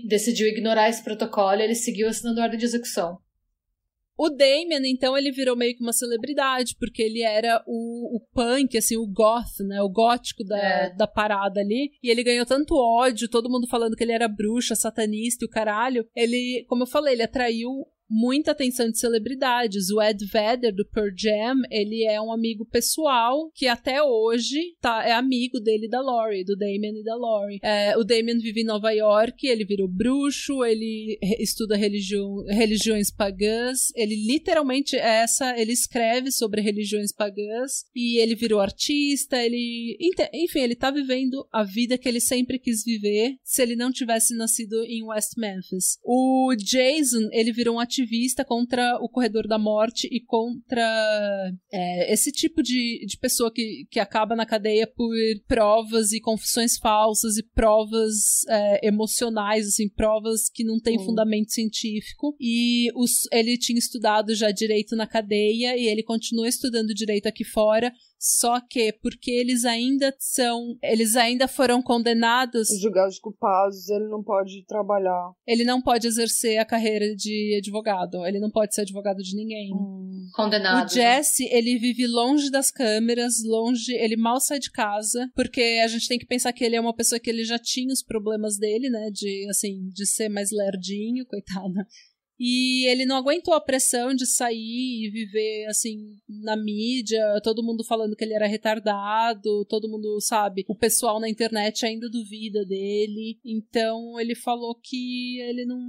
decidiu ignorar esse protocolo e ele seguiu assinando ordem de execução. O Damien, então, ele virou meio que uma celebridade, porque ele era o, o punk, assim, o goth, né? O gótico da, É. da parada ali. E ele ganhou tanto ódio, todo mundo falando que ele era bruxa, satanista e o caralho. Ele, como eu falei, ele atraiu muita atenção de celebridades. O Ed Vedder, do Pearl Jam, ele é um amigo pessoal que até hoje tá, é amigo dele da Laurie, do Damien e da Laurie. É, o Damien vive em Nova York, ele virou bruxo, ele estuda religião, religiões pagãs, ele literalmente é essa, ele escreve sobre religiões pagãs e ele virou artista, ele, enfim, ele tá vivendo a vida que ele sempre quis viver se ele não tivesse nascido em West Memphis. O Jason, ele virou um ativista contra o corredor da morte e contra é, esse tipo de, de pessoa que, que acaba na cadeia por provas e confissões falsas e provas é, emocionais, assim, provas que não têm Hum. fundamento científico. E os, ele tinha estudado já direito na cadeia e ele continua estudando direito aqui fora. Só que porque eles ainda são, eles ainda foram condenados, Julgados culpados, ele não pode trabalhar. ele não pode exercer a carreira de advogado. Ele não pode ser advogado de ninguém. Hum. Condenado. O Jesse, ele vive longe das câmeras, longe, ele mal sai de casa, porque a gente tem que pensar que ele é uma pessoa que ele já tinha os problemas dele, né, de assim, de ser mais lerdinho, coitada. E ele não aguentou a pressão de sair e viver assim na mídia, todo mundo falando que ele era retardado, todo mundo sabe, o pessoal na internet ainda duvida dele. Então ele falou que ele não,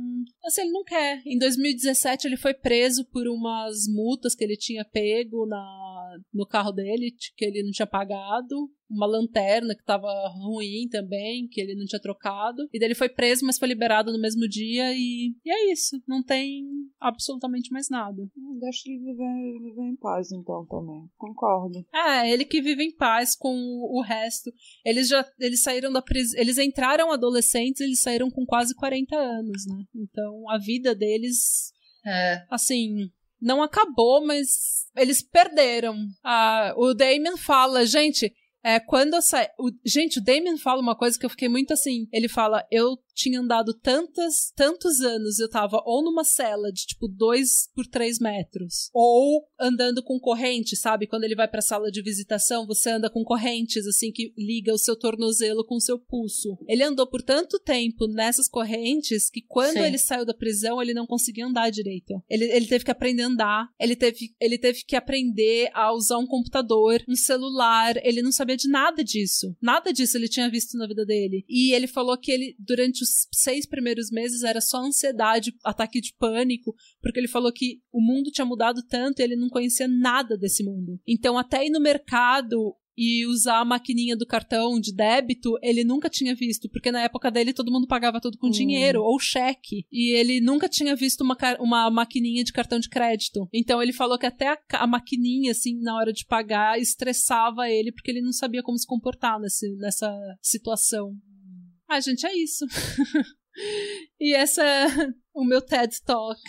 assim, ele não quer. Em 2017 ele foi preso por umas multas que ele tinha pego na no carro dele, que ele não tinha pagado uma lanterna que tava ruim também, que ele não tinha trocado. E daí ele foi preso, mas foi liberado no mesmo dia e, e é isso. Não tem absolutamente mais nada. Hum, Deixa ele viver, viver em paz, então, também. Concordo. É, ele que vive em paz com o, o resto. Eles já eles saíram da prisão. Eles entraram adolescentes, eles saíram com quase 40 anos, né? Então a vida deles, É. assim, não acabou, mas eles perderam. Ah, o Damien fala, gente. É, quando eu saí. o- Gente, o Damien fala uma coisa que eu fiquei muito assim. Ele fala: eu tinha andado tantas, tantos anos, eu tava ou numa cela de tipo 2 por 3 metros, ou andando com corrente, sabe? Quando ele vai pra sala de visitação, você anda com correntes, assim, que liga o seu tornozelo com o seu pulso. Ele andou por tanto tempo nessas correntes que quando Sim. ele saiu da prisão, ele não conseguia andar direito. Ele, ele teve que aprender a andar, ele teve, ele teve que aprender a usar um computador, um celular, ele não sabia de nada disso. Nada disso ele tinha visto na vida dele. E ele falou que ele, durante os seis primeiros meses, era só ansiedade, ataque de pânico, porque ele falou que o mundo tinha mudado tanto e ele não conhecia nada desse mundo. Então, até ir no mercado e usar a maquininha do cartão de débito, ele nunca tinha visto, porque na época dele todo mundo pagava tudo com Hum. dinheiro ou cheque, e ele nunca tinha visto uma, uma maquininha de cartão de crédito. Então ele falou que até a, a maquininha, assim, na hora de pagar, estressava ele, porque ele não sabia como se comportar nesse, nessa situação. Ah, gente, é isso. e essa é o meu TED Talk.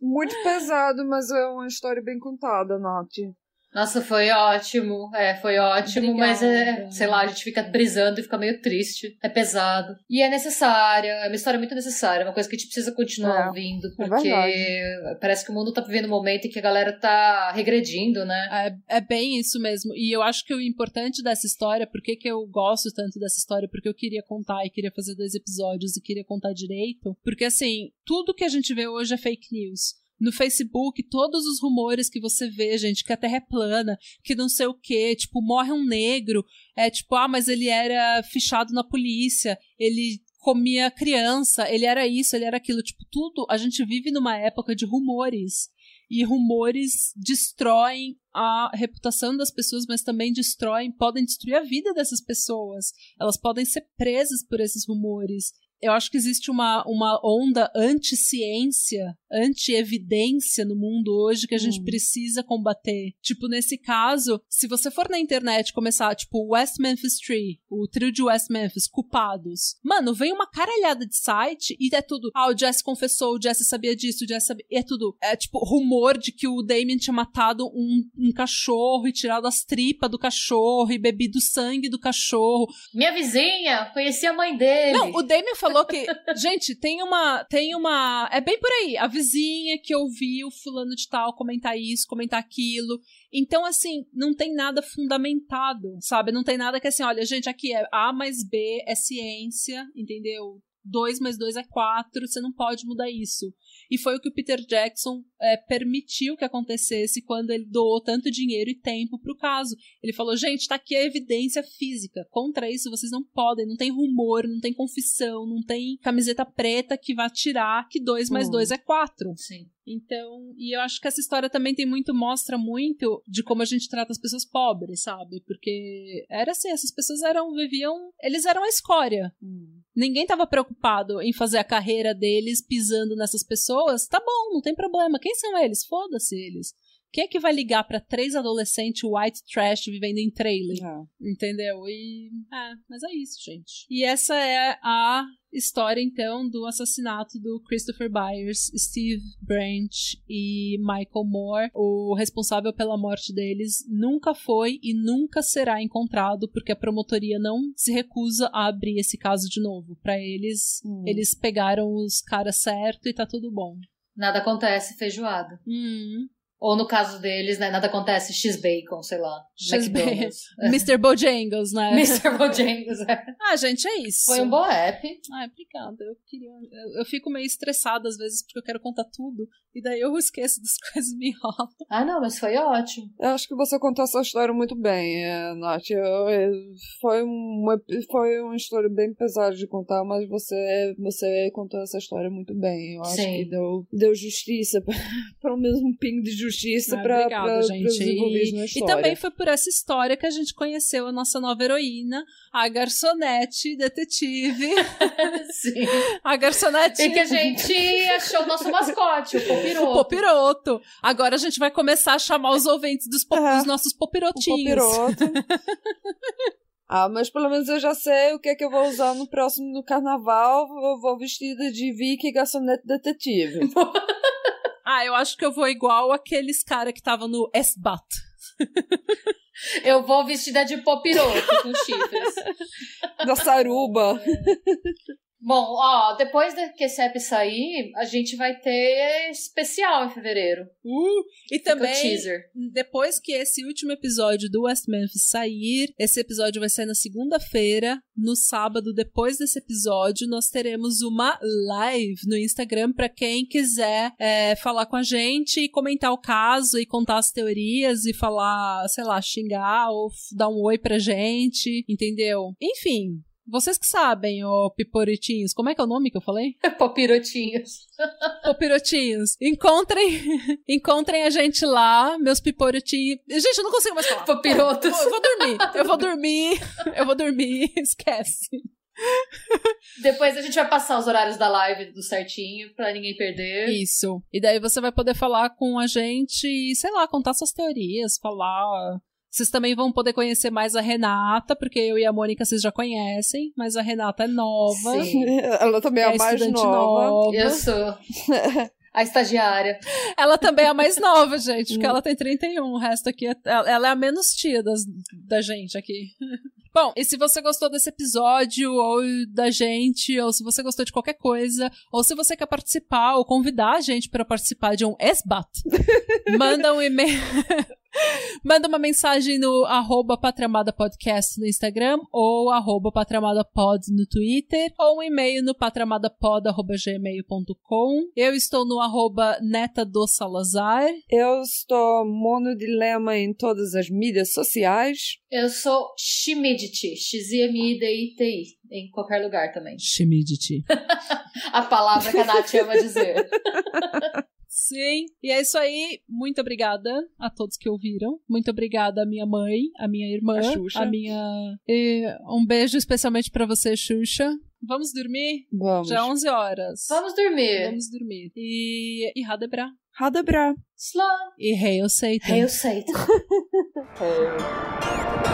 Muito pesado, mas é uma história bem contada, Nath. Nossa, foi ótimo. É, foi ótimo, mas é, Obrigada. sei lá, a gente fica brisando e fica meio triste. É pesado. E é necessária, é uma história muito necessária, é uma coisa que a gente precisa continuar É, ouvindo, é porque verdade. parece que o mundo tá vivendo um momento em que a galera tá regredindo, né? É, é bem isso mesmo. E eu acho que o importante dessa história, por que eu gosto tanto dessa história, porque eu queria contar e queria fazer dois episódios e queria contar direito, porque assim, tudo que a gente vê hoje é fake news. No Facebook, todos os rumores que você vê, gente, que a Terra é plana, que não sei o quê, tipo, morre um negro, é tipo, ah, mas ele era fichado na polícia, ele comia criança, ele era isso, ele era aquilo, tipo, tudo. A gente vive numa época de rumores e rumores destroem a reputação das pessoas, mas também destroem, podem destruir a vida dessas pessoas. Elas podem ser presas por esses rumores. Eu acho que existe uma, uma onda anti-ciência, anti-evidência no mundo hoje que a gente Hum. precisa combater. Tipo, nesse caso, se você for na internet e começar, tipo, West Memphis Tree, o trio de West Memphis, culpados. Mano, vem uma caralhada de site e é tudo. Ah, o Jesse confessou, o Jesse sabia disso, o Jesse sabia. E é tudo. É tipo, rumor de que o Damien tinha matado um, um cachorro e tirado as tripas do cachorro e bebido o sangue do cachorro. Minha vizinha, conheci a mãe dele. Não, o Damien falou que. gente, tem uma. Tem uma. É bem por aí. A vizinha que ouviu fulano de tal comentar isso, comentar aquilo. Então, assim, não tem nada fundamentado, sabe? Não tem nada que assim, olha, gente, aqui é A mais B é ciência, entendeu? 2 mais 2 é 4, você não pode mudar isso. E foi o que o Peter Jackson é, permitiu que acontecesse quando ele doou tanto dinheiro e tempo pro caso. Ele falou, gente, tá aqui a evidência física. Contra isso, vocês não podem, não tem rumor, não tem confissão, não tem camiseta preta que vá tirar que 2 mais Hum. 2 é 4. Sim. Então, e eu acho que essa história também tem muito, mostra muito de como a gente trata as pessoas pobres, sabe? Porque era assim, essas pessoas eram, viviam, eles eram a escória. Hum. Ninguém estava preocupado em fazer a carreira deles pisando nessas pessoas. Tá bom, não tem problema. Quem são eles? Foda-se eles. Quem é que vai ligar para três adolescentes white trash vivendo em trailer? É. Entendeu? E. É, mas é isso, gente. E essa é a história, então, do assassinato do Christopher Byers, Steve Branch e Michael Moore. O responsável pela morte deles nunca foi e nunca será encontrado, porque a promotoria não se recusa a abrir esse caso de novo. Para eles, Hum. eles pegaram os caras certo e tá tudo bom. Nada acontece feijoada. Hum. Ou no caso deles, né, nada acontece X-Bacon, sei lá. X-Bacon. McDonald's. Mr. Bojangles, né? Mr. Bojangles. é. Ah, gente, é isso. Foi um bom app. Ai, obrigada. Eu queria. Eu, eu fico meio estressada às vezes porque eu quero contar tudo. E daí eu esqueço das coisas e me enrolam. Ah, não, mas foi ótimo. Eu acho que você contou essa história muito bem, é, Nath. Eu- eu- foi, uma, foi uma história bem pesada de contar, mas você, você contou essa história muito bem. Eu acho Sim. que deu, deu justiça, pelo menos um pingo de justiça Ah, para obrigada, gente. os envolvidos na E, e também foi por essa história que a gente conheceu a nossa nova heroína, a garçonete detetive. Sim. A garçonete. E que a gente achou o nosso mascote, o O Popiroto. popiroto. Agora a gente vai começar a chamar os ouvintes dos, pop- É. dos nossos popirotinhos. popiroto. ah, mas pelo menos eu já sei o que é que eu vou usar no próximo no carnaval. Eu vou vestida de Vicky garçonete detetive. Ah, eu acho que eu vou igual aqueles cara que tava no SBAT. Eu vou vestida de Popiroto com chifres. da saruba. Bom, ó, depois de que esse app sair, a gente vai ter especial em fevereiro. Uh, e Fica também, depois que esse último episódio do West Memphis sair, esse episódio vai sair na segunda-feira. No sábado, depois desse episódio, nós teremos uma live no Instagram para quem quiser é, falar com a gente e comentar o caso e contar as teorias e falar, sei lá, xingar ou dar um oi pra gente, entendeu? Enfim. Vocês que sabem, ô piporitinhos, como é que é o nome que eu falei? Popirotinhos. Ô, pirotinhos, encontrem, encontrem a gente lá, meus piporotinhos. Gente, eu não consigo mais falar. Popirotos. Eu vou dormir, eu vou dormir, eu vou dormir, esquece. Depois a gente vai passar os horários da live do certinho pra ninguém perder. Isso. E daí você vai poder falar com a gente sei lá, contar suas teorias, falar. Vocês também vão poder conhecer mais a Renata, porque eu e a Mônica vocês já conhecem, mas a Renata é nova. Sim. Ela também é, É a mais estudante nova. nova. Eu sou a estagiária. Ela também é a mais nova, gente, porque Hum. ela tem 31. O resto aqui é. Ela ela é a menos tia das, da gente aqui. Bom, e se você gostou desse episódio, ou da gente, ou se você gostou de qualquer coisa, ou se você quer participar, ou convidar a gente para participar de um SBAT, manda um e-mail. Manda uma mensagem no arroba Patramada Podcast no Instagram ou arroba patramadapod no Twitter ou um e-mail no patramadapod.gmail.com. Eu estou no arroba Neta do Salazar. Eu estou monodilema em todas as mídias sociais. Eu sou Shimidity, X-I-M-I-D-I-T-I, em qualquer lugar também. Shimidity. A palavra que a Nath ama dizer. Sim. E é isso aí. Muito obrigada a todos que ouviram. Muito obrigada à minha mãe, à minha irmã, A Xuxa. à minha. e um beijo especialmente pra você, Xuxa. Vamos dormir? Vamos. Já é 11 horas. Vamos dormir. Vamos dormir. E. E Radebra. Radebra. Slá. E Hail Satan. Hail Satan. É.